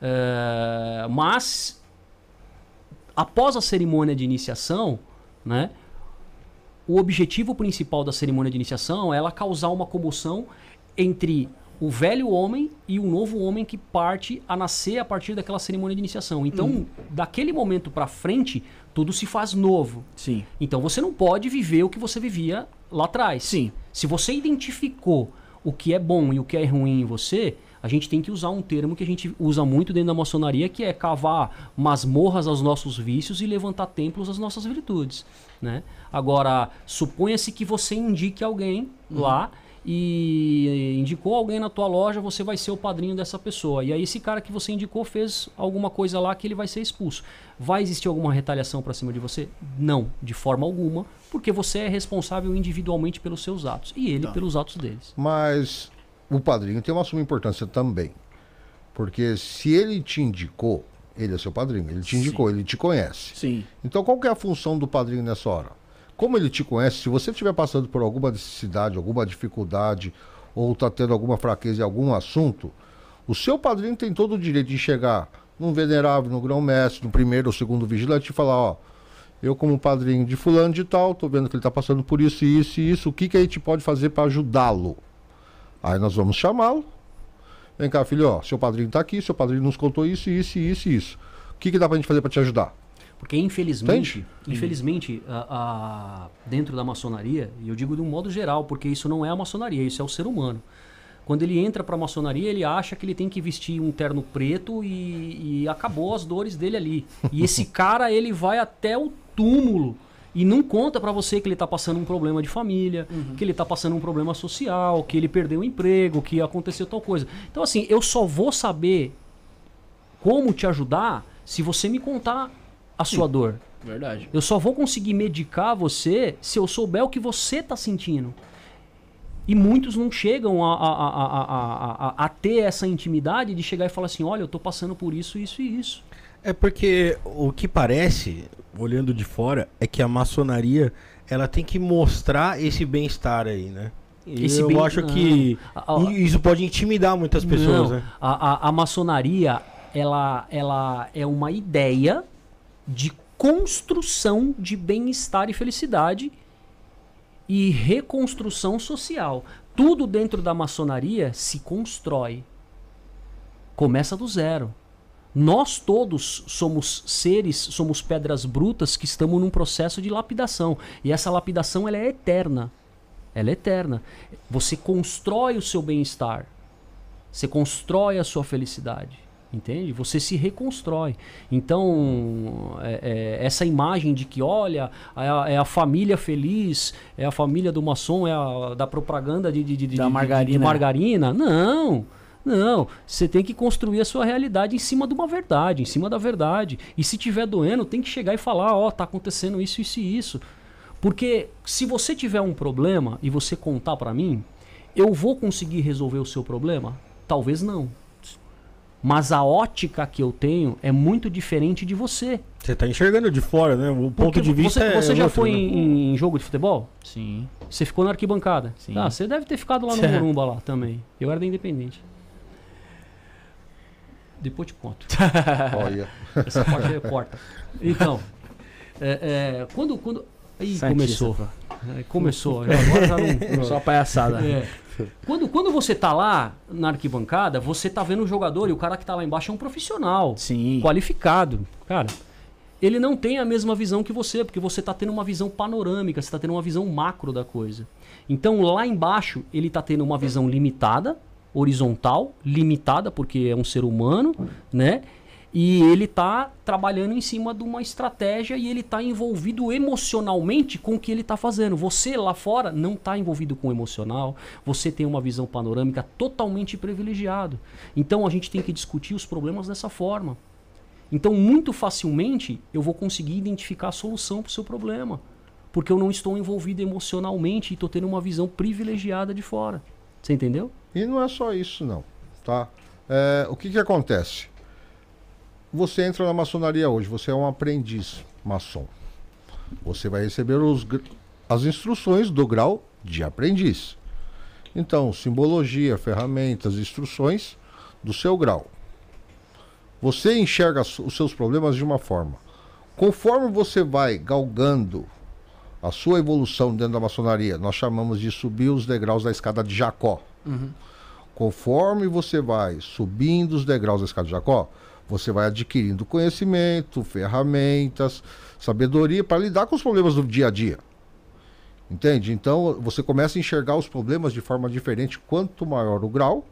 é, mas após a cerimônia de iniciação né o objetivo principal da cerimônia de iniciação é ela causar uma comoção entre o velho homem e o novo homem que parte a nascer a partir daquela cerimônia de iniciação. Então, hum. daquele momento para frente, tudo se faz novo. Sim. Então, você não pode viver o que você vivia lá atrás. Sim. Se você identificou o que é bom e o que é ruim em você, a gente tem que usar um termo que a gente usa muito dentro da maçonaria, que é cavar masmorras aos nossos vícios e levantar templos às nossas virtudes. Né? Agora, suponha-se que você indique alguém uhum. lá e indicou alguém na tua loja, você vai ser o padrinho dessa pessoa. E aí esse cara que você indicou fez alguma coisa lá que ele vai ser expulso. Vai existir alguma retaliação para cima de você? Não, de forma alguma, porque você é responsável individualmente pelos seus atos e ele tá. pelos atos deles. Mas o padrinho tem uma suma importância também. Porque se ele te indicou, Ele é seu padrinho, ele te indicou, Sim. ele te conhece. Sim. Então qual que é a função do padrinho nessa hora? Como ele te conhece, se você estiver passando por alguma necessidade, alguma dificuldade, ou está tendo alguma fraqueza em algum assunto, o seu padrinho tem todo o direito de chegar num venerável, no grão-mestre, no primeiro ou segundo vigilante e falar, ó, eu como padrinho de fulano de tal, tô vendo que ele está passando por isso, isso e isso, o que, que a gente pode fazer para ajudá-lo? Aí nós vamos chamá-lo. Vem cá, filho, ó, seu padrinho está aqui, seu padrinho nos contou isso, isso, isso e isso. O que, que dá pra gente fazer para te ajudar? Porque infelizmente, infelizmente, a- a- dentro da maçonaria, e eu digo de um modo geral, porque isso não é a maçonaria, isso é o ser humano. Quando ele entra para a maçonaria, ele acha que ele tem que vestir um terno preto e, e acabou as dores dele ali. E esse cara, ele vai até o túmulo e não conta para você que ele tá passando um problema de família, que ele tá passando um problema social, que ele perdeu o emprego, que aconteceu tal coisa. Então assim, eu só vou saber como te ajudar se você me contar a sua dor. Verdade. Eu só vou conseguir medicar você se eu souber o que você está sentindo. E muitos não chegam a, a, a, a, a, a- a ter essa intimidade de chegar e falar assim: olha, eu tô passando por isso, isso e isso. É porque o que parece, olhando de fora, é que a maçonaria ela tem que mostrar esse bem-estar aí, né? Esse eu bem- acho que a- isso pode intimidar muitas pessoas, Não, né? a, a, a maçonaria ela, ela é uma ideia de construção de bem-estar e felicidade e reconstrução social. Tudo dentro da maçonaria se constrói. Começa do zero. Nós todos somos seres, somos pedras brutas que estamos num processo de lapidação. E essa lapidação ela é eterna. Ela é eterna. Você constrói o seu bem-estar. Você constrói a sua felicidade. Entende? Você se reconstrói. Então, é- é, essa imagem de que, olha, é a, é a família feliz, é a família do maçom, é a da propaganda de, de, de, Da de- margarina. de margarina. Não! Não, você tem que construir a sua realidade em cima de uma verdade, em cima da verdade. E se tiver doendo, tem que chegar e falar, ó, tá acontecendo isso, isso e isso. Porque se você tiver um problema e você contar pra mim, eu vou conseguir resolver o seu problema? Talvez não. Mas a ótica que eu tenho é muito diferente de você. Você tá enxergando de fora, né? O ponto Porque de vista você, é você já outro, foi né? em, em jogo de futebol? Sim. Você ficou na arquibancada? Sim. Tá, você deve ter ficado lá no Morumba lá também. Eu era da Independente. Depois eu te conto. Olha. Essa parte aí corta. Então, é, é, quando, quando. Santista, começou. pô. É, começou. Agora já não. Só palhaçada. É. Quando, quando você tá lá na arquibancada, você tá vendo o jogador e o cara que tá lá embaixo é um profissional. Sim. Qualificado. Cara, ele não tem a mesma visão que você, porque você tá tendo uma visão panorâmica, você tá tendo uma visão macro da coisa. Então lá embaixo, ele tá tendo uma visão limitada, horizontal, limitada, porque é um ser humano, né? E ele tá trabalhando em cima de uma estratégia e ele tá envolvido emocionalmente com o que ele tá fazendo. Você lá fora não tá envolvido com o emocional, você tem uma visão panorâmica totalmente privilegiado. Então a gente tem que discutir os problemas dessa forma. Então, muito facilmente, eu vou conseguir identificar a solução para o seu problema. Porque eu não estou envolvido emocionalmente e estou tendo uma visão privilegiada de fora. Você entendeu? E não é só isso, não. Tá? É, o que, que acontece? Você entra na maçonaria hoje, você é um aprendiz maçom. Você vai receber os as instruções do grau de aprendiz. Então, simbologia, ferramentas, instruções do seu grau. Você enxerga os seus problemas de uma forma. Conforme você vai galgando a sua evolução dentro da maçonaria, nós chamamos de subir os degraus da escada de Jacó. Conforme você vai subindo os degraus da escada de Jacó, você vai adquirindo conhecimento, ferramentas, sabedoria para lidar com os problemas do dia a dia. Entende? Então você começa a enxergar os problemas de forma diferente. Quanto maior o grau,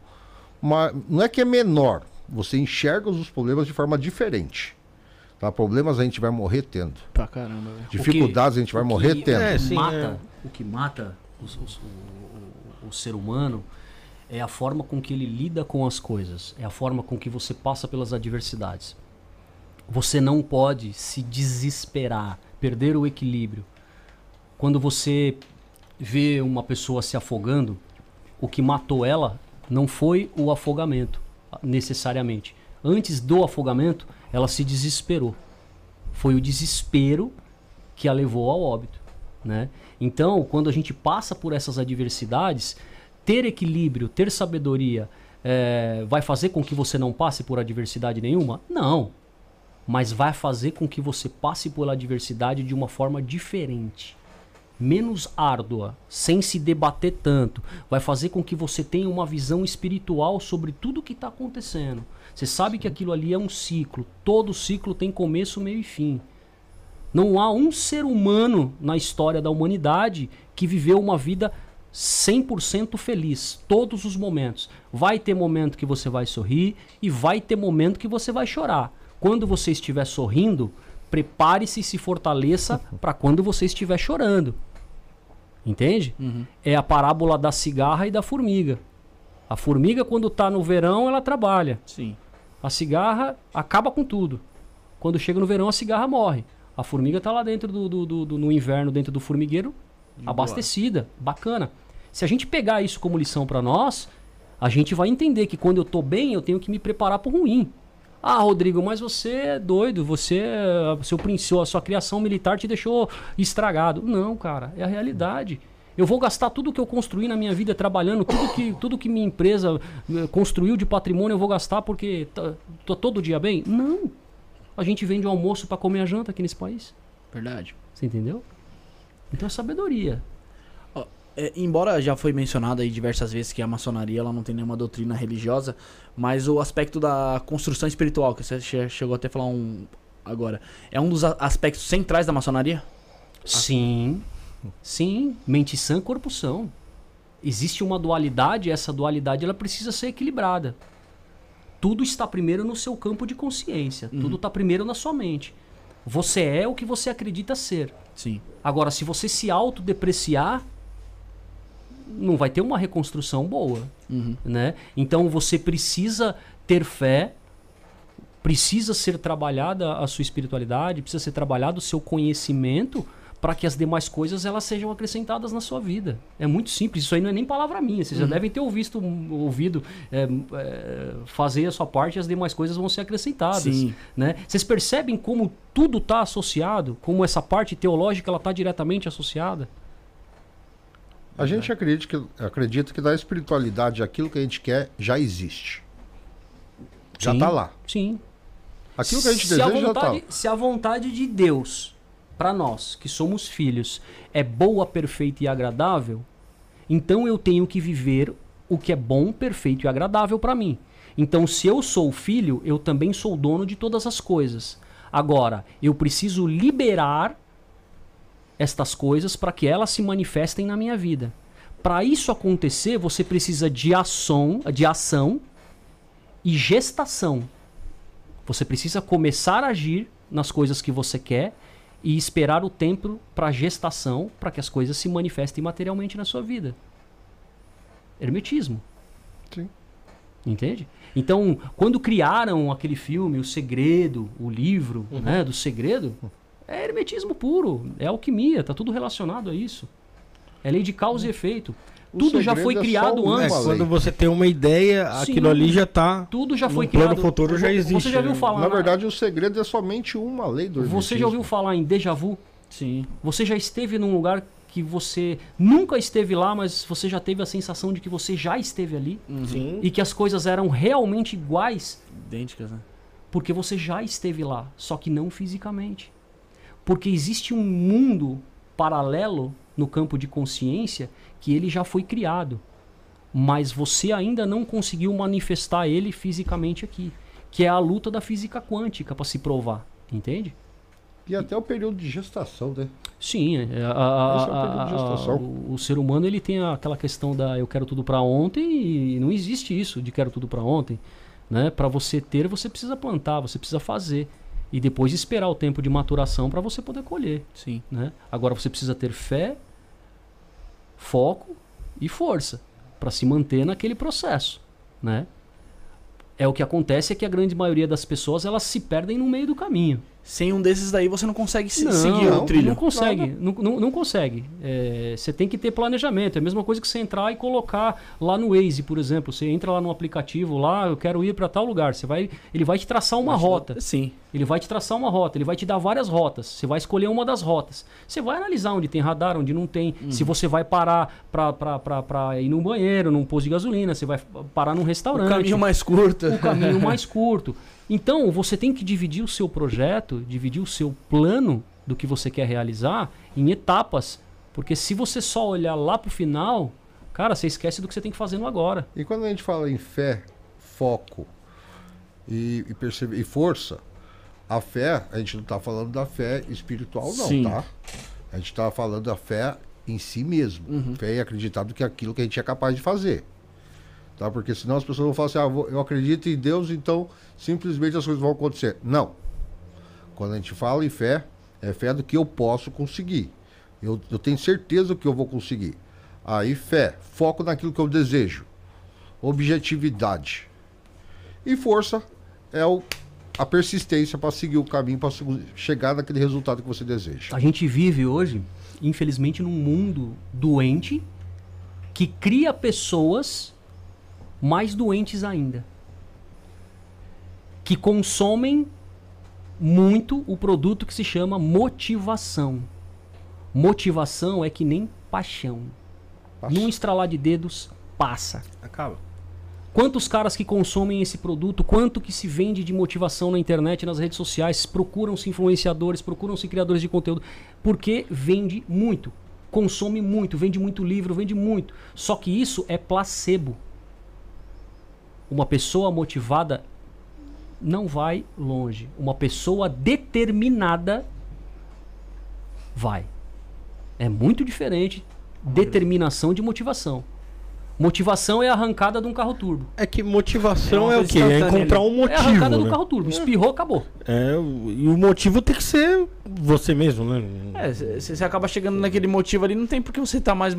ma- não é que é menor, você enxerga os problemas de forma diferente. Tá? Problemas a gente vai morrer tendo. Pra caramba, velho. Dificuldades a gente vai morrer que tendo. É, sim, mata, é. O que mata os- os- o, o- o ser humano é a forma com que ele lida com as coisas. É a forma com que você passa pelas adversidades. Você não pode se desesperar, perder o equilíbrio. Quando você vê uma pessoa se afogando, o que matou ela não foi o afogamento, necessariamente. antes do afogamento, ela se desesperou. Foi o desespero que a levou ao óbito, né? Então, quando a gente passa por essas adversidades, ter equilíbrio, ter sabedoria, é, vai fazer com que você não passe por adversidade nenhuma? Não. Mas vai fazer com que você passe pela adversidade de uma forma diferente menos árdua, sem se debater tanto, vai fazer com que você tenha uma visão espiritual sobre tudo que está acontecendo. Você sabe que aquilo ali é um ciclo. Todo ciclo tem começo, meio e fim. Não há um ser humano na história da humanidade que viveu uma vida 100% feliz, todos os momentos. Vai ter momento que você vai sorrir e vai ter momento que você vai chorar. Quando você estiver sorrindo, prepare-se e se fortaleça para quando você estiver chorando. Entende? Uhum. É a parábola da cigarra e da formiga. A formiga, quando está no verão, ela trabalha. Sim. A cigarra acaba com tudo. Quando chega no verão, a cigarra morre. A formiga está lá dentro do, do, do, do, no inverno, dentro do formigueiro, abastecida, bacana. Se a gente pegar isso como lição para nós, a gente vai entender que quando eu estou bem, eu tenho que me preparar para o ruim. Ah, Rodrigo, mas você é doido, você, seu princípio, a sua criação militar te deixou estragado. Não, cara, é a realidade. Eu vou gastar tudo que eu construí na minha vida trabalhando, tudo que, tudo que minha empresa eh, construiu de patrimônio eu vou gastar porque tô todo dia bem? Não. A gente vende o almoço para comer a janta aqui nesse país. Verdade. Você entendeu? Então é sabedoria. É, embora já foi mencionado aí diversas vezes que a maçonaria ela não tem nenhuma doutrina religiosa, mas o aspecto da construção espiritual, que você chegou até a falar um agora, é um dos aspectos centrais da maçonaria? Sim. Sim, mente sã, corpo são. Existe uma dualidade, essa dualidade ela precisa ser equilibrada. Tudo está primeiro no seu campo de consciência, uhum. tudo está primeiro na sua mente. Você é o que você acredita ser. Sim. Agora, se você se autodepreciar, não vai ter uma reconstrução boa. Uhum. Né? Então você precisa ter fé, precisa ser trabalhada a sua espiritualidade, precisa ser trabalhado o seu conhecimento para que as demais coisas elas sejam acrescentadas na sua vida. É muito simples, isso aí não é nem palavra minha. Vocês uhum. já devem ter ouvido, ouvido é, é, fazer a sua parte e as demais coisas vão ser acrescentadas. Sim. Né? Vocês percebem como tudo está associado, como essa parte teológica está diretamente associada? A gente acredita que, acredita que da espiritualidade aquilo que a gente quer já existe. Já está lá. Sim. Aquilo que a gente se deseja a vontade, já tá. Se a vontade de Deus para nós, que somos filhos, é boa, perfeita e agradável, então eu tenho que viver o que é bom, perfeito e agradável para mim. Então, se eu sou filho, eu também sou dono de todas as coisas. Agora, eu preciso liberar estas coisas para que elas se manifestem na minha vida. Para isso acontecer, você precisa de ação, de ação e gestação. Você precisa começar a agir nas coisas que você quer e esperar o tempo para gestação, para que as coisas se manifestem materialmente na sua vida. Hermetismo. Sim. Entende? Então, quando criaram aquele filme, O Segredo, o livro uhum. né, do segredo, é hermetismo puro, é alquimia, tá tudo relacionado a isso. É lei de causa e efeito. Tudo já foi é criado antes. É, quando você tem uma ideia, Sim, aquilo ali já está. Tudo já foi criado. plano futuro já existe. Você já ouviu falar? Na verdade, o segredo é somente uma lei do. Você já ouviu falar em déjà vu? Sim. Você já esteve num lugar que você nunca esteve lá, mas você já teve a sensação de que você já esteve ali? Uhum. Sim. E que as coisas eram realmente iguais? Idênticas, né? Porque você já esteve lá, só que não fisicamente. Porque existe um mundo paralelo no campo de consciência que ele já foi criado, mas você ainda não conseguiu manifestar ele fisicamente aqui, que é a luta da física quântica para se provar, entende? E até o período de gestação, né? Sim, a, é, a, a, a, o, o, ser humano ele tem aquela questão da eu quero tudo para ontem e não existe isso de quero tudo para ontem, né? Para você ter, você precisa plantar, você precisa fazer e depois esperar o tempo de maturação para você poder colher. Sim. Né? Agora você precisa ter fé, foco e força para se manter naquele processo, né? É o que acontece é que a grande maioria das pessoas elas se perdem no meio do caminho. Sem um desses daí você não consegue se- não, seguir o trilho. Não consegue, não, não, não consegue. É, você tem que ter planejamento. É a mesma coisa que você entrar e colocar lá no Waze, por exemplo. Você entra lá no aplicativo, lá, eu quero ir para tal lugar. Você vai, ele vai te traçar uma rota. Sim. Ele vai te traçar uma rota, ele vai te dar várias rotas. Você vai escolher uma das rotas. Você vai analisar onde tem radar, onde não tem. Uhum. Se você vai parar para ir num banheiro, num posto de gasolina, você vai parar num restaurante. O caminho mais curto. O caminho mais curto. Então, você tem que dividir o seu projeto, dividir o seu plano do que você quer realizar em etapas. Porque se você só olhar lá pro final, cara, você esquece do que você tem que fazer no agora. E quando a gente fala em fé, foco e, e, percebe, e força, a fé, a gente não está falando da fé espiritual, não, Sim. tá? A gente está falando da fé em si mesmo. Fé e acreditar do que aquilo que a gente é capaz de fazer. Tá? Porque senão as pessoas vão falar assim, ah, eu acredito em Deus, então simplesmente as coisas vão acontecer. Não. Quando a gente fala em fé, é fé do que eu posso conseguir. Eu, eu tenho certeza que eu vou conseguir. Aí, fé, foco naquilo que eu desejo. Objetividade. E força é o, a persistência para seguir o caminho, para chegar naquele resultado que você deseja. A gente vive hoje, infelizmente, num mundo doente que cria pessoas mais doentes ainda. Que consomem muito o produto que se chama motivação. Motivação é que nem paixão. Passa. Num estralar de dedos, passa. Acaba. Quantos caras que consomem esse produto, quanto que se vende de motivação na internet, nas redes sociais, procuram-se influenciadores, procuram-se criadores de conteúdo, porque vende muito, consome muito, vende muito livro, vende muito. Só que isso é placebo. Uma pessoa motivada não vai longe. Uma pessoa determinada vai. É muito diferente determinação de motivação. Motivação é a arrancada de um carro turbo. É que motivação É é, o quê? É encontrar um É a arrancada motivo, do né? carro turbo. Espirrou, acabou. É, e o motivo tem que ser você mesmo, né? É, você acaba chegando naquele motivo ali, não tem porque você tá mais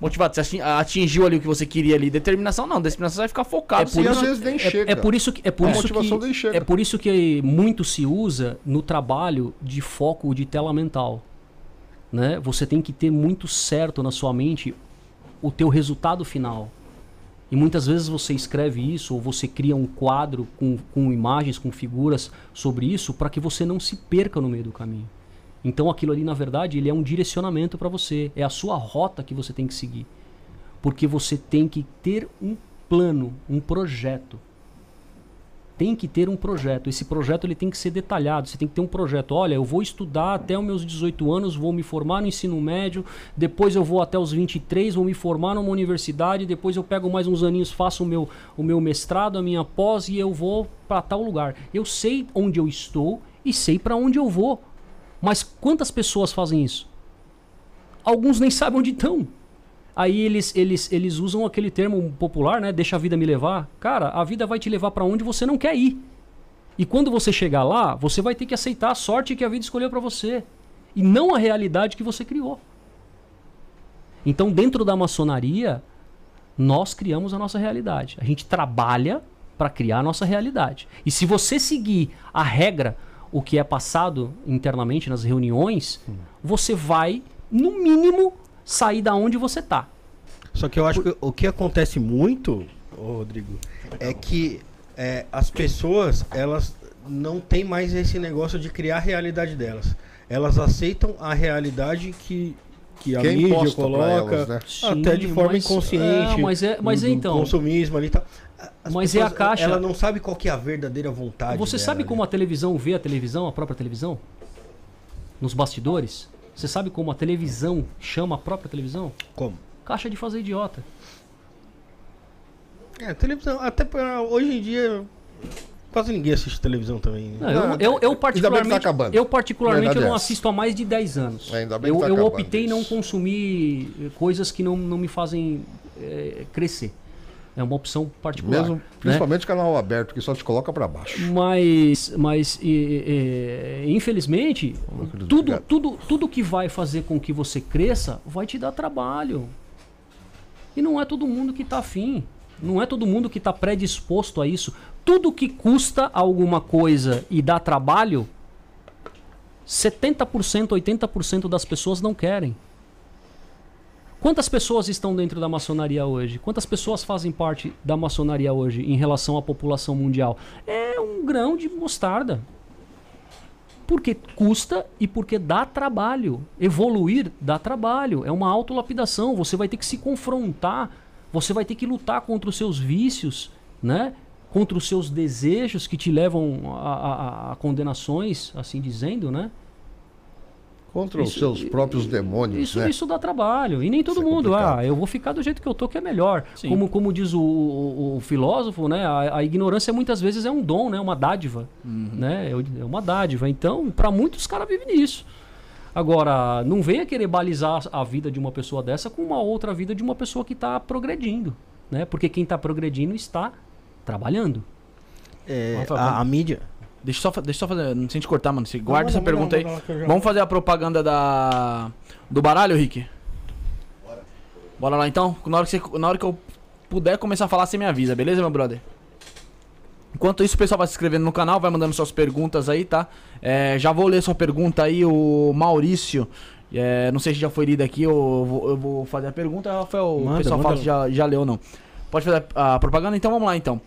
motivado. Você atin- atingiu ali o que você queria ali. Determinação não, determinação você vai ficar focado. É por E às vezes nem É, chega. é por isso que é por A isso que é por isso que muito se usa no trabalho de foco de tela mental, né? Você tem que ter muito certo na sua mente o teu resultado final. E muitas vezes você escreve isso ou você cria um quadro com, com imagens, com figuras sobre isso para que você não se perca no meio do caminho. Então aquilo ali, na verdade, ele é um direcionamento para você, é a sua rota que você tem que seguir. Porque você tem que ter um plano, um projeto. Tem que ter um projeto. Esse projeto ele tem que ser detalhado. Você tem que ter um projeto. Olha, eu vou estudar até os meus 18 anos, vou me formar no ensino médio, depois eu vou até os 23, vou me formar numa universidade, depois eu pego mais uns aninhos, faço o meu, o meu mestrado, a minha pós e eu vou para tal lugar. Eu sei onde eu estou e sei para onde eu vou. Mas quantas pessoas fazem isso? Alguns nem sabem onde estão. Aí eles, eles, eles usam aquele termo popular, né? Deixa a vida me levar. Cara, a vida vai te levar para onde você não quer ir. E quando você chegar lá, você vai ter que aceitar a sorte que a vida escolheu para você. E não a realidade que você criou. Então, dentro da maçonaria, nós criamos a nossa realidade. A gente trabalha para criar a nossa realidade. E se você seguir a regra, o que é passado internamente nas reuniões, você vai, no mínimo, sair da onde você tá. Só que eu acho que o que acontece muito, Rodrigo, é que é, as pessoas, elas não têm mais esse negócio de criar a realidade delas. Elas aceitam a realidade que, que a é mídia coloca, elas, né? até de Sim, forma mas- inconsciente. é, mas é- mas é então. Consumismo ali e tal. As Mas é a pessoas, caixa- Ela não sabe qual que é a verdadeira vontade. Você dela sabe como a televisão vê a televisão, a própria televisão? Nos bastidores? Você sabe como a televisão chama a própria televisão? Como? Caixa de fazer idiota. É, televisão. Até pra- hoje em dia, quase ninguém assiste televisão também. né? Não, eu, Não, eu, eu ainda bem que tá particularmente, acabando. eu, particularmente eu não é assisto há mais de 10 anos. Ainda bem eu que tá eu optei em não isso. consumir eh, coisas que não, não me fazem eh, crescer. É uma opção particular. Mesmo, né? principalmente canal aberto, que só te coloca pra baixo. Mas, mas e- e- infelizmente, tudo, tudo, tudo que vai fazer com que você cresça vai te dar trabalho. E não é todo mundo que está afim. Não é todo mundo que está predisposto a isso. Tudo que custa alguma coisa e dá trabalho 70%, 80% das pessoas não querem. Quantas pessoas estão dentro da maçonaria hoje? Quantas pessoas fazem parte da maçonaria hoje em relação à população mundial? É um grão de mostarda. Porque custa e porque dá trabalho. Evoluir dá trabalho. É uma autolapidação. Você vai ter que se confrontar. Você vai ter que lutar contra os seus vícios, né? Contra os seus desejos que te levam a, a, a condenações, assim dizendo, né? Contra isso, os seus próprios demônios, isso, né? Isso dá trabalho. E nem todo isso é mundo, é ah, eu vou ficar do jeito que eu tô que é melhor. Como, como diz o, o, o filósofo, né? A, a, ignorância muitas vezes é um dom, né? Uma dádiva, uhum. né? É uma dádiva. Então, para muitos, os caras vivem nisso. Agora, não venha querer balizar a vida de uma pessoa dessa com uma outra vida de uma pessoa que está progredindo, né? Porque quem está progredindo está trabalhando. É, a, a mídia Deixa eu só, deixa só fazer. Não sem te cortar, mano. Você guarda essa pergunta aí. Vamos fazer a propaganda da. Do baralho, Rick? Bora. Bora lá então. Na hora, que você, na hora que eu puder começar a falar, você me avisa, beleza, meu brother? Enquanto isso, o pessoal vai se inscrevendo no canal, vai mandando suas perguntas aí, tá? É, já vou ler sua pergunta aí, o Maurício. É, não sei se já foi lido aqui, ou eu vou, eu vou fazer a pergunta, Rafael. Manda, o pessoal fala se já, já leu ou não. Pode fazer a propaganda? Então vamos lá então.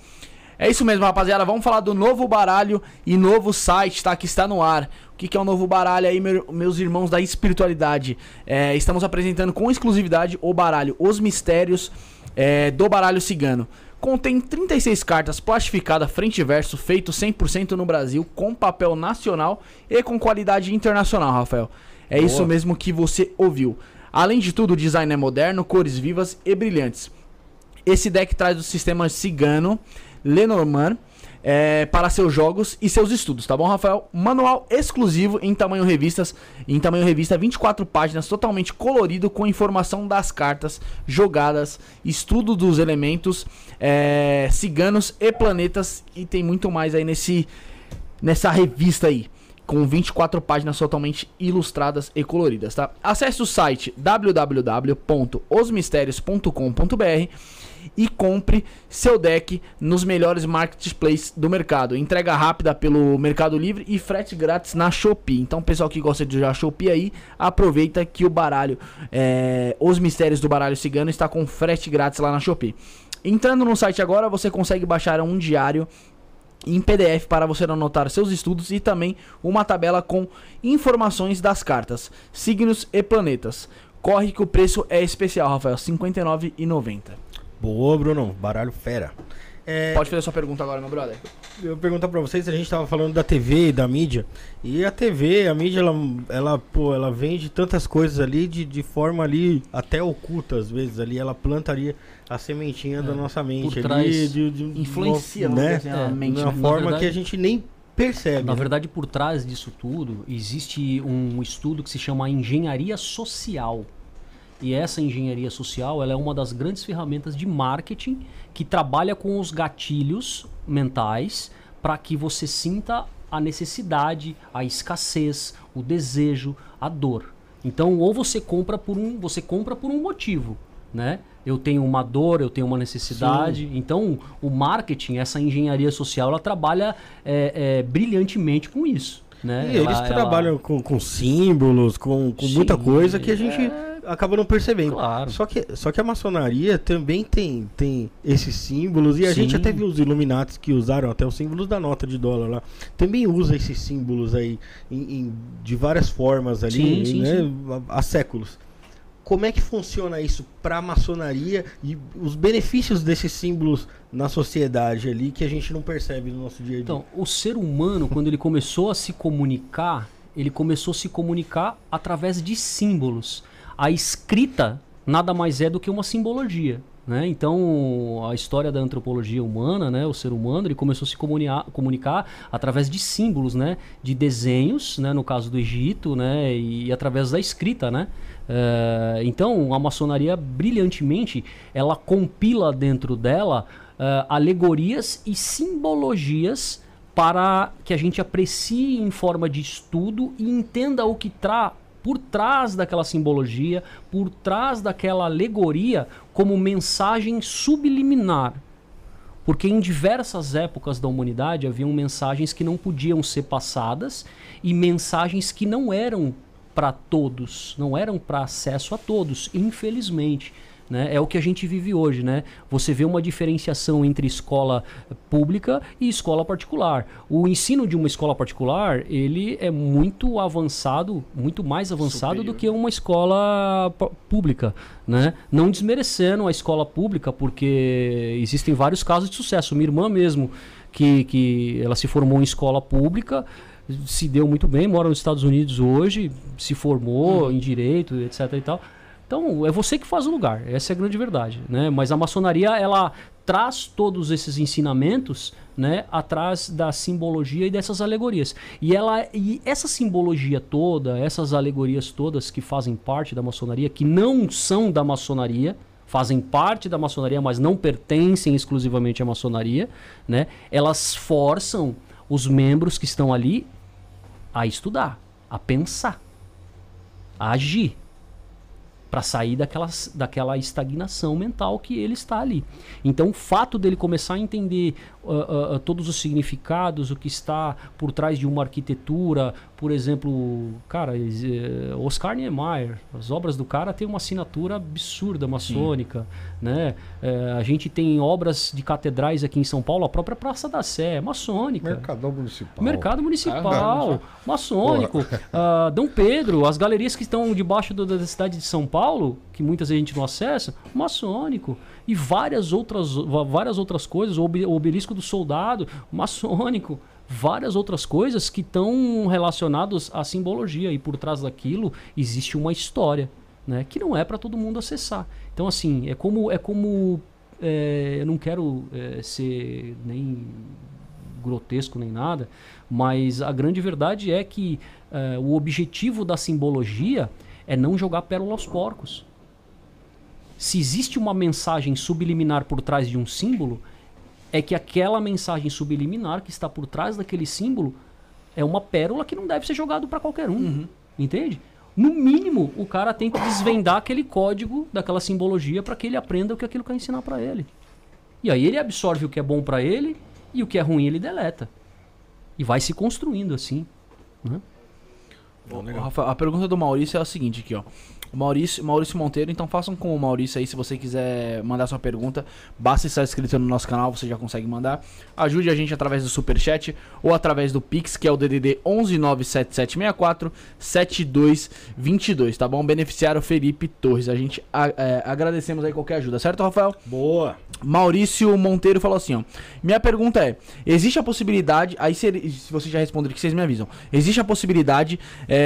É isso mesmo, rapaziada. Vamos falar do novo baralho e novo site, tá? Que está no ar. O que, que é o novo baralho aí, meu, meus irmãos da espiritualidade? É, estamos apresentando com exclusividade o baralho Os Mistérios é, do Baralho Cigano. Contém 36 cartas plastificadas frente e verso, feito 100% no Brasil, com papel nacional e com qualidade internacional, Rafael. É Boa. isso mesmo que você ouviu. Além de tudo, o design é moderno, cores vivas e brilhantes. Esse deck traz o sistema cigano Lenormand é, para seus jogos e seus estudos, tá bom, Rafael? Manual exclusivo em tamanho revistas, em tamanho revista, 24 páginas, totalmente colorido com informação das cartas jogadas, estudo dos elementos, é, ciganos e planetas e tem muito mais aí nesse nessa revista aí. Com 24 páginas totalmente ilustradas e coloridas, tá? Acesse o site www.osmistérios.com.br e compre seu deck nos melhores marketplaces do mercado. Entrega rápida pelo Mercado Livre e frete grátis na Shopee. Então, pessoal que gosta de usar Shopee aí, aproveita que o baralho, é, os mistérios do baralho cigano está com frete grátis lá na Shopee. Entrando no site agora, você consegue baixar um diário em PDF para você anotar seus estudos e também uma tabela com informações das cartas, signos e planetas. Corre que o preço é especial, Rafael, R$ 59,90. Boa, Bruno. Baralho fera. É, Pode fazer sua pergunta agora, meu brother. Eu perguntar pra vocês, a gente tava falando da TV e da mídia. E a TV, a mídia, ela, ela, pô, ela vende tantas coisas ali de, de forma ali até oculta, às vezes ali. Ela plantaria a sementinha é, da nossa mente por trás, ali. De, de, influencia, né? Assim, a mente. De uma forma verdade, que a gente nem percebe. Na né? verdade, por trás disso tudo, existe um estudo que se chama engenharia social. E essa engenharia social ela é uma das grandes ferramentas de marketing que trabalha com os gatilhos mentais para que você sinta a necessidade, a escassez, o desejo, a dor. Então, ou você compra por um, você compra por um motivo, né? Eu tenho uma dor, eu tenho uma necessidade. Sim. Então, o marketing, essa engenharia social, ela trabalha é, é, brilhantemente com isso. Né? E ela, eles trabalham ela... com, com símbolos, com, com Sim, muita coisa que a gente é acaba não percebendo. Claro. Só que, só que a maçonaria também tem, tem esses símbolos, e a Sim. gente até viu os Illuminati que usaram até os símbolos da nota de dólar lá. Também usa esses símbolos aí em, em de várias formas ali, sim, né? Sim, há, há séculos como é que funciona isso para a maçonaria e os benefícios desses símbolos na sociedade ali que a gente não percebe no nosso dia a dia? Então, o ser humano, quando ele começou a se comunicar, ele começou a se comunicar através de símbolos a escrita nada mais é do que uma simbologia. Né? Então, a história da antropologia humana, né? o ser humano, ele começou a se comunicar, comunicar através de símbolos, né? de desenhos, né? no caso do Egito, né? e, através da escrita. Uh, então, a maçonaria, brilhantemente, ela compila dentro dela uh, alegorias e simbologias para que a gente aprecie em forma de estudo e entenda o que traz por trás daquela simbologia, por trás daquela alegoria, como mensagem subliminar. Porque em diversas épocas da humanidade haviam mensagens que não podiam ser passadas e mensagens que não eram para todos, não eram para acesso a todos, infelizmente. Né? É o que a gente vive hoje, né? Você vê uma diferenciação entre escola pública e escola particular. O ensino de uma escola particular, ele é muito avançado, muito mais avançado Superior. do que uma escola pública, né? Não desmerecendo a escola pública, porque existem vários casos de sucesso. Minha irmã mesmo, que, que ela se formou em escola pública, se deu muito bem, mora nos Estados Unidos hoje, se formou uhum. em direito, etc e tal então, é você que faz o lugar, essa é a grande verdade, né? Mas a maçonaria, ela traz todos esses ensinamentos, né, atrás da simbologia e dessas alegorias. E ela e essa simbologia toda, essas alegorias todas que fazem parte da maçonaria, que não são da maçonaria, fazem parte da maçonaria, mas não pertencem exclusivamente à maçonaria, né? Elas forçam os membros que estão ali a estudar, a pensar, a agir para sair daquela, daquela estagnação mental que ele está ali. Então, o fato dele começar a entender uh, uh, todos os significados, o que está por trás de uma arquitetura, por exemplo, cara, uh, Oscar Niemeyer, as obras do cara têm uma assinatura absurda maçônica, Sim. Né? Uh, a gente tem obras de catedrais aqui em São Paulo, a própria Praça da Sé, é maçônica. Mercado Municipal. Mercado Municipal, ah, maçônico. Uh, Dom Pedro, as galerias que estão debaixo do, da cidade de São Paulo, que muitas vezes a gente não acessa, maçônico e várias outras, várias outras coisas, o obelisco do soldado, maçônico, várias outras coisas que estão relacionadas à simbologia e por trás daquilo existe uma história, né, que não é para todo mundo acessar. Então assim, é como é como é, eu não quero é, ser nem grotesco nem nada, mas a grande verdade é que é, o objetivo da simbologia é não jogar pérola aos porcos se existe uma mensagem subliminar por trás de um símbolo, é que aquela mensagem subliminar que está por trás daquele símbolo é uma pérola que não deve ser jogado para qualquer um. Uhum. Entende? No mínimo, o cara tem que desvendar aquele código daquela simbologia para que ele aprenda o que aquilo quer ensinar para ele. E aí ele absorve o que é bom para ele e o que é ruim ele deleta. E vai se construindo assim. Né? Rafa, a pergunta do Maurício é a seguinte aqui, ó. Maurício, Maurício Monteiro, então façam com o Maurício aí, se você quiser mandar sua pergunta, basta estar inscrito no nosso canal, você já consegue mandar. Ajude a gente através do super chat ou através do Pix, que é o DDD 1197764 7222, tá bom? Beneficiário Felipe Torres. A gente é, agradecemos aí qualquer ajuda, certo, Rafael? Boa. Maurício Monteiro falou assim, ó. Minha pergunta é: existe a possibilidade, aí se, se você já responder que vocês me avisam. Existe a possibilidade é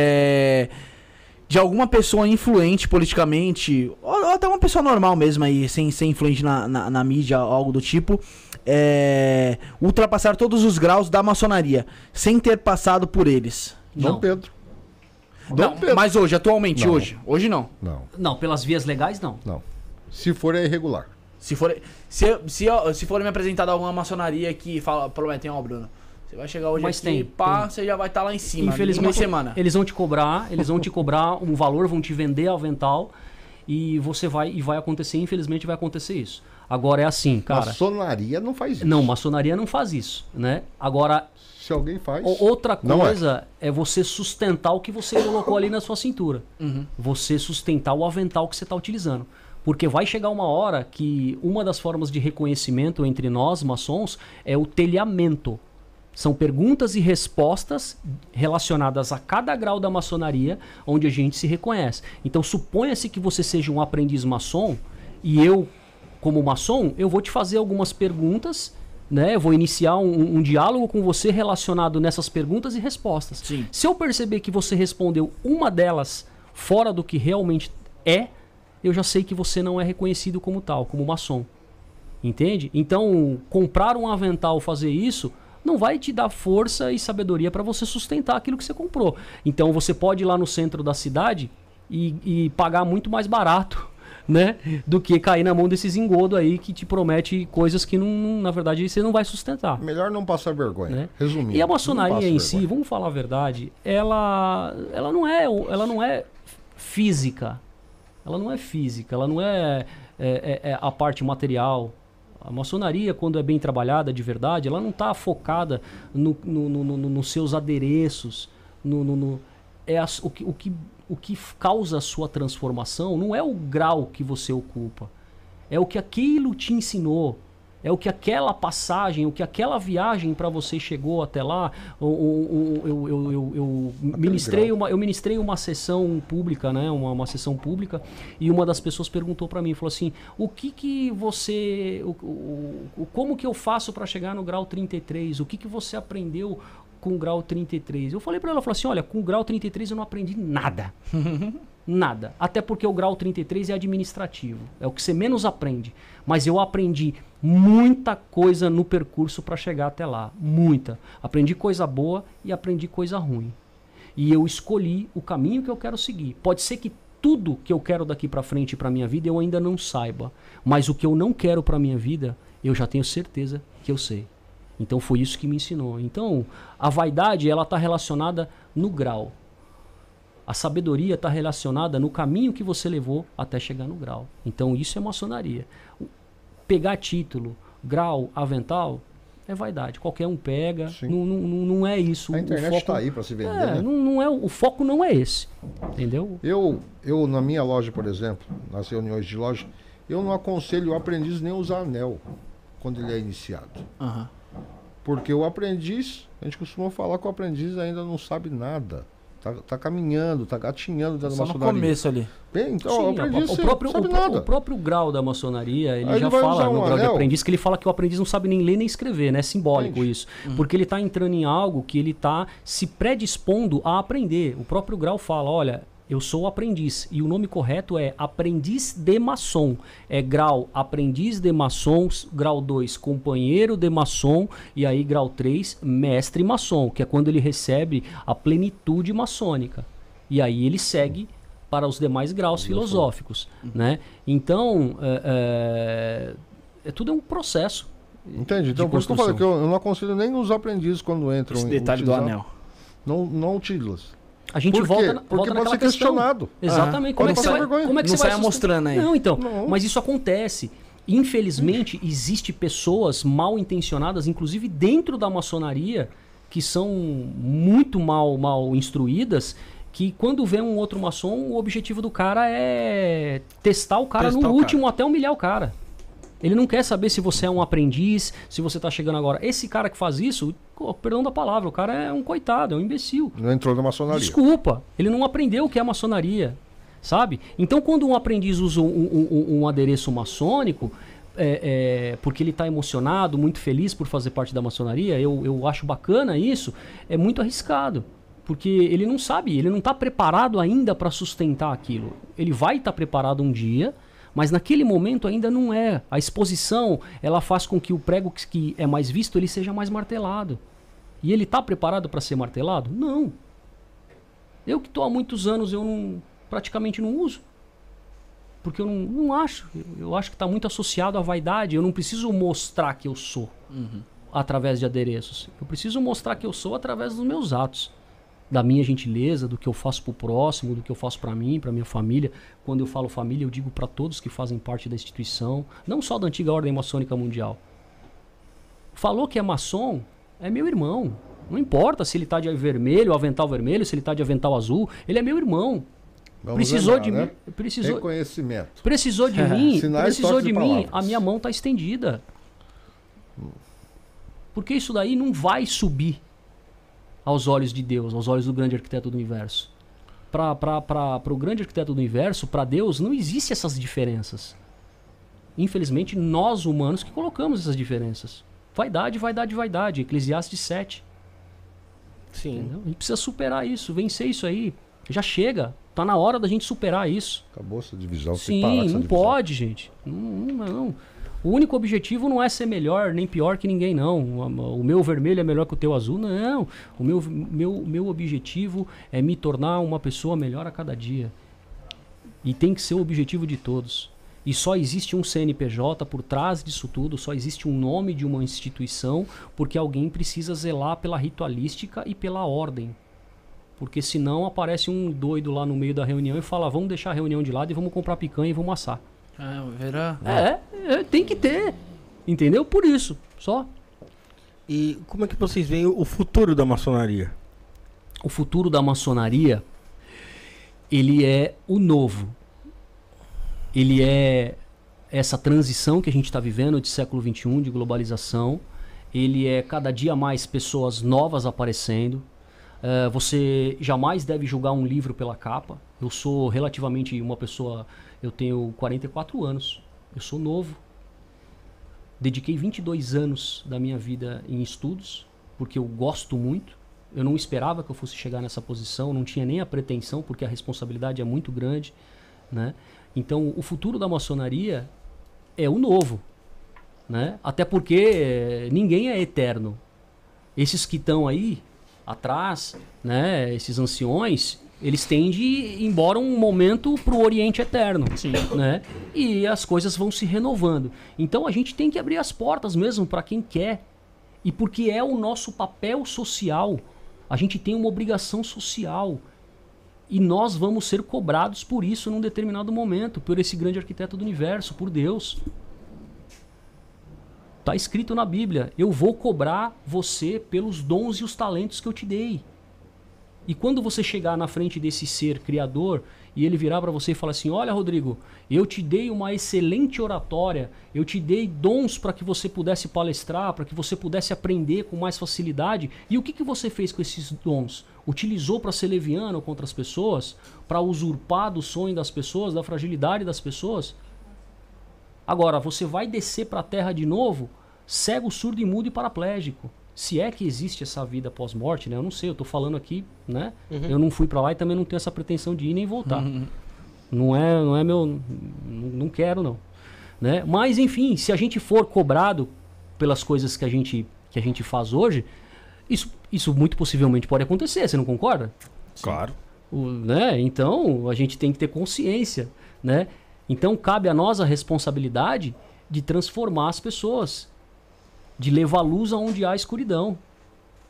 de alguma pessoa influente politicamente, ou, até uma pessoa normal mesmo aí, sem ser influente na, na, na mídia, algo do tipo, é, ultrapassar todos os graus da maçonaria, sem ter passado por eles. Dom Pedro. Dom não, Pedro. Mas hoje, atualmente, não. hoje. Hoje não. Não. Não, pelas vias legais, não. Não. Se for, é irregular. Se for, se, se, se for me apresentar alguma maçonaria que fala, prometem, ó, Bruno você vai chegar hoje Mas aqui, tem, pá, tem. você já vai estar tá lá em cima. Infelizmente, semana. eles vão te cobrar, eles vão te cobrar um valor, vão te vender avental e você vai e vai acontecer, infelizmente vai acontecer isso. Agora é assim, cara. Maçonaria não faz isso. Não, maçonaria não faz isso, né? Agora se alguém faz. Outra é. coisa é. é. você sustentar o que você colocou ali na sua cintura. Uhum. Você sustentar o avental que você está utilizando. Porque vai chegar uma hora que uma das formas de reconhecimento entre nós, maçons, é o telhamento. São perguntas e respostas relacionadas a cada grau da maçonaria onde a gente se reconhece. Então suponha-se que você seja um aprendiz maçom e eu, como maçom, eu vou te fazer algumas perguntas, né? Eu vou iniciar um, um diálogo com você relacionado nessas perguntas e respostas. Sim. Se eu perceber que você respondeu uma delas fora do que realmente é, eu já sei que você não é reconhecido como tal, como maçom. Entende? Então, comprar um avental, fazer isso, não vai te dar força e sabedoria para você sustentar aquilo que você comprou. Então você pode ir lá no centro da cidade e, e pagar muito mais barato né? Do que cair na mão desses engodo aí que te promete coisas que, não, na verdade, você não vai sustentar. Melhor não passar vergonha. Né? Resumindo. E a maçonaria em si, vamos falar a verdade, ela, ela, não é, ela não é física. Ela não é física, ela não é, é, é, é a parte material A maçonaria, quando é bem trabalhada de verdade, ela não está focada no, no, no, no, nos seus adereços, no, é as, o, que, o, que, o que causa a sua transformação não é o grau que você ocupa, é o que aquilo te ensinou, é o que aquela passagem, o que aquela viagem para você chegou até lá. O, eu, eu, eu, eu ministrei uma, eu ministrei uma sessão pública, né? Uma, uma sessão pública, e uma das pessoas perguntou para mim, falou assim: o que que você. O, o, como que eu faço para chegar no grau 33? O que que você aprendeu com o grau 33? Eu falei para ela, falei assim: olha, com o grau 33 eu não aprendi nada. nada. Até porque o grau 33 é administrativo. É o que você menos aprende. Mas eu aprendi muita coisa no percurso para chegar até lá. Muita. Aprendi coisa boa e aprendi coisa ruim. E eu escolhi o caminho que eu quero seguir. Pode ser que tudo que eu quero daqui para frente para minha vida eu ainda não saiba, mas o que eu não quero para minha vida, eu já tenho certeza que eu sei. Então foi isso que me ensinou. Então, a vaidade ela está relacionada no grau. A sabedoria está relacionada no caminho que você levou até chegar no grau. Então isso é maçonaria. Pegar título, grau, avental, é vaidade. Qualquer um pega. Não, não, não é isso. A internet está aí para se vender. É, né? não, não é, o foco não é esse. Entendeu? Eu, eu, na minha loja, por exemplo, nas reuniões de loja, eu não aconselho o aprendiz nem usar anel quando ele é iniciado. Uhum. Porque o aprendiz, a gente costuma falar que o aprendiz ainda não sabe nada. Tá, tá caminhando, tá gatinhando dentro Só da maçonaria. no começo ali. Bem, então, Sim, aprendiz, o, próprio, o, o, próprio grau da maçonaria, ele Aí já ele fala no um grau anel. de aprendiz que ele fala que o aprendiz não sabe nem ler nem escrever, né? É simbólico Entendi. isso. Uhum. Porque ele está entrando em algo que ele está se predispondo a aprender. O próprio grau fala, olha, eu sou aprendiz. E o nome correto é aprendiz de maçom. É grau aprendiz de maçom, grau 2 companheiro de maçom e aí grau 3 mestre maçom, que é quando ele recebe a plenitude maçônica. E aí ele segue para os demais graus filosóficos, né? Então, é, é, é tudo é um processo. Entendi. Então, por isso que eu falei que eu, eu, não aconselho nem os aprendizes quando entram. Esse detalhe do anel. Não, não utiliza. A gente Por volta, Porque volta pode ser questionado. Exatamente. Como, é que você vai, como é que não você vai mostrando aí? Não, então. Não. Mas isso acontece. Infelizmente, existe pessoas mal intencionadas, inclusive dentro da maçonaria, que são muito mal, mal instruídas, que quando vê um outro maçom, o objetivo do cara é testar o cara testar no último cara. até humilhar o cara. Ele não quer saber se você é um aprendiz, se você está chegando agora. Esse cara que faz isso, perdão da palavra, o cara é um coitado, é um imbecil. Não entrou na maçonaria. Desculpa, ele não aprendeu o que é maçonaria, sabe? Então, quando um aprendiz usa um, um, um adereço maçônico, é, é, porque ele está emocionado, muito feliz por fazer parte da maçonaria, eu, eu acho bacana isso, é muito arriscado. Porque ele não sabe, ele não está preparado ainda para sustentar aquilo. Ele vai estar tá preparado um dia, mas naquele momento ainda não é. A exposição, ela faz com que o prego que é mais visto, ele seja mais martelado. E ele está preparado para ser martelado? Não. Eu que estou há muitos anos, eu não, praticamente não uso. Porque eu não, não acho. Eu, eu acho que está muito associado à vaidade. Eu não preciso mostrar que eu sou uhum. através de adereços. Eu preciso mostrar que eu sou através dos meus atos da minha gentileza, do que eu faço para o próximo, do que eu faço para mim, para minha família. Quando eu falo família, eu digo para todos que fazem parte da instituição, não só da antiga ordem maçônica mundial. Falou que é maçom, é meu irmão. Não importa se ele está de vermelho, avental vermelho, se ele está de avental azul, ele é meu irmão. Vamos precisou lembrar, de né? mim, precisou reconhecimento. Precisou de mim, precisou de mim, a minha mão está estendida. Porque isso daí não vai subir aos olhos de Deus, aos olhos do grande arquiteto do universo. Para o grande arquiteto do universo, para Deus, não existem essas diferenças. Infelizmente, nós humanos que colocamos essas diferenças. Vaidade, vaidade, vaidade. Eclesiastes 7. Sim. Entendeu? A gente precisa superar isso, vencer isso aí. Já chega. Tá na hora da gente superar isso. Acabou essa divisão. Sim, não divisão. pode, gente. Não, não, não. O único objetivo não é ser melhor nem pior que ninguém, não. O meu vermelho é melhor que o teu azul, não. O meu, meu, meu objetivo é me tornar uma pessoa melhor a cada dia. E tem que ser o objetivo de todos. E só existe um CNPJ por trás disso tudo, só existe um nome de uma instituição, porque alguém precisa zelar pela ritualística e pela ordem. Porque senão aparece um doido lá no meio da reunião e fala: vamos deixar a reunião de lado e vamos comprar picanha e vamos assar. Ah, verá. É, é, tem que ter. Entendeu? Por isso, só. E como é que vocês veem o futuro da maçonaria? O futuro da maçonaria, ele é o novo. Ele é essa transição que a gente está vivendo de século XXI, de globalização. Ele é cada dia mais pessoas novas aparecendo. Uh, você jamais deve julgar um livro pela capa. Eu sou relativamente uma pessoa, eu tenho 44 anos, eu sou novo. Dediquei 22 anos da minha vida em estudos, porque eu gosto muito. Eu não esperava que eu fosse chegar nessa posição, não tinha nem a pretensão, porque a responsabilidade é muito grande, né? Então, o futuro da maçonaria é o novo, né? Até porque eh, ninguém é eterno. Esses que estão aí atrás, né, esses anciões, eles têm de ir embora um momento para o Oriente Eterno. Sim. Né? E as coisas vão se renovando. Então a gente tem que abrir as portas mesmo para quem quer. E porque é o nosso papel social. A gente tem uma obrigação social. E nós vamos ser cobrados por isso num determinado momento, por esse grande arquiteto do universo, por Deus. Está escrito na Bíblia: eu vou cobrar você pelos dons e os talentos que eu te dei. E quando você chegar na frente desse ser criador e ele virar para você e falar assim: Olha, Rodrigo, eu te dei uma excelente oratória, eu te dei dons para que você pudesse palestrar, para que você pudesse aprender com mais facilidade. E o que, que você fez com esses dons? Utilizou para ser leviano contra as pessoas? Para usurpar do sonho das pessoas, da fragilidade das pessoas? Agora, você vai descer para a terra de novo, cego, surdo e mudo e paraplégico. Se é que existe essa vida pós-morte, né? Eu não sei, eu tô falando aqui, né? Uhum. Eu não fui para lá e também não tenho essa pretensão de ir nem voltar. Uhum. Não é, não é meu, não quero não, né? Mas enfim, se a gente for cobrado pelas coisas que a gente que a gente faz hoje, isso, isso muito possivelmente pode acontecer, você não concorda? Claro. O, né? Então, a gente tem que ter consciência, né? Então cabe a nós a responsabilidade de transformar as pessoas, de levar luz aonde há escuridão,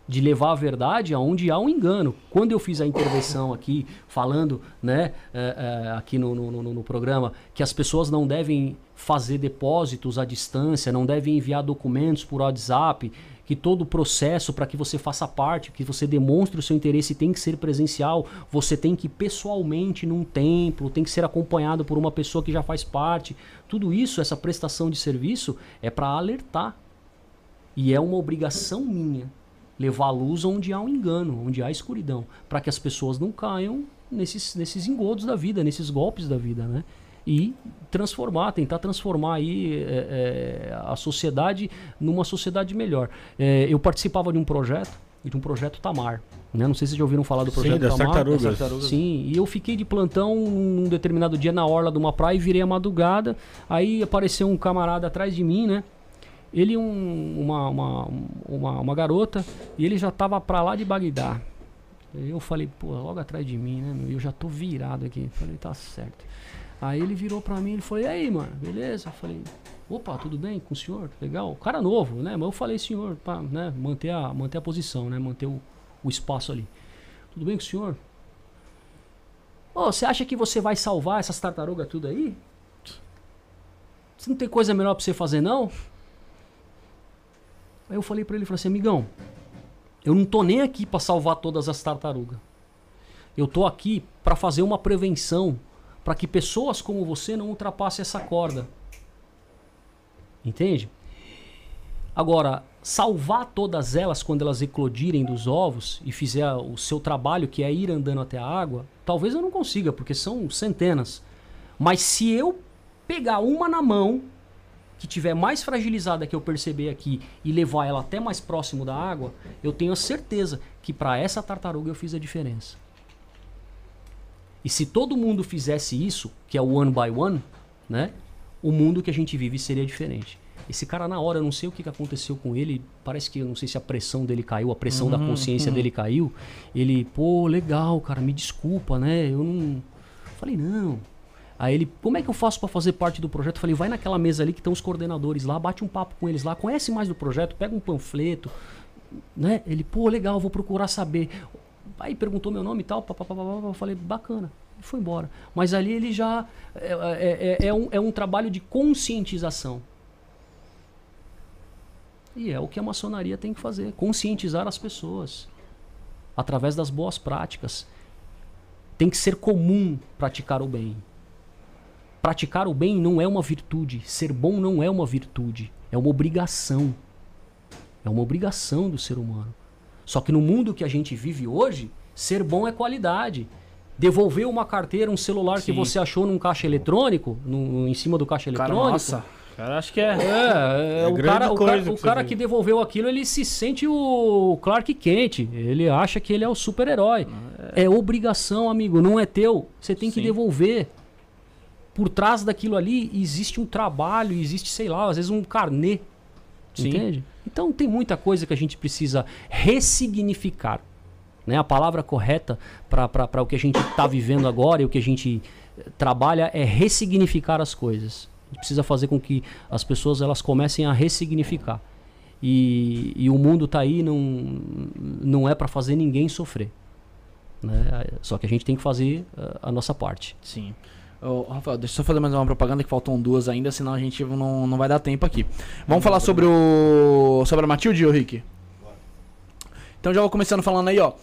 de levar a verdade aonde há um engano. Quando eu fiz a intervenção aqui, falando, né, é, é, aqui no, no, no, no, programa, que as pessoas não devem fazer depósitos à distância, não devem enviar documentos por WhatsApp, que todo o processo para que você faça parte, que você demonstre o seu interesse tem que ser presencial, você tem que ir pessoalmente num templo, tem que ser acompanhado por uma pessoa que já faz parte. Tudo isso, essa prestação de serviço, é para alertar. E é uma obrigação minha levar a luz onde há um engano, onde há escuridão, para que as pessoas não caiam nesses, nesses engodos da vida, nesses golpes da vida, né? e transformar, tentar transformar aí é, é, a sociedade numa sociedade melhor. É, eu participava de um projeto, de um projeto Tamar. Né? Não sei se vocês já ouviram falar do projeto Sim, das Tamar. Tartarugas. Das tartarugas. Sim, e eu fiquei de plantão num determinado dia na orla de uma praia e virei a madrugada. Aí apareceu um camarada atrás de mim, né? Ele um, uma, uma, uma, uma garota e ele já tava pra lá de Bagdá. Eu falei, pô, logo atrás de mim, né? Eu já tô virado aqui. Falei, tá certo. Aí ele virou pra mim e falou, e aí, mano, beleza? Eu falei, opa, tudo bem com o senhor? Legal. Cara novo, né? Mas eu falei, senhor, pra né, manter, a, manter a posição, né? Manter o, o espaço ali. Tudo bem com o senhor? oh, você acha que você vai salvar essas tartarugas tudo aí? Você não tem coisa melhor pra você fazer, não? Aí eu falei pra ele, falei assim, amigão, eu não tô nem aqui para salvar todas as tartarugas. Eu tô aqui para fazer uma prevenção para que pessoas como você não ultrapassem essa corda. Entende? Agora, salvar todas elas quando elas eclodirem dos ovos e fizer o seu trabalho, que é ir andando até a água, talvez eu não consiga, porque são centenas. Mas se eu pegar uma na mão, que tiver mais fragilizada que eu perceber aqui e levar ela até mais próximo da água, eu tenho a certeza que para essa tartaruga eu fiz a diferença. E se todo mundo fizesse isso, que é o one by one, né? O mundo que a gente vive seria diferente. Esse cara, na hora, eu não sei o que aconteceu com ele. Parece que eu não sei se a pressão dele caiu, a pressão uhum, da consciência uhum. dele caiu. Ele, pô, legal, cara, me desculpa, né? Eu não. Falei, não. Aí ele, como é que eu faço para fazer parte do projeto? Eu falei, vai naquela mesa ali que estão os coordenadores lá, bate um papo com eles lá, conhece mais do projeto, pega um panfleto, né? Ele, pô, legal, vou procurar saber. Aí perguntou meu nome e tal, papapá, eu falei, bacana. Foi embora. Mas ali ele já. É, é, é, é, um, é um trabalho de conscientização. E é o que a maçonaria tem que fazer, conscientizar as pessoas através das boas práticas. Tem que ser comum praticar o bem. Praticar o bem não é uma virtude, ser bom não é uma virtude, é uma obrigação. É uma obrigação do ser humano. Só que no mundo que a gente vive hoje, ser bom é qualidade. Devolver uma carteira, um celular Sim. que você achou num caixa eletrônico, em cima do caixa eletrônico. Cara, nossa. Cara, acho que é. É, é, é o cara, o cara, o cara que devolveu aquilo, ele se sente o Clark Kent. Ele acha que ele é o super-herói. É... é... obrigação, amigo, não é teu. Você tem Sim. que devolver. Por trás daquilo ali existe um trabalho, existe, sei lá, às vezes um carnê. Sim. Entende? Então tem muita coisa que a gente precisa ressignificar. Né? A palavra correta para o que a gente está vivendo agora e o que a gente eh, trabalha é ressignificar as coisas. A gente precisa fazer com que as pessoas elas comecem a ressignificar. E, e o mundo está aí, não, não é para fazer ninguém sofrer. Né? Só que a gente tem que fazer a, eh, a nossa parte. Sim. Oh, Rafael, deixa eu só fazer mais uma propaganda que faltam duas ainda, senão a gente não, não vai dar tempo aqui. Vamos falar sobre o. sobre a Matilde, ô Rick? Então já vou começando falando aí, ó.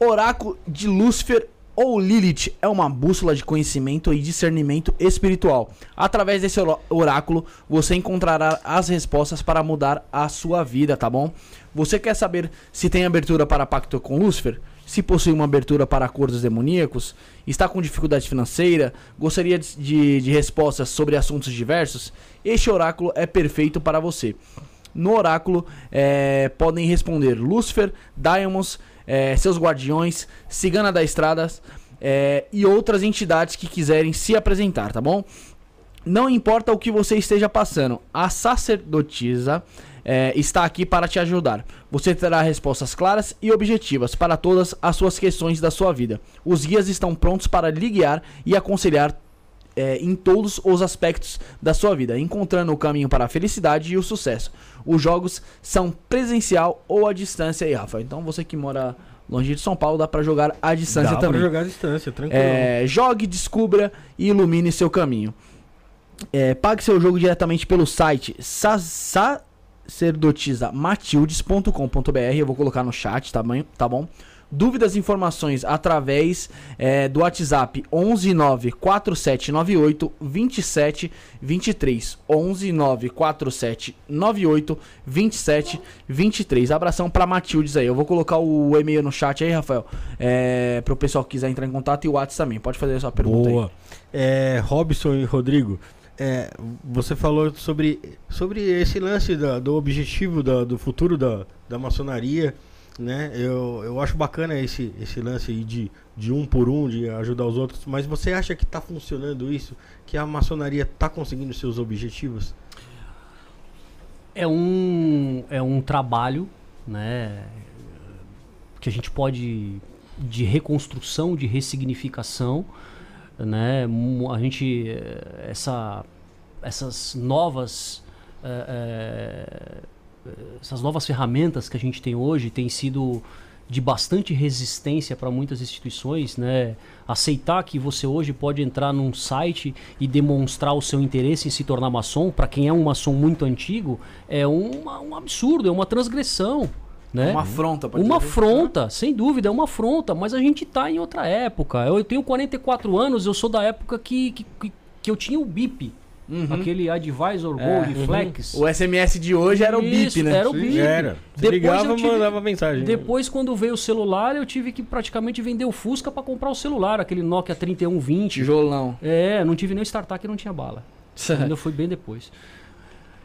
Oráculo de Lúcifer ou Lilith é uma bússola de conhecimento e discernimento espiritual. Através desse oráculo, você encontrará as respostas para mudar a sua vida, tá bom? Você quer saber se tem abertura para pacto com Lúcifer? Se possui uma abertura para acordos demoníacos, está com dificuldade financeira, gostaria de, de, de, respostas sobre assuntos diversos, este oráculo é perfeito para você. No oráculo é, podem responder Lúcifer, Diamonds, é, seus guardiões, Cigana da Estradas é, e outras entidades que quiserem se apresentar, tá bom? Não importa o que você esteja passando, a sacerdotisa é, está aqui para te ajudar. Você terá respostas claras e objetivas para todas as suas questões da sua vida. Os guias estão prontos para lhe guiar e aconselhar é, em todos os aspectos da sua vida, encontrando o caminho para a felicidade e o sucesso. Os jogos são presencial ou à distância aí, Rafa. Então você que mora longe de São Paulo, dá para jogar à distância dá também. Dá pra jogar à distância, tranquilo. É, jogue, descubra e ilumine seu caminho. É, pague seu jogo diretamente pelo site sa, sa sacerdotisamatildes.com.br. Eu vou colocar no chat, tá? Tá bom? Dúvidas e informações através é, do WhatsApp 1194798 2723. 1194798 2723. Abração pra Matildes aí. Eu vou colocar o e-mail no chat aí, Rafael. É, pro pessoal que quiser entrar em contato e o WhatsApp também. Pode fazer a sua pergunta Boa. aí. É, Robson e Rodrigo. É, você falou sobre, sobre esse lance da, do objetivo da, do futuro da, da maçonaria, né? Eu, eu acho bacana esse, esse lance aí de, de um por um, de ajudar os outros, mas você acha que está funcionando isso? Que a maçonaria está conseguindo seus objetivos? É um, é um trabalho, né? Que a gente pode de reconstrução, de ressignificação, né? A gente essa essas novas é, é, essas novas ferramentas que a gente tem hoje têm sido de bastante resistência para muitas instituições, né? Aceitar que você hoje pode entrar num site e demonstrar o seu interesse em se tornar maçom, para quem é um maçom muito antigo, é uma, um absurdo, é uma transgressão. Né? Uma afronta, Uma afronta, sem dúvida, é uma afronta, mas a gente tá em outra época. Eu tenho 44 anos, eu sou da época que, que, que eu tinha o BIP. Uhum. Aquele Advisor é, Gold uhum. Flex. O SMS de hoje era o BIP, né? Era o BIP. Era. Depois ligava, tive, mandava mensagem. Depois, quando veio o celular, eu tive que praticamente vender o Fusca para comprar o celular, aquele Nokia 3120. Tijolão. É, não tive nem startup que não tinha bala. Ainda foi bem depois.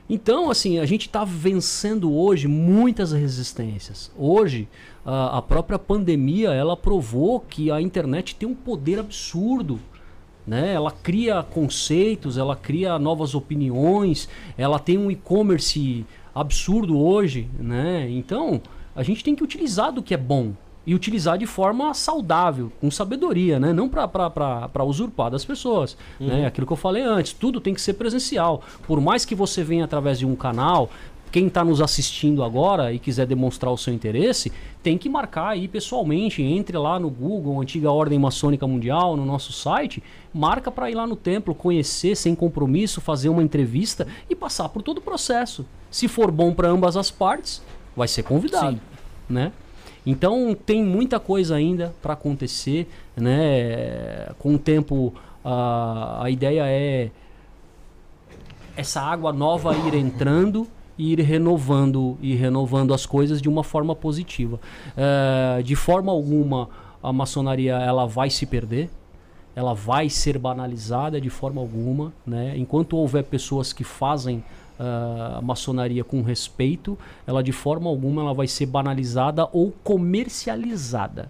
Então, assim, a gente está vencendo hoje muitas resistências. Hoje, a, a, própria pandemia, ela provou que a internet tem um poder absurdo. Né? Ela cria conceitos, ela cria novas opiniões, ela tem um e-commerce absurdo hoje. Né? Então, a gente tem que utilizar do que é bom e utilizar de forma saudável, com sabedoria, né? Não para usurpar das pessoas. Uhum. Né? Aquilo que eu falei antes, tudo tem que ser presencial. Por mais que você venha através de um canal, quem está nos assistindo agora e quiser demonstrar o seu interesse, tem que marcar aí pessoalmente. Entre lá no Google, Antiga Ordem Maçônica Mundial, no nosso site, marca para ir lá no templo, conhecer sem compromisso, fazer uma entrevista e passar por todo o processo. Se for bom para ambas as partes, vai ser convidado, Sim. né? Então tem muita coisa ainda para acontecer, né? Com o tempo a, a ideia é essa água nova ir entrando e ir renovando e renovando as coisas de uma forma positiva. É, de forma alguma a maçonaria ela vai se perder, ela vai ser banalizada de forma alguma, né? Enquanto houver pessoas que fazem a maçonaria com respeito, ela de forma alguma ela vai ser banalizada ou comercializada.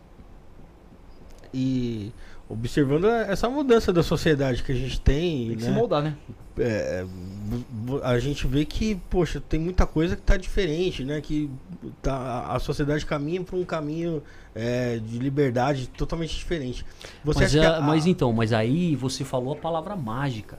E observando essa mudança da sociedade que a gente tem. Tem que né? se moldar, né? É, a gente vê que, poxa, tem muita coisa que está diferente, né? Que tá, a sociedade caminha para um caminho é, de liberdade totalmente diferente. Você mas, é, a... mas então, mas aí você falou a palavra mágica.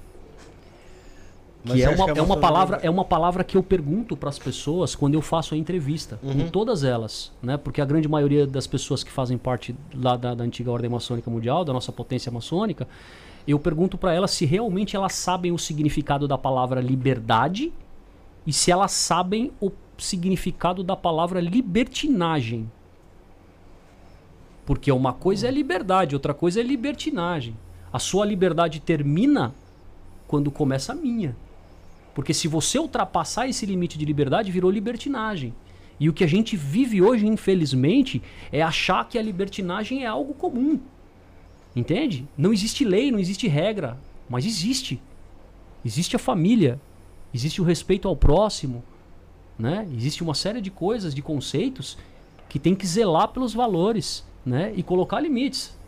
Que é uma, que é, uma palavra, é uma palavra que eu pergunto para as pessoas quando eu faço a entrevista, uhum. todas elas, né? Porque a grande maioria das pessoas que fazem parte lá da, da antiga ordem maçônica mundial, da nossa potência maçônica, eu pergunto para elas se realmente elas sabem o significado da palavra liberdade e se elas sabem o significado da palavra libertinagem. Porque uma coisa é liberdade, outra coisa é libertinagem. A sua liberdade termina quando começa a minha. Porque se você ultrapassar esse limite de liberdade, virou libertinagem. E o que a gente vive hoje, infelizmente, é achar que a libertinagem é algo comum. Entende? Não existe lei, não existe regra, mas existe. Existe a família, existe o respeito ao próximo, né? Existe uma série de coisas, de conceitos que tem que zelar pelos valores, né? E colocar limites.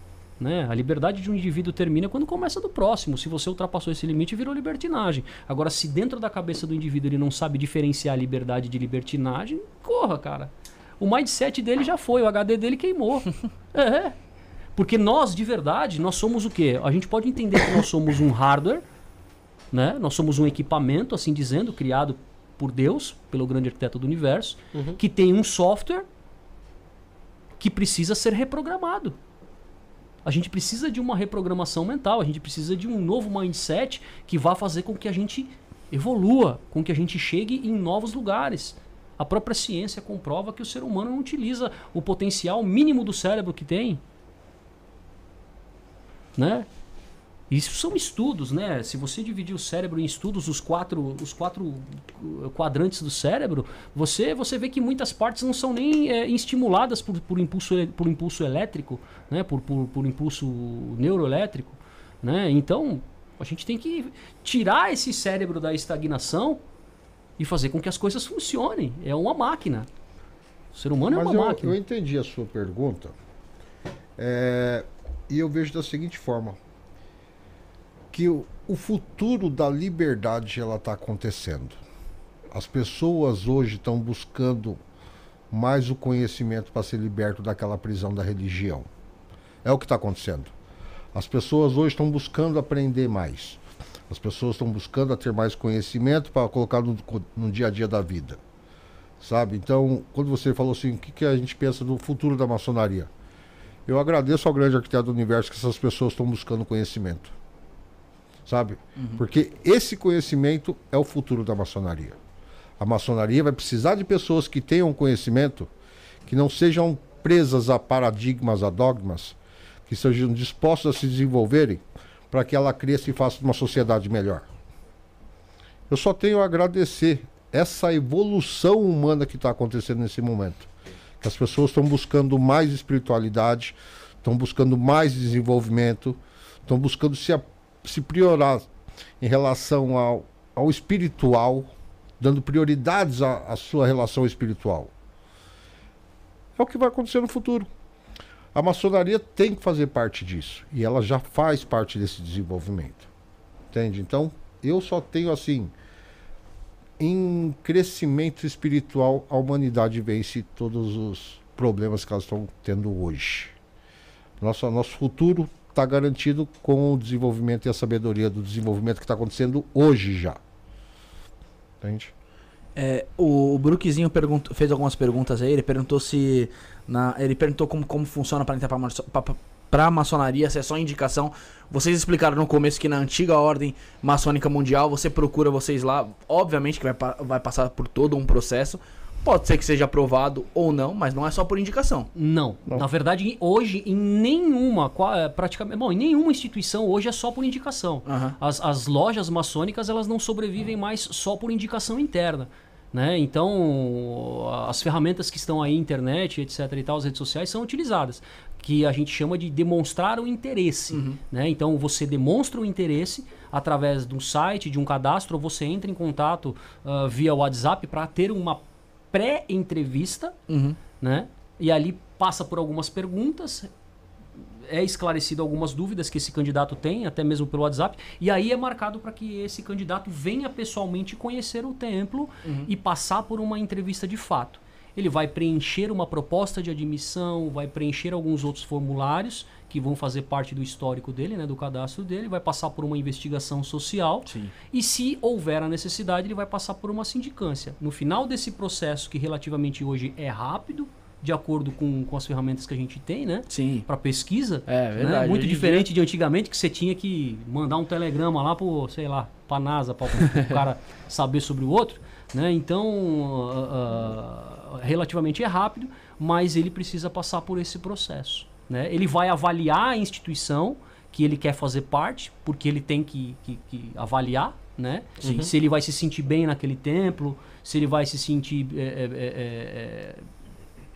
Né? A liberdade de um indivíduo termina quando começa do próximo. Se você ultrapassou esse limite, virou libertinagem. Agora, se dentro da cabeça do indivíduo ele não sabe diferenciar liberdade de libertinagem, corra, cara. O mindset dele já foi, o HD dele queimou. é. Porque nós, de verdade, nós somos o quê? A gente pode entender que nós somos um hardware, né? Nós somos um equipamento, assim dizendo, criado por Deus, pelo grande arquiteto do universo, uhum. que tem um software que precisa ser reprogramado. A gente precisa de uma reprogramação mental, a gente precisa de um novo mindset que vá fazer com que a gente evolua, com que a gente chegue em novos lugares. A própria ciência comprova que o ser humano não utiliza o potencial mínimo do cérebro que tem. Né? Isso são estudos, né? Se você dividir o cérebro em estudos, os quatro, os quatro quadrantes do cérebro, você, você vê que muitas partes não são nem é, estimuladas por, por, impulso, por impulso elétrico, né? por, por, por impulso neuroelétrico. Né? Então, a gente tem que tirar esse cérebro da estagnação e fazer com que as coisas funcionem. É uma máquina. O ser humano Mas é uma eu, máquina. Eu entendi a sua pergunta. É, e eu vejo da seguinte forma que o, futuro da liberdade ela está acontecendo. As pessoas hoje estão buscando mais o conhecimento para ser liberto daquela prisão da religião. É o que está acontecendo. As pessoas hoje estão buscando aprender mais. As pessoas estão buscando ter mais conhecimento para colocar no, no, dia a dia da vida. Sabe? Então, quando você falou assim, o que, que a gente pensa do futuro da maçonaria? Eu agradeço ao grande arquiteto do universo que essas pessoas estão buscando conhecimento sabe? Uhum. Porque esse conhecimento é o futuro da maçonaria. A maçonaria vai precisar de pessoas que tenham conhecimento, que não sejam presas a paradigmas, a dogmas, que sejam dispostos a se desenvolverem para que ela cresça e faça uma sociedade melhor. Eu só tenho a agradecer essa evolução humana que está acontecendo nesse momento. Que as pessoas estão buscando mais espiritualidade, estão buscando mais desenvolvimento, estão buscando se se priorar em relação ao, ao espiritual, dando prioridades à, à sua relação espiritual. É o que vai acontecer no futuro. A maçonaria tem que fazer parte disso. E ela já faz parte desse desenvolvimento. Entende? Então, eu só tenho assim. Em crescimento espiritual, a humanidade vence todos os problemas que elas estão tendo hoje. Nosso, nosso futuro está garantido com o desenvolvimento e a sabedoria do desenvolvimento que está acontecendo hoje já. Entende? É, o, o fez algumas perguntas aí. Ele perguntou se. Na, ele perguntou como, como funciona para entrar para a maçonaria, se é só indicação. Vocês explicaram no começo que na antiga ordem maçônica mundial você procura vocês lá. Obviamente que vai, vai passar por todo um processo. Pode ser que seja aprovado ou não, mas não é só por indicação. Não. não. Na verdade, hoje, em nenhuma, é, praticamente. Bom, em nenhuma instituição hoje é só por indicação. Uhum. As, as lojas maçônicas elas não sobrevivem mais só por indicação interna. Né? Então, as ferramentas que estão aí, internet, etc. e tal, as redes sociais, são utilizadas. Que a gente chama de demonstrar o interesse. Uhum. Né? Então, você demonstra o interesse através de um site, de um cadastro, ou você entra em contato uh, via WhatsApp para ter uma pré-entrevista, uhum. né? E ali passa por algumas perguntas, é esclarecido algumas dúvidas que esse candidato tem, até mesmo pelo WhatsApp, e aí é marcado para que esse candidato venha pessoalmente conhecer o templo uhum. e passar por uma entrevista de fato. Ele vai preencher uma proposta de admissão, vai preencher alguns outros formulários que vão fazer parte do histórico dele, né, do cadastro dele, vai passar por uma investigação social Sim. e se houver a necessidade, ele vai passar por uma sindicância. No final desse processo, que relativamente hoje é rápido, de acordo com, com as ferramentas que a gente tem, né? Sim. Para pesquisa. É, né? verdade. Né? Muito diferente dia... de antigamente que você tinha que mandar um telegrama lá pro, sei lá, pra NASA, para o cara saber sobre o outro, né? Então, uh, uh, relativamente é rápido, mas ele precisa passar por esse processo. Né? Ele vai avaliar a instituição que ele quer fazer parte, porque ele tem que, que, que avaliar, né? Uhum. Se ele vai se sentir bem naquele templo, se ele vai se sentir é, é, é,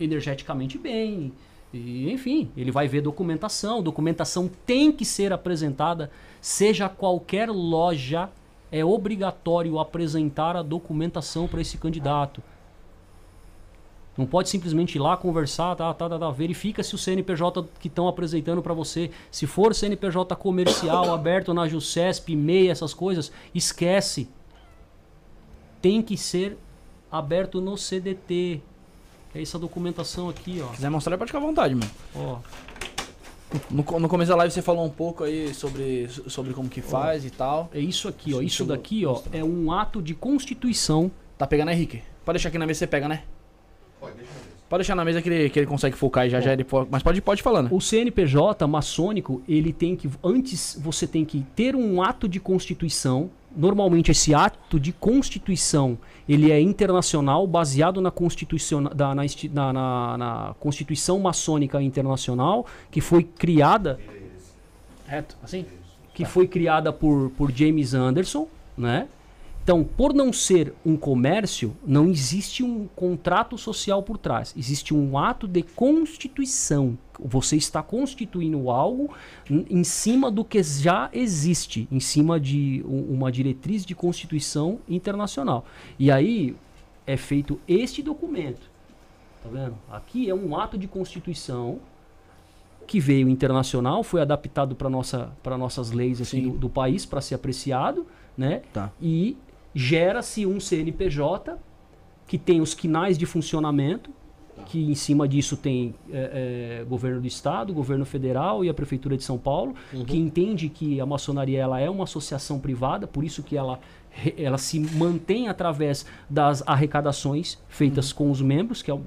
energeticamente bem. E, enfim, ele vai ver documentação. Documentação tem que ser apresentada, seja qualquer loja, é obrigatório apresentar a documentação para esse candidato. Não pode simplesmente ir lá conversar, tá, tá, tá, tá verifica se o CNPJ que estão apresentando para você, se for CNPJ comercial, aberto na JUCESP, MEI, essas coisas, esquece. Tem que ser aberto no CDT. É essa documentação aqui, ó. Se quiser mostrar, pode ficar à vontade, mano. Ó. No, no começo da live você falou um pouco aí sobre, sobre como que faz ó, e tal. É isso aqui, ó. Isso daqui, ó, é um ato de constituição. Tá pegando, Henrique? Pode deixar aqui na mesa você pega, né? Pode deixar na mesa que ele, que ele consegue focar e já Bom, já ele pode, mas pode pode falando. O CNPJ maçônico, ele tem que antes você tem que ter um ato de constituição. Normalmente esse ato de constituição, ele é internacional, baseado na constituição da, na, na, na, na Constituição Maçônica Internacional, que foi criada reto, assim, que foi criada por por James Anderson, né? Então, por não ser um comércio, não existe um contrato social por trás. Existe um ato de constituição. Você está constituindo algo em cima do que já existe, em cima de uma diretriz de constituição internacional. E aí é feito este documento. Tá vendo? Aqui é um ato de constituição que veio internacional, foi adaptado para nossa, nossas leis aqui do, do, país para ser apreciado, né? Tá. E gera-se um CNPJ que tem os quinais de funcionamento, que em cima disso tem é, é, governo do estado, governo federal e a prefeitura de São Paulo, uhum. que entende que a maçonaria ela é uma associação privada, por isso que ela, ela se mantém através das arrecadações feitas uhum. com os membros, que é,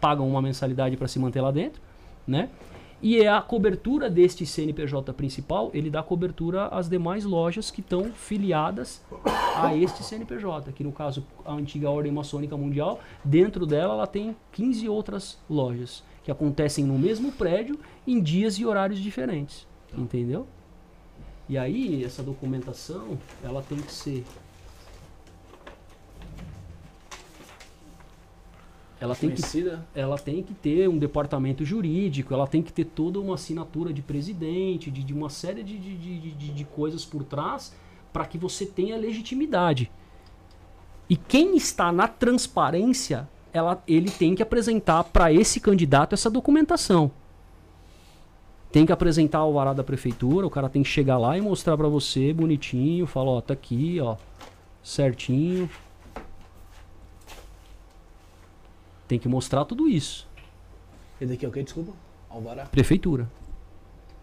pagam uma mensalidade para se manter lá dentro, né? E é a cobertura deste CNPJ principal, ele dá cobertura às demais lojas que estão filiadas a este CNPJ, que no caso a antiga Ordem Maçônica Mundial, dentro dela ela tem 15 outras lojas que acontecem no mesmo prédio em dias e horários diferentes, entendeu? E aí essa documentação, ela tem que ser ela tem, que, ela tem que ter um departamento jurídico, ela tem que ter toda uma assinatura de presidente, de, de uma série de, de, de, de coisas por trás para que você tenha legitimidade. E quem está na transparência, ela, ele tem que apresentar para esse candidato essa documentação. Tem que apresentar o alvará da prefeitura, o cara tem que chegar lá e mostrar para você bonitinho, falar, ó, tá aqui, ó, certinho, Tem que mostrar tudo isso. Esse daqui é o que? Desculpa? Alvará? Prefeitura.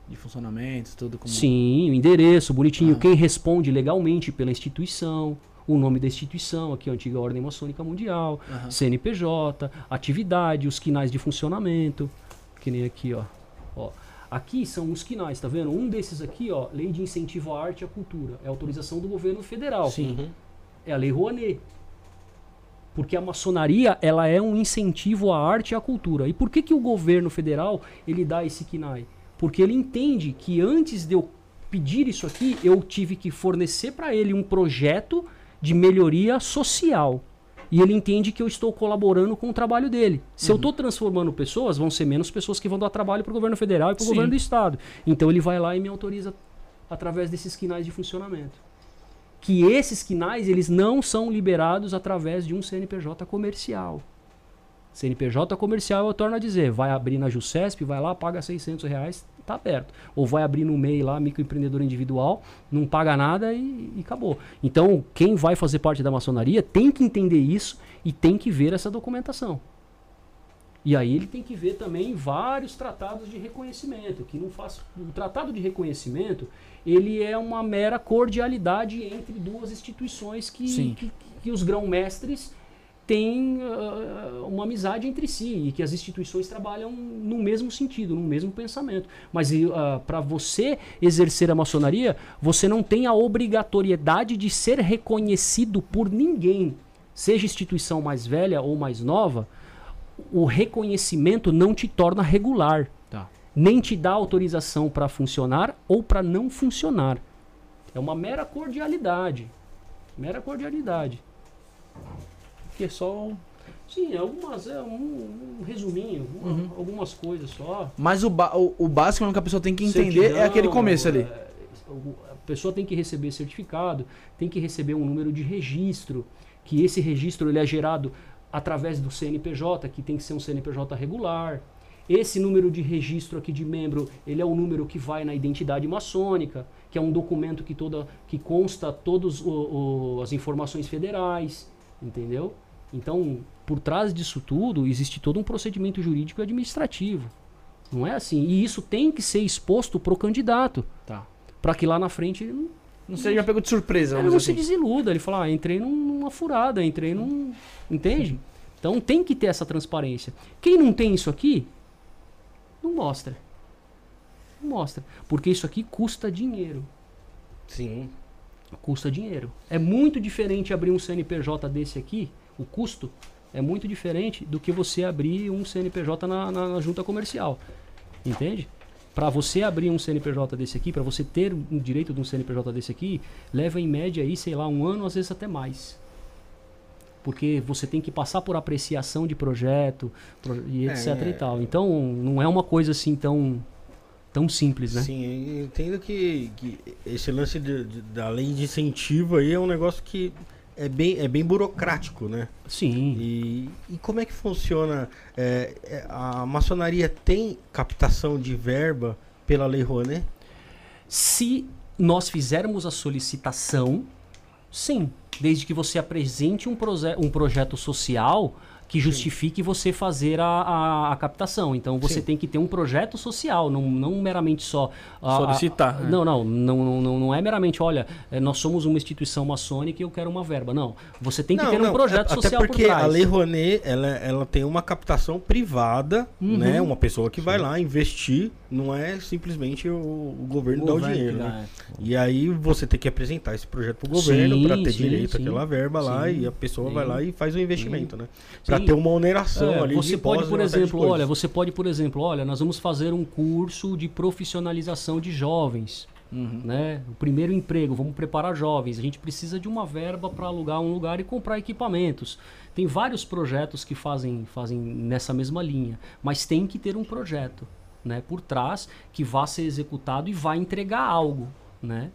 De funcionamento, tudo como. Sim, o endereço, bonitinho. Ah. Quem responde legalmente pela instituição. o nome da instituição, aqui a antiga Ordem Maçônica Mundial, uhum. CNPJ, atividade, os quinais de funcionamento, que nem aqui, ó. ó. Aqui são os quinais, tá vendo? Um desses aqui, ó, Lei de Incentivo à Arte e à Cultura, é autorização do governo federal. Sim. Uhum. É a Lei Rouanet. Porque a maçonaria, ela é um incentivo à arte e à cultura. E por que, que o governo federal, ele dá esse KINAI? Porque ele entende que antes de eu pedir isso aqui, eu tive que fornecer para ele um projeto de melhoria social. E ele entende que eu estou colaborando com o trabalho dele. Se uhum. eu estou transformando pessoas, vão ser menos pessoas que vão dar trabalho para o governo federal e para o governo do estado. Então ele vai lá e me autoriza através desses quinais de funcionamento que esses quinais eles não são liberados através de um CNPJ comercial. CNPJ comercial, eu torno a dizer, vai abrir na JUCESP, vai lá, paga 600 reais, tá aberto. Ou vai abrir no MEI lá, microempreendedor individual, não paga nada e, e, acabou. Então, quem vai fazer parte da maçonaria tem que entender isso e tem que ver essa documentação. E aí ele tem que ver também vários tratados de reconhecimento, que não faz o tratado de reconhecimento, ele é uma mera cordialidade entre duas instituições que, que, que, os grão-mestres têm uh, uma amizade entre si e que as instituições trabalham no mesmo sentido, no mesmo pensamento. Mas uh, para você exercer a maçonaria, você não tem a obrigatoriedade de ser reconhecido por ninguém, seja instituição mais velha ou mais nova o reconhecimento não te torna regular. Nem te dá autorização para funcionar ou para não funcionar. É uma mera cordialidade. Mera cordialidade. Que é só. Sim, algumas. É um, um resuminho, uma, uhum. algumas coisas só. Mas o, o, o básico que a pessoa tem que entender Certidão, é aquele começo ali. É, a pessoa tem que receber certificado, tem que receber um número de registro, que esse registro ele é gerado através do CNPJ, que tem que ser um CNPJ regular. Esse número de registro aqui de membro, ele é o número que vai na identidade maçônica, que é um documento que, toda, que consta todas as informações federais, entendeu? Então, por trás disso tudo, existe todo um procedimento jurídico e administrativo. Não é assim. E isso tem que ser exposto para o candidato. Tá. Para que lá na frente ele não, não seja pego de surpresa. Ele não assim. se desiluda. Ele fala, ah, entrei numa furada, entrei num. Entende? Então tem que ter essa transparência. Quem não tem isso aqui, não mostra. Não mostra. Porque isso aqui custa dinheiro. Sim. Custa dinheiro. É muito diferente abrir um CNPJ desse aqui, o custo é muito diferente do que você abrir um CNPJ na, na, na junta comercial. Entende? Para você abrir um CNPJ desse aqui, para você ter um direito de um CNPJ desse aqui, leva em média aí, sei lá, um ano, às vezes até mais. Porque você tem que passar por apreciação de projeto e etc é, e tal. Então, não é uma coisa assim tão tão simples, né? Sim, eu entendo que, que esse lance de, de, da lei de incentivo aí é um negócio que é bem, é bem burocrático, né? Sim. E, e como é que funciona? É, é, a maçonaria tem captação de verba pela Lei Rouanet? Se nós fizermos a solicitação, sim. Desde que você apresente um, proje um projeto social que justifique Sim. você fazer a, a, a, captação. Então você Sim. tem que ter um projeto social, não, não meramente só. A, Solicitar. A, né? não, não, não, não, não é meramente, olha, é, nós somos uma instituição maçônica e eu quero uma verba. Não. Você tem que não, ter não, um projeto é, social. Até porque a Lei Rouanet ela, ela tem uma captação privada, uhum. né? Uma pessoa que Sim. vai lá investir, não é simplesmente o, o governo o dar o dinheiro. Né? E aí você tem que apresentar esse projeto para o governo para ter direito àquela verba lá e a pessoa vai lá e faz o investimento, né? Pra ter uma oneração é, ali. Você pode, por exemplo, olha, você pode, por exemplo, olha, nós vamos fazer um curso de profissionalização de jovens. Uhum. Né? O primeiro emprego, vamos preparar jovens. A gente precisa de uma verba para alugar um lugar e comprar equipamentos. Tem vários projetos que fazem, fazem nessa mesma linha, mas tem que ter um projeto né, por trás que vá ser executado e vai entregar algo. Né?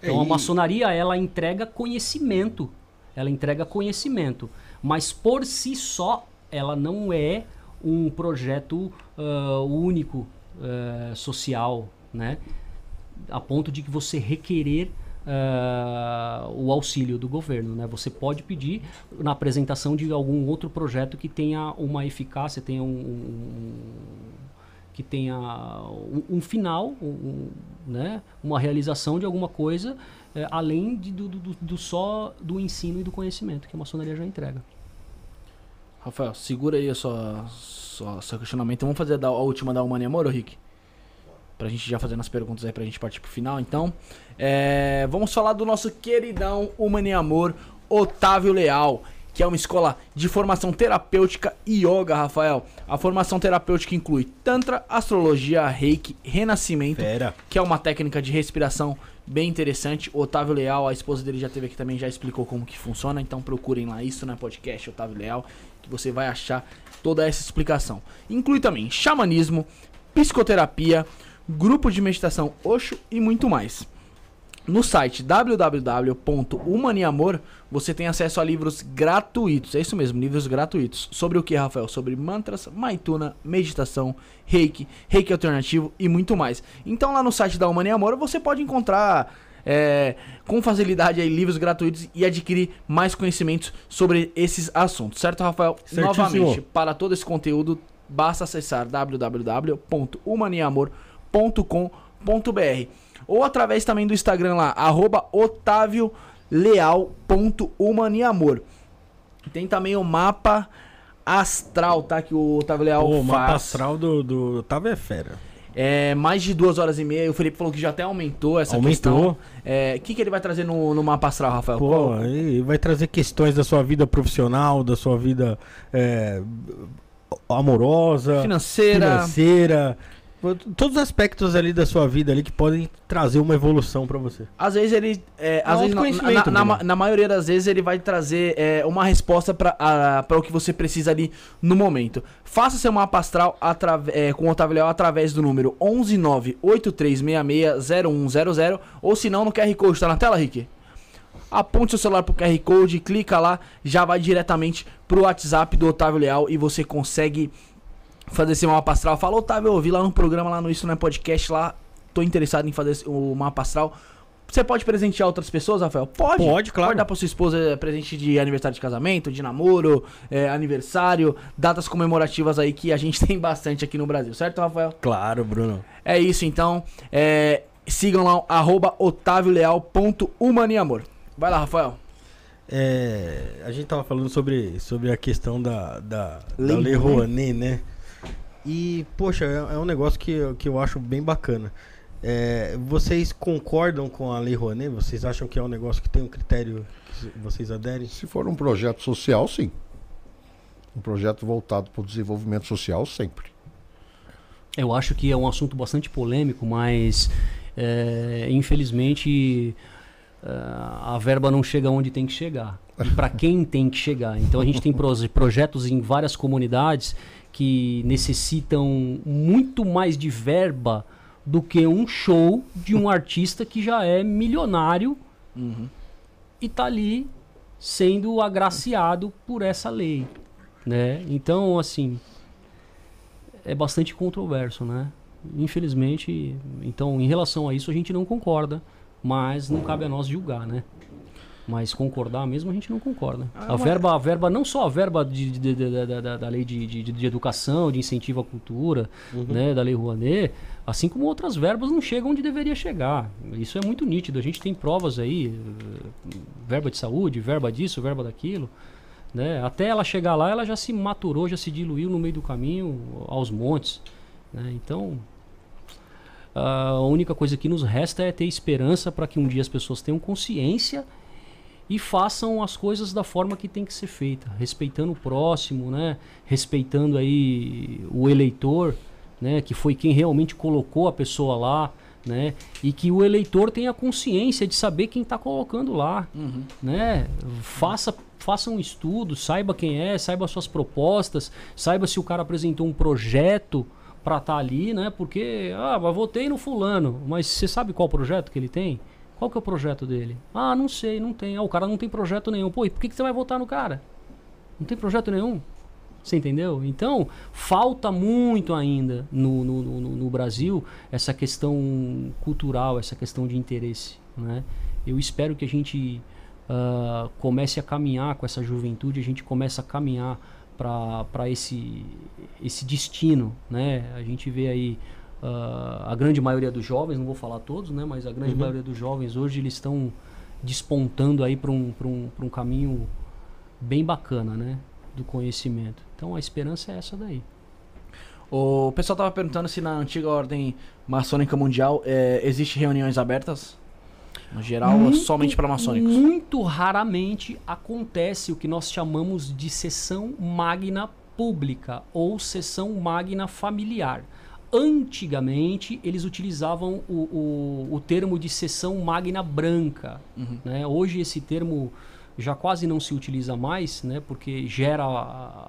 Então a maçonaria ela entrega conhecimento. Ela entrega conhecimento mas por si só ela não é um projeto uh, único uh, social, né? A ponto de que você requerer uh, o auxílio do governo, né? Você pode pedir na apresentação de algum outro projeto que tenha uma eficácia, tenha um, um que tenha um, um final, um, né, uma realização de alguma coisa é, além de, do, do, do, só do ensino e do conhecimento que a maçonaria já entrega. Rafael, segura aí sua, seu questionamento. Vamos fazer a, última da Humana e Amor, Rick? Pra gente já fazendo as perguntas aí pra gente partir pro final. Então, é, vamos falar do nosso queridão Humana e Amor, Otávio Leal que é uma escola de formação terapêutica e yoga, Rafael. A formação terapêutica inclui Tantra, Astrologia, Reiki, Renascimento, Fera. que é uma técnica de respiração bem interessante. Otávio Leal, a esposa dele já teve aqui também, já explicou como que funciona, então procurem lá isso na podcast Otávio Leal, que você vai achar toda essa explicação. Inclui também xamanismo, psicoterapia, grupo de meditação Osho e muito mais. No site www.humaniamor você tem acesso a livros gratuitos. É isso mesmo, livros gratuitos. Sobre o que, Rafael? Sobre mantras, maituna, meditação, reiki, reiki alternativo e muito mais. Então lá no site da Humaniamor você pode encontrar é, com facilidade aí, livros gratuitos e adquirir mais conhecimentos sobre esses assuntos, certo, Rafael? Certíssimo. Novamente, para todo esse conteúdo, basta acessar www.humaniamor.com.br ou através também do Instagram lá, arroba otavioleal.humaniamor. Tem também o mapa astral, tá? Que o Otávio Leal Pô, faz. O mapa astral do, do Otávio é fera. É, mais de duas horas e meia. O Felipe falou que já até aumentou essa aumentou. questão. O é, que, que ele vai trazer no, no mapa astral, Rafael? Pô, ele vai trazer questões da sua vida profissional, da sua vida é, amorosa, financeira, financeira todos os aspectos ali da sua vida ali que podem trazer uma evolução para você. Às vezes ele, é, às vezes na, na, na, na, maioria das vezes ele vai trazer é, uma resposta para o que você precisa ali no momento. Faça seu mapa astral é, com o Otávio Leal através do número 11983660100 ou se não no QR Code, tá na tela, Rick? Aponte seu celular pro QR Code, clica lá, já vai diretamente pro WhatsApp do Otávio Leal e você consegue fazer esse mapa astral. Fala, Otávio, eu ouvi lá no programa, lá no Isso Não é Podcast, lá, tô interessado em fazer o mapa astral. Você pode presentear outras pessoas, Rafael? Pode. Pode, claro. Pode dar pra sua esposa presente de aniversário de casamento, de namoro, é, aniversário, datas comemorativas aí que a gente tem bastante aqui no Brasil, certo, Rafael? Claro, Bruno. É isso, então. É, sigam lá, arroba otavioleal.humaniamor. Vai lá, Rafael. É, a gente tava falando sobre, sobre a questão da, da, da Lei Rouanet, né? E, poxa, é, é, um negócio que, que eu acho bem bacana. É, vocês concordam com a Lei Rouanet? Vocês acham que é um negócio que tem um critério que vocês aderem? Se for um projeto social, sim. Um projeto voltado para o desenvolvimento social, sempre. Eu acho que é um assunto bastante polêmico, mas é, infelizmente é, a verba não chega onde tem que chegar. E para quem tem que chegar. Então a gente tem projetos em várias comunidades que necessitam muito mais de verba do que um show de um artista que já é milionário uhum. e tá ali sendo agraciado por essa lei, né? Então, assim, é bastante controverso, né? Infelizmente, então, em relação a isso a gente não concorda, mas não cabe a nós julgar, né? Mas concordar mesmo a gente não concorda. Ah, a, verba, a verba, não só a verba de, de, de, da, da lei de, de, educação, de incentivo à cultura, uhum. né, da lei Rouanet, assim como outras verbas não chegam onde deveria chegar. Isso é muito nítido. A gente tem provas aí, eh, verba de saúde, verba disso, verba daquilo. Né? Até ela chegar lá, ela já se maturou, já se diluiu no meio do caminho aos montes. Né? Então, a única coisa que nos resta é ter esperança para que um dia as pessoas tenham consciência e façam as coisas da forma que tem que ser feita, respeitando o próximo, né? Respeitando aí o eleitor, né? Que foi quem realmente colocou a pessoa lá, né? E que o eleitor tenha consciência de saber quem está colocando lá, uhum. né? Faça faça um estudo, saiba quem é, saiba suas propostas, saiba se o cara apresentou um projeto para estar tá ali, né? Porque ah, mas votei no fulano, mas você sabe qual projeto que ele tem? Qual que é o projeto dele? Ah, não sei, não tem. Ah, o cara não tem projeto nenhum. Pô, e por que, que você vai votar no cara? Não tem projeto nenhum. Você entendeu? Então, falta muito ainda no, no, no, no, Brasil essa questão cultural, essa questão de interesse. Né? Eu espero que a gente uh, comece a caminhar com essa juventude, a gente comece a caminhar para esse, esse destino. Né? A gente vê aí uh, a grande maioria dos jovens, não vou falar todos, né? Mas a grande uhum. maioria dos jovens hoje eles estão despontando aí para um, um, um caminho bem bacana, né? Do conhecimento. Então a esperança é essa daí. O pessoal tava perguntando se na antiga ordem maçônica mundial é, existe reuniões abertas. No geral, muito, somente para maçônicos. Muito raramente acontece o que nós chamamos de sessão magna pública ou sessão magna familiar. Antigamente, eles utilizavam o, o, o termo de sessão magna branca. Uhum. Né? Hoje, esse termo já quase não se utiliza mais, né? Porque gera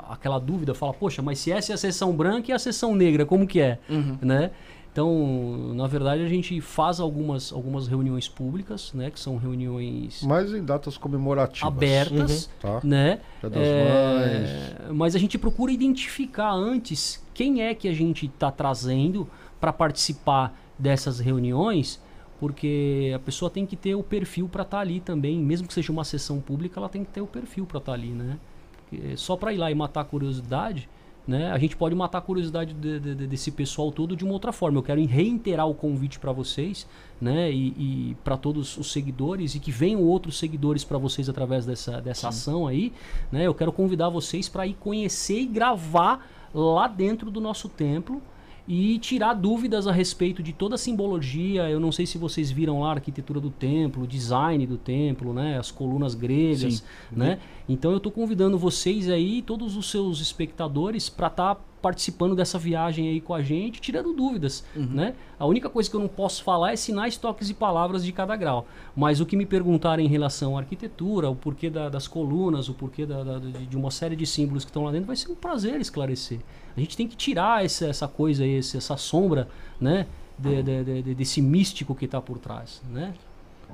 aquela dúvida, fala, poxa, mas se essa é a sessão branca e a sessão negra, como que é, uhum. né? Então, na verdade, a gente faz algumas, algumas reuniões públicas, né? Que são reuniões... Mas em datas comemorativas. Abertas, uhum. tá. né? É, mas a gente procura identificar antes quem é que a gente está trazendo para participar dessas reuniões porque a pessoa tem que ter o perfil para estar tá ali também, mesmo que seja uma sessão pública, ela tem que ter o perfil para estar tá ali, né? Porque só para ir lá e matar a curiosidade, né? A gente pode matar a curiosidade de, de, de, desse pessoal todo de uma outra forma. Eu quero reiterar o convite para vocês, né? E, e para todos os seguidores e que venham outros seguidores para vocês através dessa, dessa ação aí, né? Eu quero convidar vocês para ir conhecer e gravar lá dentro do nosso templo e tirar dúvidas a respeito de toda a simbologia. Eu não sei se vocês viram lá a arquitetura do templo, o design do templo, né, as colunas gregas, Sim. né? Então eu estou convidando vocês aí, todos os seus espectadores, para estar tá participando dessa viagem aí com a gente, tirando dúvidas, uhum. né? A única coisa que eu não posso falar é sinais, toques e palavras de cada grau. Mas o que me perguntarem em relação à arquitetura, o porquê da, das colunas, o porquê da, da, de uma série de símbolos que estão lá dentro, vai ser um prazer esclarecer. A gente tem que tirar essa, essa coisa, esse, essa sombra, né? De, de, de, desse místico que está por trás, né?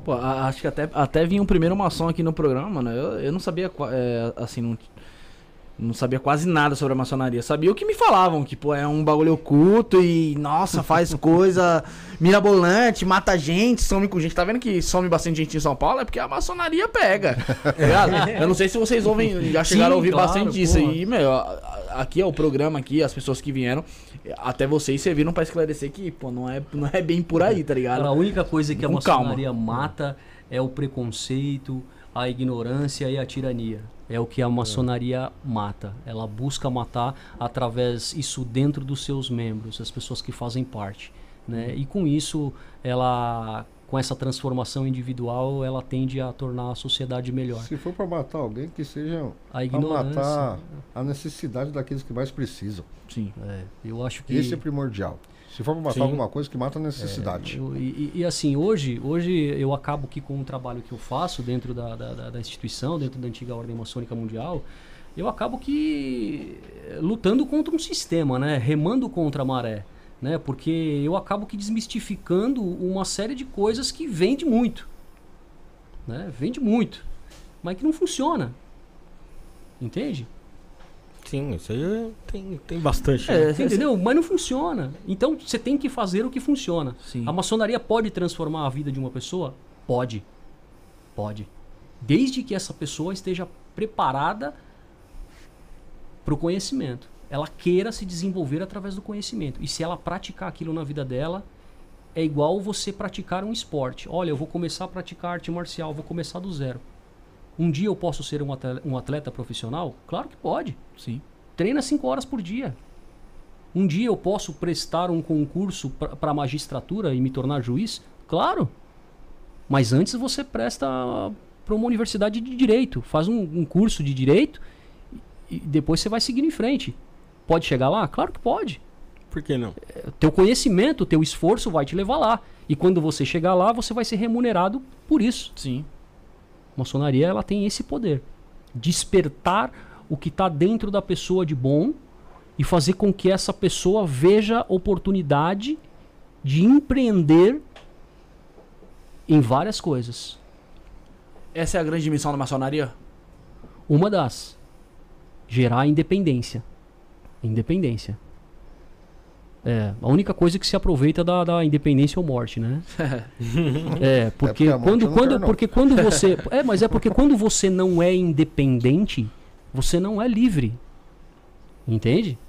Pô, acho que até, até vinha um primeiro maçom aqui no programa, né? Eu, eu não sabia, é, assim, não, não sabia quase nada sobre a maçonaria. Sabia o que me falavam, que pô, é um bagulho oculto e, nossa, faz coisa mirabolante, mata gente, some com gente. Tá vendo que some bastante gente em São Paulo? É porque a maçonaria pega. É. Eu não sei se vocês ouvem, já chegaram Sim, a ouvir claro, bastante disso aí, meu. Aqui é o programa aqui, as pessoas que vieram, até vocês serviram para esclarecer que, pô, não é, não é bem por aí, tá ligado? A única coisa que a maçonaria calma. mata é o preconceito, a ignorância e a tirania. É o que a maçonaria mata. Ela busca matar através isso dentro dos seus membros, as pessoas que fazem parte. Né? E com isso, ela com essa transformação individual, ela tende a tornar a sociedade melhor. Se for para matar alguém, que seja para matar a necessidade daqueles que mais precisam. Sim. É, eu acho que esse é primordial. Se for para matar Sim. alguma coisa, que mata a necessidade. É, eu, e, e, assim, hoje, hoje eu acabo que com o trabalho que eu faço dentro da, da, da instituição, dentro da antiga Ordem Maçônica Mundial, eu acabo que eh, lutando contra um sistema, né? Remando contra a maré. Né? Porque eu acabo que desmistificando uma série de coisas que vende muito. Né? Vende muito. Mas que não funciona. Entende? Sim, isso aí tem, tem bastante. É, né? entendeu? Mas não funciona. Então você tem que fazer o que funciona. Sim. A maçonaria pode transformar a vida de uma pessoa? Pode. Pode. Desde que essa pessoa esteja preparada para o conhecimento. Ela queira se desenvolver através do conhecimento. E se ela praticar aquilo na vida dela, é igual você praticar um esporte. Olha, eu vou começar a praticar arte marcial, vou começar do zero. Um dia eu posso ser um atleta, um atleta profissional? Claro que pode. Sim. Treina cinco horas por dia. Um dia eu posso prestar um concurso para magistratura e me tornar juiz? Claro. Mas antes você presta para uma universidade de direito, faz um, um, curso de direito e depois você vai seguindo em frente. Pode chegar lá? Claro que pode. Por que não? É, teu conhecimento, teu esforço vai te levar lá. E quando você chegar lá, você vai ser remunerado por isso. Sim. A maçonaria ela tem esse poder. Despertar o que está dentro da pessoa de bom e fazer com que essa pessoa veja oportunidade de empreender em várias coisas. Essa é a grande missão da maçonaria? Uma das. Gerar independência. Independência. É, a única coisa que se aproveita da, da independência ou morte, né? é, porque, é porque quando, quando, porque quando você. É, mas é porque quando você não é independente, você não é livre. Entende?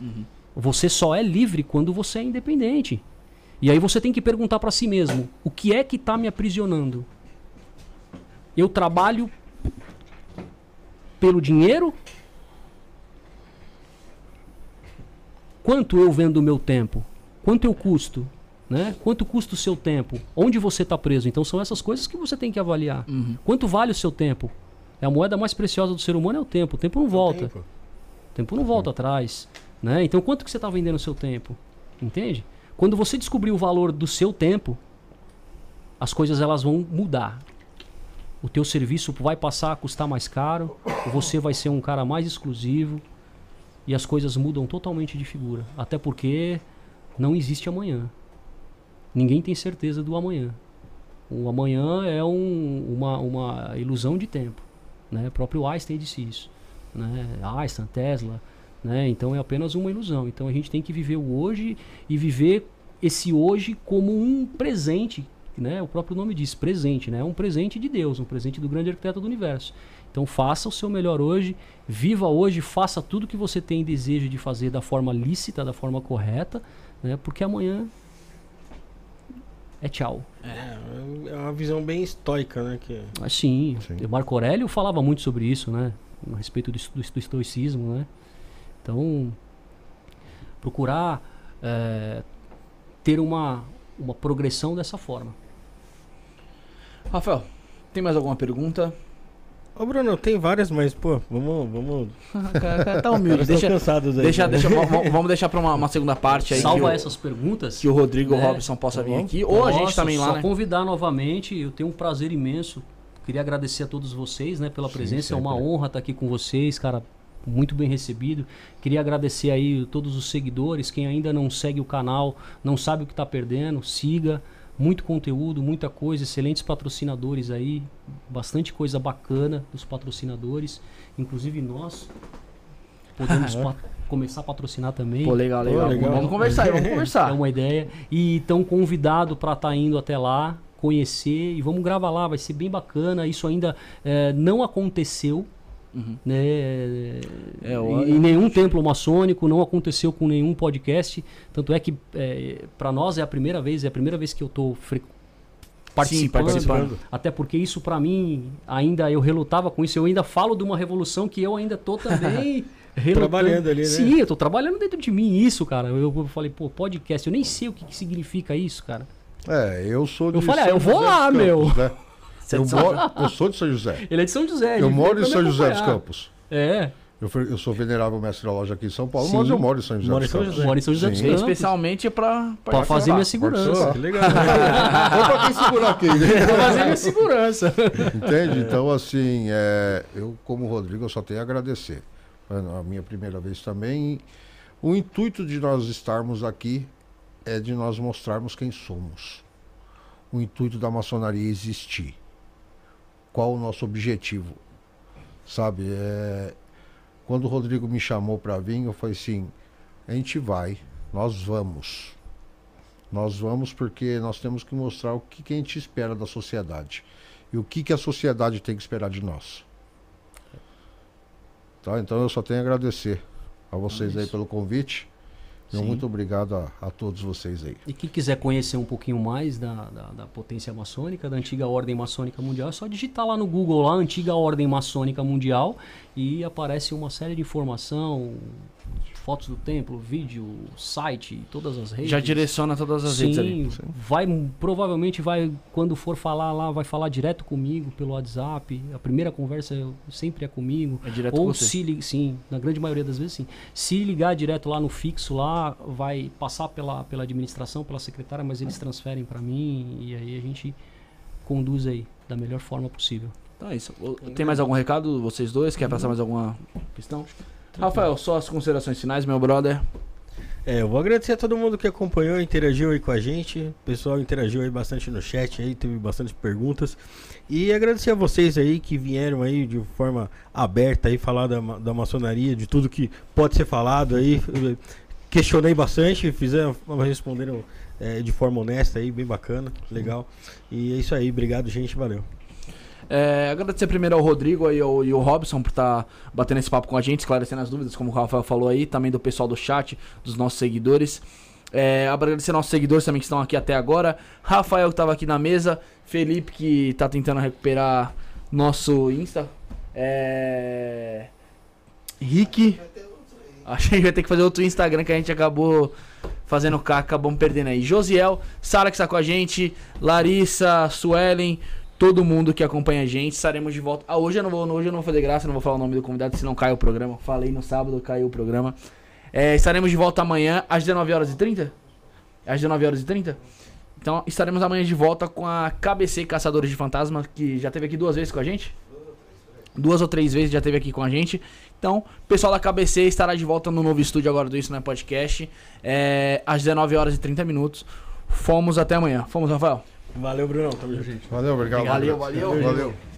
Uhum. Você só é livre quando você é independente. E aí você tem que perguntar para si mesmo: o que é que está me aprisionando? Eu trabalho pelo dinheiro? Quanto eu vendo o meu tempo? Quanto eu custo? Né? Quanto custa o seu tempo? Onde você está preso? Então são essas coisas que você tem que avaliar. Uhum. Quanto vale o seu tempo? É a moeda mais preciosa do ser humano é o tempo. O tempo não volta. Tempo. O tempo não volta atrás. Né? Então quanto que você está vendendo o seu tempo? Entende? Quando você descobrir o valor do seu tempo, as coisas elas vão mudar. O teu serviço vai passar a custar mais caro, você vai ser um cara mais exclusivo e as coisas mudam totalmente de figura. Até porque não existe amanhã. Ninguém tem certeza do amanhã. O amanhã é um- uma, uma ilusão de tempo. Né? O próprio Einstein disse isso. Né? Einstein, Tesla. Né? Então é apenas uma ilusão. Então a gente tem que viver o hoje e viver esse hoje como um presente. Né? O próprio nome diz presente. Né? É um presente de Deus, um presente do grande arquiteto do universo. Então faça o seu melhor hoje, viva hoje, faça tudo que você tem desejo de fazer da forma lícita, da forma correta, né? porque amanhã é tchau. É, é uma visão bem estoica, né? Que... Assim, Sim. o Marco Aurélio falava muito sobre isso, né? A respeito do, esto- do estoicismo, né? Então, procurar eh, ter uma, uma progressão dessa forma. Rafael, tem mais alguma pergunta? Ô, Bruno, tem várias, mas, pô, vamos. vamos... cara, cara tá humilde. Deixa, cansados aí. deixa, né? deixa, vamos deixar pra uma, uma segunda parte aí. Salva o- essas perguntas. Que o Rodrigo né? Robson possa vir Vamos. aqui. Ou a gente Nossa, também lá, só né? convidar novamente, eu tenho um prazer imenso. Queria agradecer a todos vocês, né, pela Sim, presença. É uma sempre. honra estar aqui com vocês, cara. Muito bem recebido. Queria agradecer aí todos os seguidores. Quem ainda não segue o canal, não sabe o que está perdendo, siga. Muito conteúdo, muita coisa, excelentes patrocinadores aí, bastante coisa bacana dos patrocinadores. Inclusive nós podemos pa- começar a patrocinar também. Pô, legal, legal. Pô, legal. Vamos conversar vamos É conversar. uma ideia. E estão convidados para estar indo até lá, conhecer e vamos gravar lá, vai ser bem bacana. Isso ainda eh, não aconteceu. Uhum. Né, É, em, nenhum templo maçônico, não aconteceu com nenhum podcast. Tanto é que para nós é a primeira vez, é a primeira vez que eu estou participando, participando. Até porque isso para mim ainda eu relutava com isso. Eu ainda falo de uma revolução que eu ainda tô também relutando. Trabalhando ali, né? Sim, eu tô trabalhando dentro de mim isso, cara. Eu, eu falei, pô, podcast, eu nem sei o que, que significa isso, cara. É, eu sou de Eu falei, ah, eu vou lá, Campos, meu. né? Eu, moro- eu sou de São José. Ele é de São José. Eu moro em São José dos. Campos. É, Eu, fui- eu sou venerável mestre da loja aqui em São Paulo, Sim. mas eu moro em São José Mora em dos São Campos. José. mora em São José dos. Campos. Especialmente pra, Pra fazer minha segurança. Que legal. Só pra quem segurar aqui. né? Fazer minha segurança. Entende? Então, assim, é, eu, como Rodrigo, eu só tenho a agradecer. É A minha primeira vez também. O intuito de nós estarmos aqui é de nós mostrarmos quem somos. O intuito da maçonaria é existir. Qual o nosso objetivo? Sabe? É, quando o Rodrigo me chamou para vir, eu falei assim: a gente vai, nós vamos. Nós vamos porque nós temos que mostrar o que, que a gente espera da sociedade e o que, que a sociedade tem que esperar de nós. Tá? Então eu só tenho a agradecer a vocês aí pelo convite. Meu Sim. muito obrigado a, a todos vocês aí. E quem quiser conhecer um pouquinho mais da, da, da potência maçônica, da antiga Ordem Maçônica Mundial, é só digitar lá no Google, lá, Antiga Ordem Maçônica Mundial, e aparece uma série de informação, fotos do templo, vídeo, site, todas as redes. Já direciona todas as Sim, redes ali. vai provavelmente vai quando for falar lá vai falar direto comigo pelo WhatsApp. A primeira conversa sempre é comigo. É direto Ou com você. se sim, na grande maioria das vezes sim. Se ligar direto lá no fixo lá, vai passar pela, pela administração, pela secretária, mas eles transferem para mim e aí a gente conduz aí da melhor forma possível. Então é isso. Tem mais algum recado, vocês dois? Quer passar mais alguma questão? Rafael, só as considerações finais, meu brother. É, eu vou agradecer a todo mundo que acompanhou, interagiu aí com a gente. O pessoal interagiu aí bastante no chat aí, teve bastante perguntas. E agradecer a vocês aí que vieram aí de forma aberta aí falar da, da maçonaria, de tudo que pode ser falado aí. Questionei bastante, fizeram, responderam é, de forma honesta aí, bem bacana, legal. E é isso aí, obrigado gente, valeu. É, agradecer primeiro ao Rodrigo e ao, e ao Robson por estar tá batendo esse papo com a gente, esclarecendo as dúvidas, como o Rafael falou aí, também do pessoal do chat, dos nossos seguidores. É, agradecer nossos seguidores também que estão aqui até agora. Rafael que estava aqui na mesa. Felipe que está tentando recuperar nosso Insta. É... Rick. Achei que vai ter que fazer outro Instagram que a gente acabou fazendo cá, acabamos perdendo aí. Josiel, Sara que está com a gente, Larissa, Suelen, todo mundo que acompanha a gente. Estaremos de volta. Ah, hoje eu não vou, hoje eu não vou fazer graça, não vou falar o nome do convidado, senão cai o programa. Falei no sábado, caiu o programa. É, estaremos de volta amanhã às 19 horas e 30? Às 19 horas e 30? Então estaremos amanhã de volta com a KBC Caçadores de Fantasma, que já teve aqui duas vezes com a gente. Duas ou três vezes já teve aqui com a gente. Então, pessoal da KBC estará de volta no novo estúdio agora do Isso Não é Podcast. É, às 19 horas e 30 minutos. Fomos até amanhã. Fomos, Rafael. Valeu, Bruno. Tamo junto. Valeu, obrigado. Valeu, valeu. valeu.